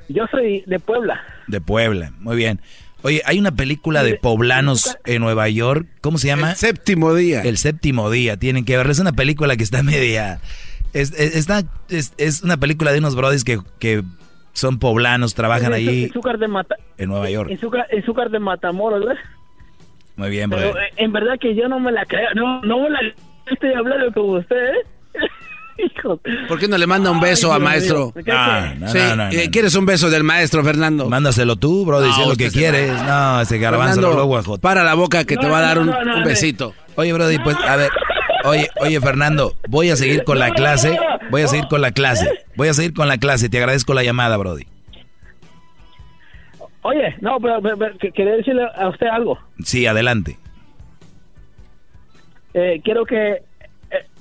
yo soy de Puebla. De Puebla. Muy bien. Oye, hay una película de poblanos en Nueva York. ¿Cómo se llama? El séptimo día. El séptimo día. Tienen que verla. Es una película que está *laughs* media. Es, es, está- es, es una película de unos brodis que, que son poblanos, trabajan Es- allí Azúcar de Mata, en Nueva York. azúcar, azúcar de Matamoros, ¿verdad? Muy bien, Pero brother. eh, en verdad que yo no me la creo, no, no me la estoy hablando con usted, ¿eh? *laughs* Hijo. ¿Por qué no le manda un beso Ay, a maestro? mío. ¿Me cae que- no, Sí, no, eh, no. ¿Quieres un beso del maestro, Fernando? Mándaselo tú, Brody, No, si es lo que quieres. va. No, ese garbanzo lo para la boca que te va a dar un, no, no, un no. besito. Oye, Brody, pues, a ver. Oye, oye, Fernando, voy a seguir con la clase. Voy a seguir con la clase. Voy a seguir con la clase. Te agradezco la llamada, Brody. Oye, no, pero, pero- pero que- quería decirle a usted algo. Sí, adelante. Eh, quiero que,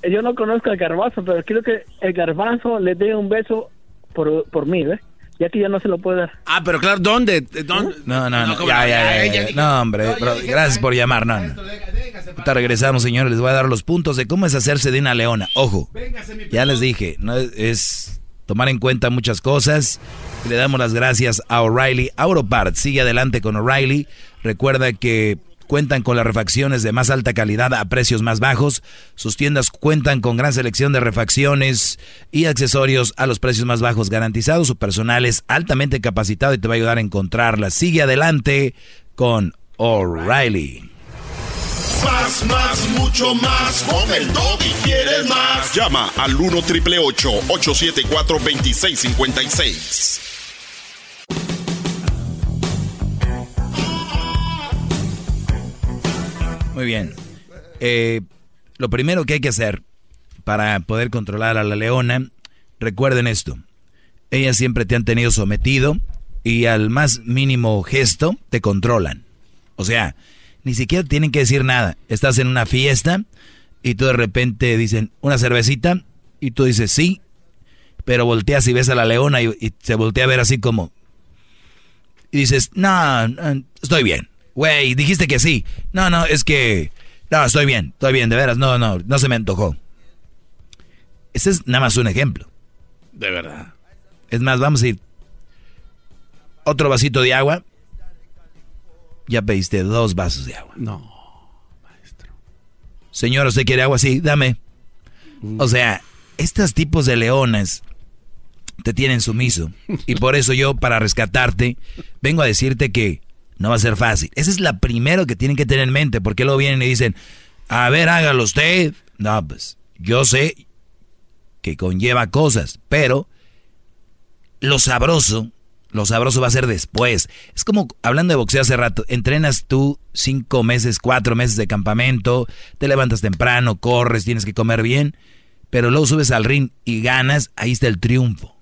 eh, yo no conozco al garbanzo, pero quiero que el garbanzo le dé un beso por, por mí, ¿ves? Ya que yo no se lo puedo dar. Ah, pero claro, ¿dónde? ¿Dónde? No, no, no. ¿cómo Ya, no? ya, Ya, ya, ya, ya. No, hombre, gracias por llamar. No, no. Ahorita regresamos, señores. Les voy a dar los puntos de cómo es hacerse de una leona. Ojo, ya les dije, no es, es tomar en cuenta muchas cosas. Le damos las gracias a O'Reilly Auto Parts. Sigue adelante con O'Reilly. Recuerda que cuentan con las refacciones de más alta calidad a precios más bajos. Sus tiendas cuentan con gran selección de refacciones y accesorios a los precios más bajos garantizados. Su personal es altamente capacitado y te va a ayudar a encontrarlas. Sigue adelante con O'Reilly. Más, más, mucho más. Con el y quieres más. Llama al 1 triple 874 2656. Muy bien. Eh, lo primero que hay que hacer para poder controlar a la leona, recuerden esto. Ellas siempre te han tenido sometido y al más mínimo gesto te controlan. O sea, ni siquiera tienen que decir nada. Estás en una fiesta y tú de repente dicen una cervecita y tú dices sí, pero volteas y ves a la leona y, se voltea a ver así como... Y dices, no, no, estoy bien. Güey, dijiste que sí. No, no, es que... No, estoy bien, estoy bien, de veras. No, no, no se me antojó. Ese es nada más un ejemplo. De verdad. Es más, vamos a ir. Otro vasito de agua. Ya pediste dos vasos de agua. No. Señor, ¿usted quiere agua? Sí, dame. O sea, estos tipos de leones te tienen sumiso. Y por eso yo, para rescatarte, vengo a decirte que no va a ser fácil. Esa es la primero que tienen que tener en mente, porque luego vienen y dicen, a ver, hágalo usted. No, pues yo sé que conlleva cosas, pero lo sabroso, lo sabroso va a ser después. Es como hablando de boxeo hace rato, entrenas tú cinco meses, cuatro meses de campamento, te levantas temprano, corres, tienes que comer bien, pero luego subes al ring y ganas, ahí está el triunfo.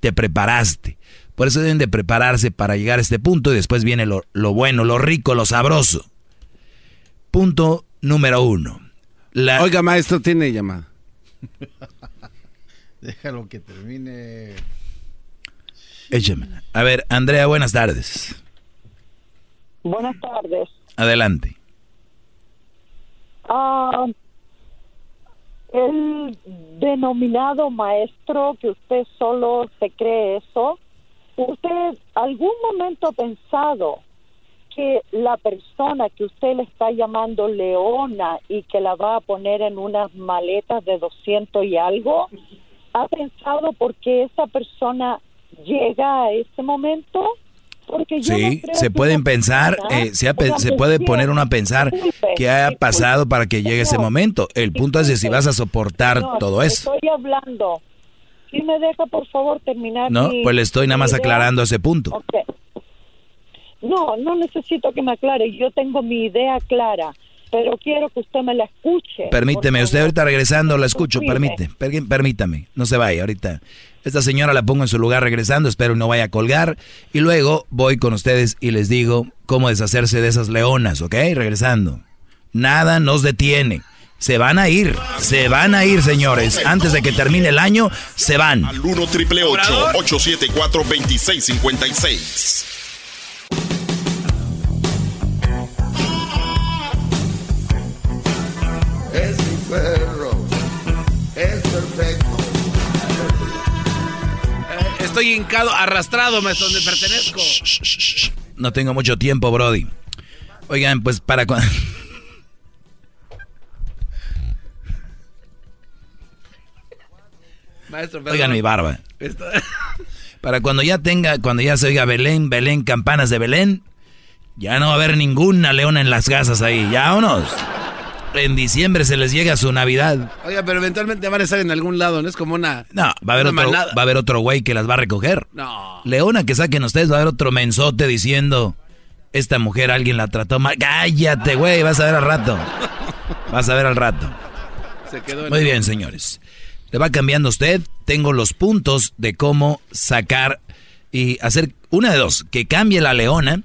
Te preparaste. Por eso deben de prepararse para llegar a este punto y después viene lo, lo bueno, lo rico, lo sabroso. Punto número uno. La- Oiga, maestro, tiene llamada. *laughs* Déjalo que termine. Écheme. A ver, Andrea, buenas tardes. Buenas tardes. Adelante. Ah, el denominado maestro, que usted solo se cree eso, ¿usted algún momento ha pensado que la persona que usted le está llamando leona y que la va a poner en unas maletas de 200 y algo, ha pensado por qué esa persona llega a ese momento? Porque yo Sí, se pueden pensar, eh, se, puede poner uno a pensar "Disculpe, qué ha pasado para que llegue ese momento. El punto es de si vas a soportar No, todo eso. Estoy hablando. Si me deja, por favor, terminar. No, mi- pues le estoy nada más idea? aclarando ese punto. No, no necesito que me aclare. Yo tengo mi idea clara, pero quiero que usted me la escuche. Permíteme, usted ahorita regresando la escucho, permite, per- permítame, no se vaya ahorita. Esta señora la pongo en su lugar regresando, espero no vaya a colgar. Y luego voy con ustedes y les digo cómo deshacerse de esas leonas, ¿ok? Regresando. Nada nos detiene. Se van a ir, se van a ir, señores. Antes de que termine el año, se van. Al 1 triple 874 2656. Es mi perro. Es perfecto. Eh, Estoy hincado, arrastrado, maestro, donde pertenezco. No tengo mucho tiempo, Brody. Oigan, pues para cuando... *laughs* Maestro, Oigan mi barba. Esto- *laughs* Para cuando ya tenga, cuando ya se oiga Belén, Belén, campanas de Belén, ya no va a haber ninguna leona en las casas ahí. Ya vámonos. En diciembre se les llega su Navidad. Oiga, pero eventualmente van a estar en algún lado, ¿no? Es como una... No, va a haber otro, va a haber otro güey que las va a recoger. No. Leona que saquen ustedes, va a haber otro mensote diciendo, esta mujer alguien la trató mal. Cállate, güey, vas a ver al rato. *laughs* Vas a ver al rato. Se quedó en Muy bien, señores. Le va cambiando usted. Tengo los puntos de cómo sacar y hacer una de dos. Que cambie la leona.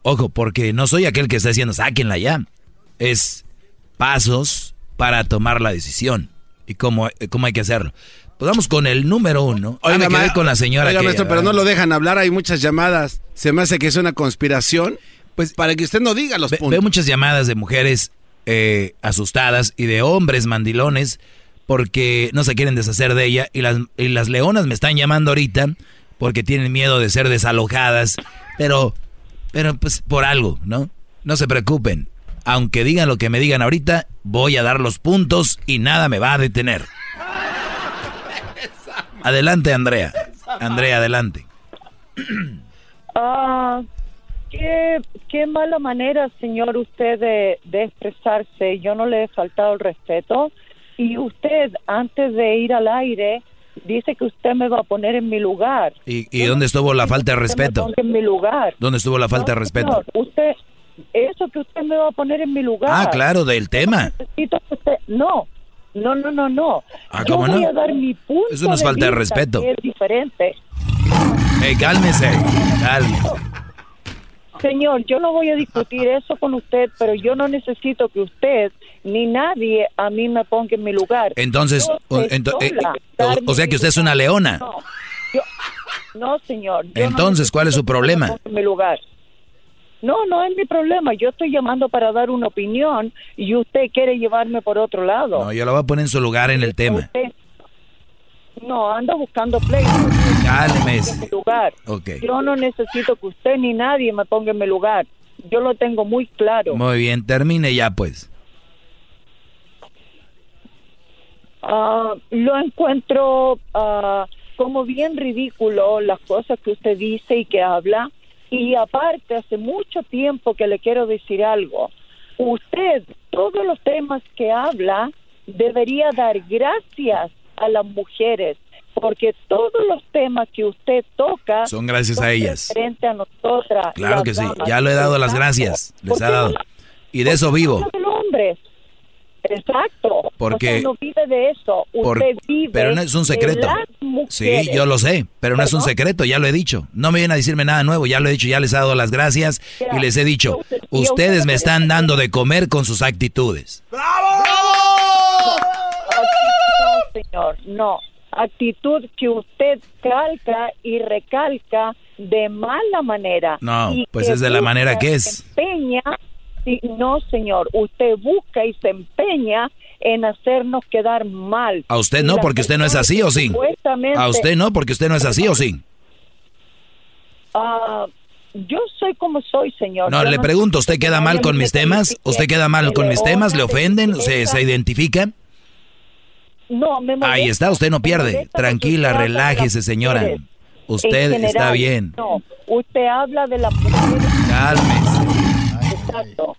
Ojo, porque no soy aquel que está diciendo, sáquenla ya. Es pasos para tomar la decisión. Y cómo, cómo hay que hacerlo. Pues vamos con el número uno. Ah, me quedé ma- con la señora Oiga, que- maestro, pero no lo dejan hablar, hay muchas llamadas. Se me hace que es una conspiración. Pues para que usted no diga los Ve- puntos. Veo muchas llamadas de mujeres eh, asustadas y de hombres mandilones porque no se quieren deshacer de ella. Y las, y las leonas me están llamando ahorita porque tienen miedo de ser desalojadas. Pero, pero pues por algo, ¿no? No se preocupen. Aunque digan lo que me digan ahorita, voy a dar los puntos y nada me va a detener. Adelante, Andrea. Andrea, adelante. Ah, qué, qué mala manera, señor, usted de, de expresarse. Yo no le he faltado el respeto. Y usted, antes de ir al aire, dice que usted me va a poner en mi lugar. ¿Y, y dónde estuvo la falta de respeto? en mi lugar. ¿Dónde estuvo la falta de respeto? Señor, usted, eso que usted me va a poner en mi lugar. Ah, claro, del tema. Necesito que usted- no, no, no, no, no. Ah, Yo ¿cómo voy no? a dar mi punto Eso no es de falta de vista, respeto. Es diferente. Ey, cálmese, cálmese. Señor, yo no voy a discutir eso con usted, pero yo no necesito que usted ni nadie a mí me ponga en mi lugar. Entonces, o- ento- eh, sola o- sea que usted es una leona. No, yo- no, señor. no Entonces, ¿cuál es su problema? en mi lugar. No, no es mi problema. Yo estoy llamando para dar una opinión y usted quiere llevarme por otro lado. No, yo lo voy a poner en su lugar en el tema. Usted- no, anda buscando. En mi lugar. Ok. Yo no necesito que usted ni nadie me ponga en mi lugar. Yo lo tengo muy claro. Muy bien, termine ya pues. Ah, lo encuentro ah, como bien ridículo las cosas que usted dice y que habla. Y aparte, hace mucho tiempo que le quiero decir algo. Usted, todos los temas que habla, debería dar gracias a las mujeres, porque todos los temas que usted toca Son gracias a ellas. frente a nosotras. Claro que sí, ya le he dado las gracias, les ha dado. Y de eso vivo. Exacto. Porque- O sea, no vive de eso. Por- Usted vive pero no es un secreto. Sí, yo lo sé, pero no es un secreto, ya lo he dicho. No me vienen a decirme nada nuevo, ya lo he dicho, ya les he dado las gracias y les he dicho, ustedes me están dando de comer con sus actitudes. Señor, no. actitud que usted calca y recalca de mala manera. No, pues es de la manera que es. empeña, sí, no, señor, usted busca y se empeña en hacernos quedar mal. A usted no, porque usted no es así, ¿o sí? A usted no, porque usted no es así, ¿o sí? Ah, yo soy como soy, señor. No, Yo le pregunto, ¿usted queda mal con mis temas? ¿Usted queda mal con mis temas? ¿Le ofenden? ¿Se, se identifica? No, me molesta- Ahí está, usted no pierde. Tranquila, relájese, señora. Usted está bien. No, usted habla de la. Cálmese. Exacto.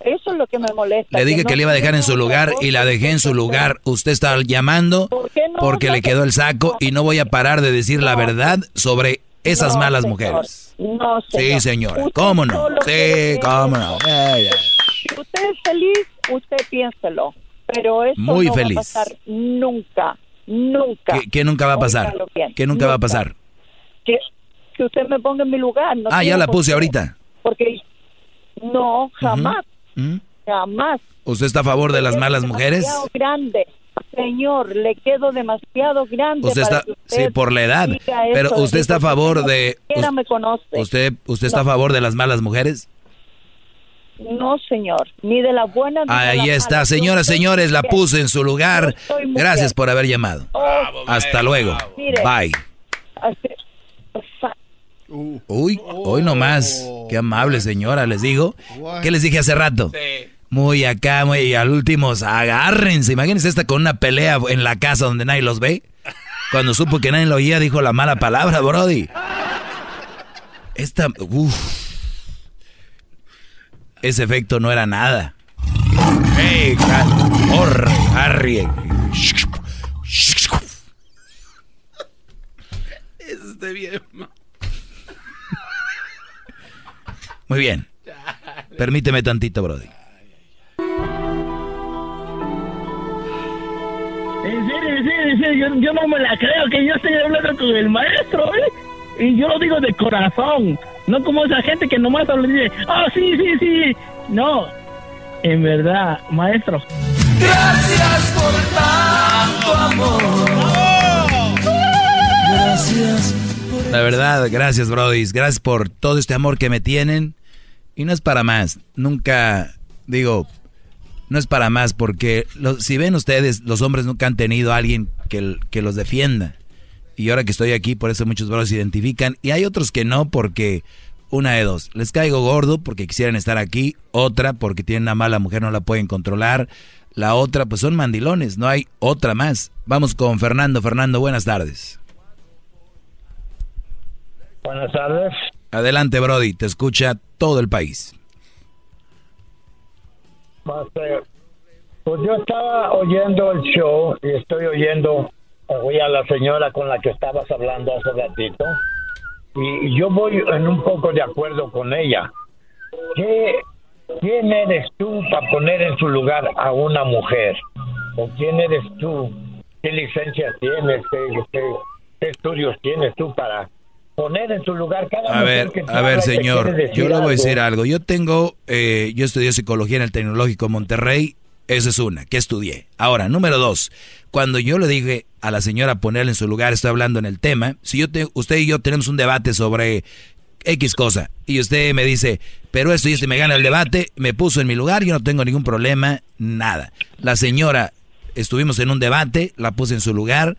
Eso es lo que me molesta. Le dije no que le iba a dejar en su lugar y la dejé en su lugar. Usted está llamando qué no porque le quedó el saco y no voy a parar de decir la verdad sobre esas No, malas señor. mujeres. No, Sí, señor. señora. Usted ¿Cómo no? Sí, cómo no. Si usted es feliz, usted piénselo. Pero eso Muy no feliz. va a pasar nunca. Nunca. ¿Qué, qué nunca va a pasar? ¿Qué nunca va a pasar? Que, que usted me ponga en mi lugar. no Ah, ya la puse ahorita. Porque no, jamás. ¿Mm? Jamás. ¿Usted está a favor de las malas mujeres? Grande. Señor, le quedo demasiado grande. Usted para está, que usted sí, por la edad. Pero usted está a favor de... siquiera me conoce. ¿Usted, usted está a No. favor de las malas mujeres? No, señor. Ni de las buenas ni de Ahí está, señoras, señores, la puse en su lugar. Gracias por haber llamado. Oh, Hasta luego. Mire. Bye. fa- Uy, hoy nomás. Qué amable señora, les digo. ¿Qué les dije hace rato? Muy acá, muy al último, agárrense. Imagínense esta con una pelea en la casa donde nadie los ve. Cuando supo que nadie lo oía, dijo la mala palabra, Brody. Esta, uff. Ese efecto no era nada. ¡Ey, cal- corre, Harry! Está bien. Muy bien. Permíteme tantito, Brody. En serio, en serio, en serio, yo, yo no me la creo que yo estoy hablando con el maestro, ¿eh? Y yo lo digo de corazón, no como esa gente que nomás habla y dice, ah, sí, sí, sí. No, en verdad, maestro. Gracias por tanto amor. Gracias. La verdad, gracias, Brody. Gracias por todo este amor que me tienen. Y no es para más. Nunca, digo, no es para más porque lo- si ven ustedes, los hombres nunca han tenido a alguien que, que los defienda. Y ahora que estoy aquí, por eso muchos bros se identifican. Y hay otros que no porque una de dos. Les caigo gordo porque quisieran estar aquí. Otra porque tienen una mala mujer, no la pueden controlar. La otra, pues son mandilones. No hay otra más. Vamos con Fernando. Fernando, buenas tardes. Buenas tardes. Adelante, Brody. Te escucha todo el país. Pues yo estaba oyendo el show y estoy oyendo, oí a la señora con la que estabas hablando hace ratito y, yo voy en un poco de acuerdo con ella. ¿Qué, ¿Quién eres tú para poner en su lugar a una mujer? ¿O quién eres tú? ¿Qué licencias tienes? ¿Qué, qué- qué estudios tienes tú para poner en su lugar cada A mujer ver, que a ver, señor, yo le voy a decir algo. Yo tengo, eh, yo estudié psicología en el Tecnológico Monterrey. Esa es una, que estudié. Ahora, número dos, cuando yo le dije a la señora ponerle en su lugar, estoy hablando en el tema. Si yo te, usted y yo tenemos un debate sobre X cosa y usted me dice, pero esto y esto y me gana el debate, me puso en mi lugar, yo no tengo ningún problema, nada. La señora, estuvimos en un debate, la puse en su lugar.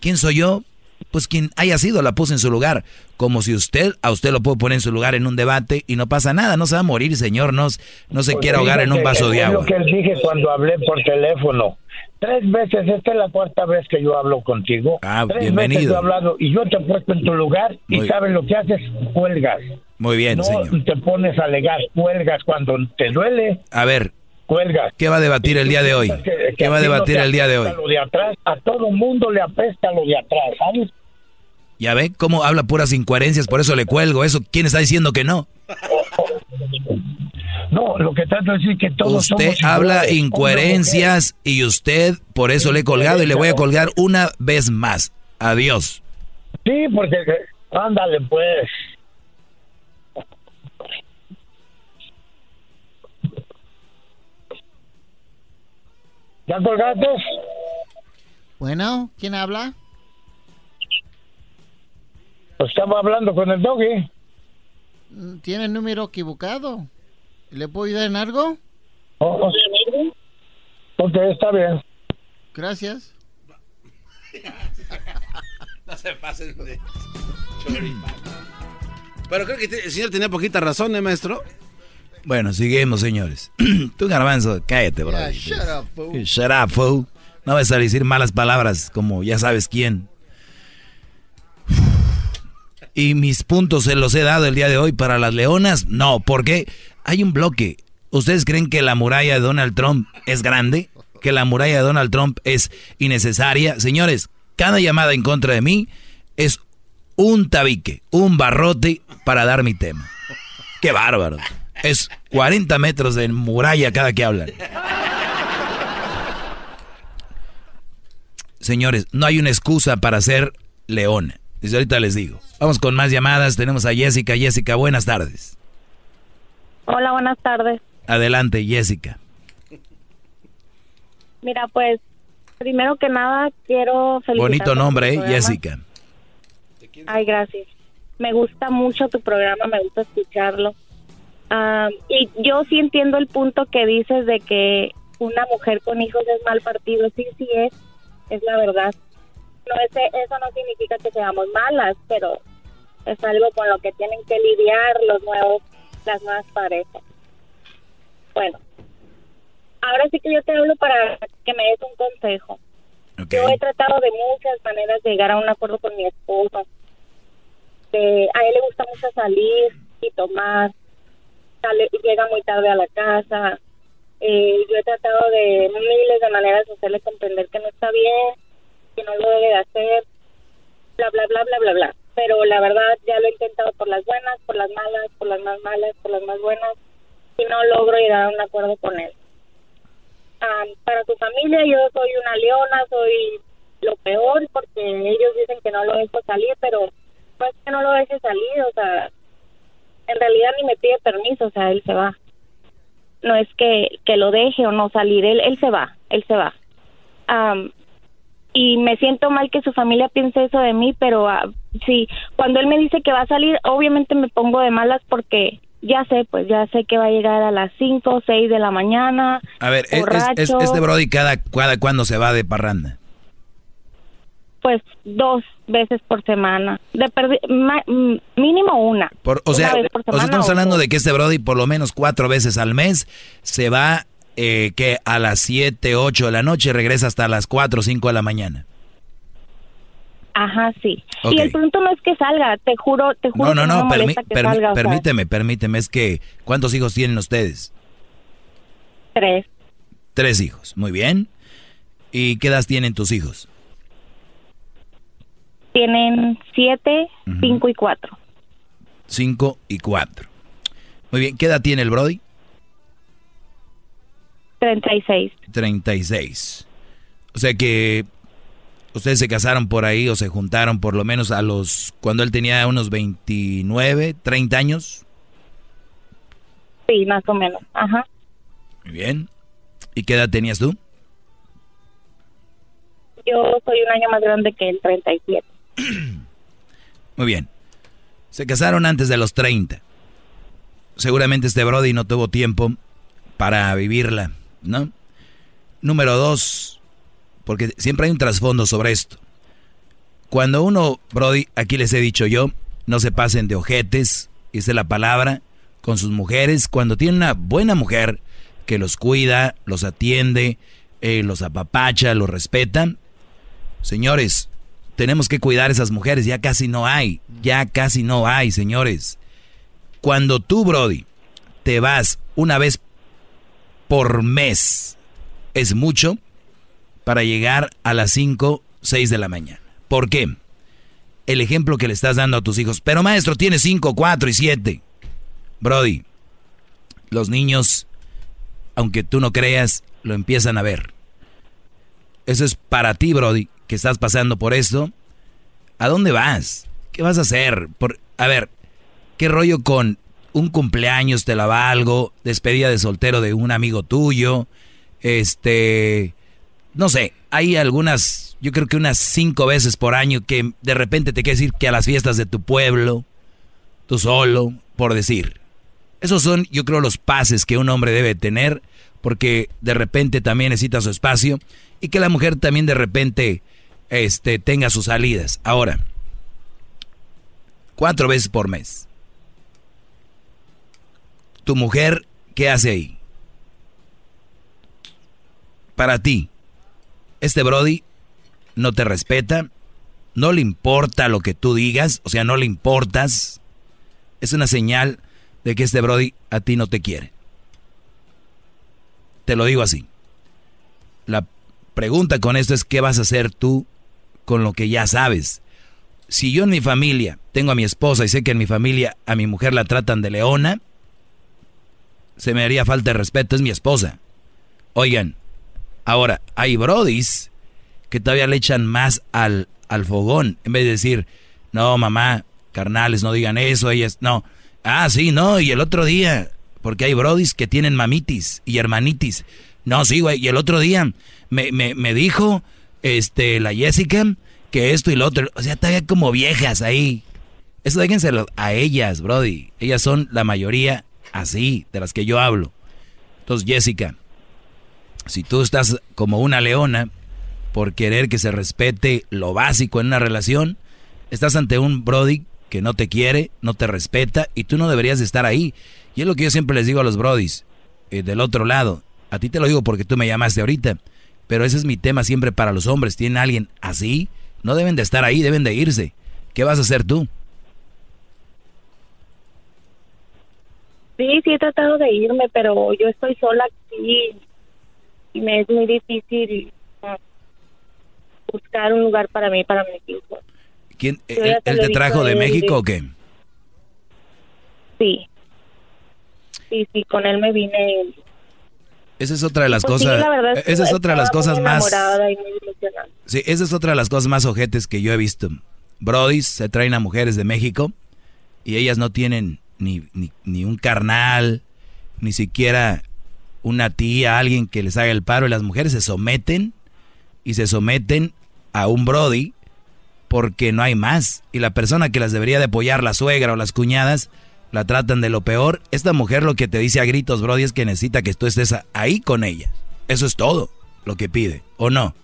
¿Quién soy yo? Pues quien haya sido, la puse en su lugar. Como si usted, a usted lo puede poner en su lugar en un debate y no pasa nada, no se va a morir, señor, no, no se Pues quiere ahogar en un vaso de es agua. lo que dije cuando hablé por teléfono. Tres veces, esta es la cuarta vez que yo hablo contigo. Ah, Tres bienvenido. veces yo he hablado y yo te he puesto en tu lugar y sabes lo que haces, cuelgas. Muy bien, no señor. te pones a alegar, cuelgas cuando te duele, A ver, cuelgas. ¿qué va a debatir el día de hoy? Que- que ¿Qué va a no debatir el día de hoy? Lo de atrás, a todo mundo le apesta lo de atrás, ¿sabes? Ya ve cómo habla puras incoherencias, por eso le cuelgo. Eso, ¿quién está diciendo que no? No, lo que trato de decir es que todos Usted somos habla incoherencias y usted, por eso le he colgado y le voy a colgar una vez más. Adiós. Sí, porque ándale pues. ¿Ya colgaste? Bueno, ¿quién habla? Pues estaba hablando con el doggy. Tiene el número equivocado. ¿Le puedo ayudar en algo? Oh, oh. Ok, está bien. Gracias. *laughs* No se pasen de. Pero creo que el señor tenía poquita razón, ¿eh, maestro? Bueno, seguimos, señores. *clears throat* Tú, Garbanzo, cállate, bro. Yeah, shut up, fool. Shut up, fool. No vas a decir malas palabras como ya sabes quién. Y mis puntos se los he dado el día de hoy para las leonas. No, porque hay un bloque. ¿Ustedes creen que la muralla de Donald Trump es grande? ¿Que la muralla de Donald Trump es innecesaria? Señores, cada llamada en contra de mí es un tabique, un barrote para dar mi tema. ¡Qué bárbaro! Es 40 metros de muralla cada que hablan. Señores, no hay una excusa para ser leona. Desde ahorita les digo. Vamos con más llamadas. Tenemos a Jessica. Jessica, buenas tardes. Hola, buenas tardes. Adelante, Jessica. Mira, pues, primero que nada quiero felicitar. Bonito nombre, ¿eh? Jessica. Ay, gracias. Me gusta mucho tu programa, me gusta escucharlo. Ah, y yo sí entiendo el punto que dices de que una mujer con hijos es mal partido. Sí, sí es, es la verdad. No es, eso no significa que seamos malas, pero es algo con lo que tienen que lidiar los nuevos, las nuevas parejas. Bueno, ahora sí que yo te hablo para que me des un consejo. Yo he tratado de muchas maneras de llegar a un acuerdo con mi esposa. De- a él le gusta mucho salir y tomar. Sale, llega muy tarde a la casa. Eh, yo he tratado de miles de maneras de hacerle comprender que no está bien, que no lo debe de hacer, bla, bla, bla, bla, bla, bla. Pero la verdad ya lo he intentado por las buenas, por las malas, por las más malas, por las más buenas, y no logro llegar a un acuerdo con él. Ah, para su familia yo soy una leona, soy lo peor porque ellos dicen que no lo dejo salir, pero no es que no lo deje salir, o sea, en realidad ni me pide permiso, o sea, él se va. No es que, que lo deje o no salir, él, él se va, él se va. Am, y me siento mal que su familia piense eso de mí, pero ah, sí, cuando él me dice que va a salir, obviamente me pongo de malas porque ya sé, pues ya sé que va a llegar a las 5 o 6 de la mañana. A ver, es, es- este Brody cada, cada cuando se va de parranda. Pues dos veces por semana. De perdi- ma- mm, mínimo una. Por- o, Una sea, por o sea, semana estamos o hablando de que este Brody por lo menos cuatro veces al mes se va eh, que a las 7, 8 de la noche regresa hasta las 4 o 5 de la mañana. Ajá, sí. Y el punto no es que salga, te juro, te juro No, no, que no, me permi- molesta que permi- salga. o sea, permíteme, permíteme, es que ¿cuántos hijos tienen ustedes? tres. Tres hijos, muy bien. ¿Y qué edad tienen tus hijos? Tienen siete, cinco y cuatro. Cinco y cuatro. Muy bien, ¿qué edad tiene el Brody? Treinta y seis. 36. O sea que ustedes se casaron por ahí o se juntaron por lo menos a los cuando él tenía unos 29, 30 años. Sí, más o menos. Ajá. Muy bien. ¿Y qué edad tenías tú? Yo soy un año más grande que él, treinta y siete. *clears throat* Muy bien. Se casaron antes de los 30. Seguramente este Brody no tuvo tiempo para vivirla, ¿no? Número dos, porque siempre hay un trasfondo sobre esto. Cuando uno, Brody, aquí les he dicho yo, no se pasen de ojetes, es la palabra, con sus mujeres. Cuando tienen una buena mujer que los cuida, los atiende, eh, los apapacha, los respeta, señores, tenemos que cuidar a esas mujeres, ya casi no hay, ya casi no hay, señores. Cuando tú, Brody, te vas una vez por mes, es mucho para llegar a las 5, 6 de la mañana. ¿Por qué? El ejemplo que le estás dando a tus hijos. Pero maestro, tiene 5, 4 y 7. Brody, los niños, aunque tú no creas, lo empiezan a ver. Eso es para ti, Brody, que estás pasando por esto. ¿A dónde vas? ¿Qué vas a hacer? Por, a ver, ¿qué rollo con un cumpleaños te la valgo? Despedida de soltero de un amigo tuyo. Este, no sé, hay algunas, yo creo que unas cinco veces por año que de repente te quieres ir que a las fiestas de tu pueblo, tú solo, por decir. Esos son, yo creo, los pases que un hombre debe tener, porque de repente también necesita su espacio y que la mujer también de repente este, tenga sus salidas. Ahora, cuatro veces por mes. Tu mujer, ¿qué hace ahí? Para ti, este Brody no te respeta, no le importa lo que tú digas, o sea, no le importas. Es una señal de que este Brody a ti no te quiere. Te lo digo así. La pregunta con esto es, ¿qué vas a hacer tú con lo que ya sabes? Si yo en mi familia tengo a mi esposa y sé que en mi familia a mi mujer la tratan de leona, se me haría falta de respeto, es mi esposa. Oigan, ahora, hay brodis que todavía le echan más al, al fogón, en vez de decir, no, mamá, carnales, no digan eso, ellas, no. Ah, sí, no, y el otro día, porque hay brodis que tienen mamitis y hermanitis. No, sí, güey, y el otro día me, me, me dijo, este, la Jessica, que esto y lo otro, o sea, todavía como viejas ahí. Eso déjenselo a ellas, Brody. Ellas son la mayoría así, de las que yo hablo. Entonces, Jessica, si tú estás como una leona por querer que se respete lo básico en una relación, estás ante un Brody que no te quiere, no te respeta y tú no deberías de estar ahí. Y es lo que yo siempre les digo a los Brodis, eh, del otro lado. A ti te lo digo porque tú me llamaste ahorita, pero ese es mi tema siempre para los hombres. ¿Tienen alguien así? No deben de estar ahí, deben de irse. ¿Qué vas a hacer tú? Sí, sí he tratado de irme, pero yo estoy sola aquí y me es muy difícil ah, buscar un lugar para mí, para mis hijos. ¿Quién, él, te él lo te he trajo de México de- o qué? Sí. Sí, sí, con él me vine. Esa es otra de las Pues sí, cosas. la verdad es que esa es otra de las cosas más. y muy. Sí, esa es otra de las cosas más ojetes que yo he visto. Brodis se traen a mujeres de México y ellas no tienen ni, ni, ni un carnal, ni siquiera una tía, alguien que les haga el paro. Y las mujeres se someten y se someten a un Brody porque no hay más. Y la persona que las debería de apoyar, la suegra o las cuñadas, la tratan de lo peor. Esta mujer lo que te dice a gritos, Brody, es que necesita que tú estés ahí con ella. Eso es todo lo que pide, ¿o no?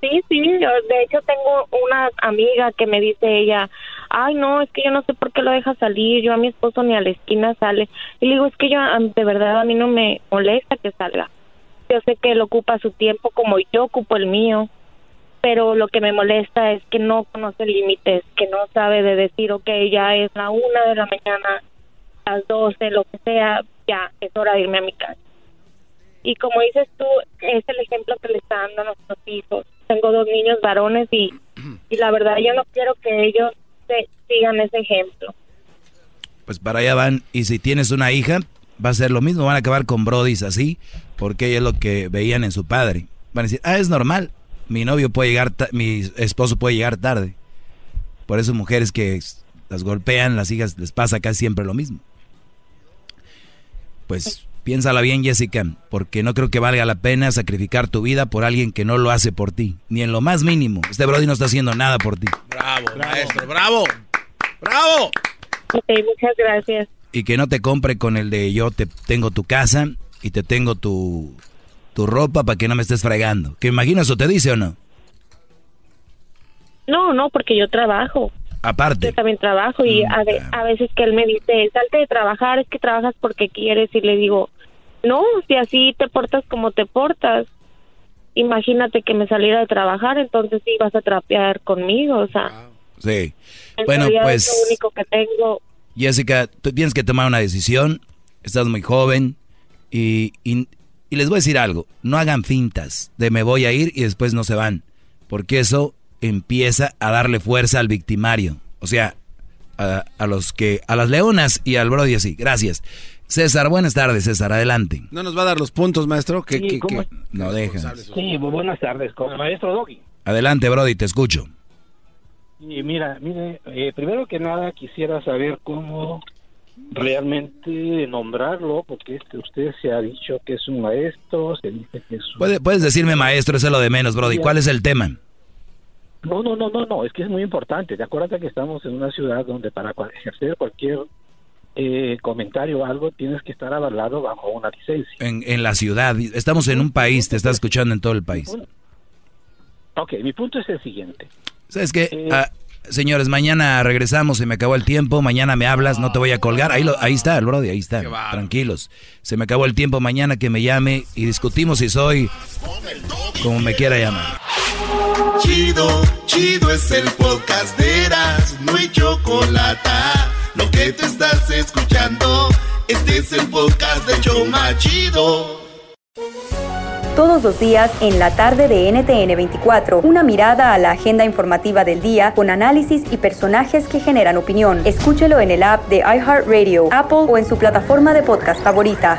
Sí, sí, yo de hecho tengo una amiga que me dice ella, ay no, es que yo no sé por qué lo deja salir, yo a mi esposo ni a la esquina sale. Y le digo, es que yo de verdad a mí no me molesta que salga. Yo sé que él ocupa su tiempo como yo ocupo el mío, pero lo que me molesta es que no conoce límites, que no sabe de decir, ok, ya es la una de la mañana, las doce, lo que sea, ya es hora de irme a mi casa. Y como dices tú, es el ejemplo que le está dando a nuestros hijos. Tengo dos niños varones y, y la verdad yo no quiero que ellos sigan ese ejemplo. Pues para allá van. Y si tienes una hija, va a ser lo mismo. Van a acabar con brodis así, porque es lo que veían en su padre. Van a decir, ah, es normal. Mi novio puede llegar, mi esposo puede llegar tarde. Por eso mujeres que las golpean, las hijas les pasa casi siempre lo mismo. Pues piénsala bien, Jessica, porque no creo que valga la pena sacrificar tu vida por alguien que no lo hace por ti, ni en lo más mínimo. Este Brody no está haciendo nada por ti. Bravo, maestro, bravo. Bravo. Ok, muchas gracias. y que no te compre con el de yo te tengo tu casa y te tengo tu, tu ropa para que no me estés fregando. Que imagino eso te dice o no. No, no, porque yo trabajo. Aparte. Yo también trabajo y a, ve- a veces que él me dice, salte de trabajar, es que trabajas porque quieres y le digo, no, si así te portas como te portas, imagínate que me saliera de trabajar, entonces sí vas a trapear conmigo, o sea, Sí. en Bueno, pues es lo único que tengo. Jessica, tú tienes que tomar una decisión. Estás muy joven y, y, y les voy a decir algo. No hagan fintas de me voy a ir y después no se van. Porque eso empieza a darle fuerza al victimario. O sea, a, a los que, a las leonas y al Brody así. Gracias. César, buenas tardes, César, adelante. No nos va a dar los puntos, maestro. Que, Sí, que- ¿cómo que- No dejas. Sí, bu- buenas tardes, con el maestro Doggy. Adelante, Brody, te escucho. Y mira, mire, eh, primero que nada quisiera saber cómo realmente nombrarlo, porque este, usted se ha dicho que es un maestro, se dice que es un... Puede- puedes decirme maestro, eso es lo de menos, Brody. ¿Cuál es el tema? No, no, no, no, no, es que es muy importante. Te acuerdas que estamos en una ciudad donde para ejercer cualquier eh, comentario o algo tienes que estar avalado bajo una licencia. En, en la ciudad. Estamos en un país, te estás escuchando en todo el país. Ok, mi punto es el siguiente. ¿Sabes qué? Eh, Ah, señores, mañana regresamos, se me acabó el tiempo, mañana me hablas, no te voy a colgar. Ahí, lo- ahí está el Brody, ahí está. Tranquilos. Se me acabó el tiempo, mañana que me llame y discutimos si soy como me quiera llamar. Chido, chido es el podcast de Eras, no hay chocolate. Lo que te estás escuchando, este es el podcast de Choma Chido. Todos los días en la tarde de NTN 24, una mirada a la agenda informativa del día con análisis y personajes que generan opinión. Escúchelo en el app de iHeartRadio, Apple o en su plataforma de podcast favorita.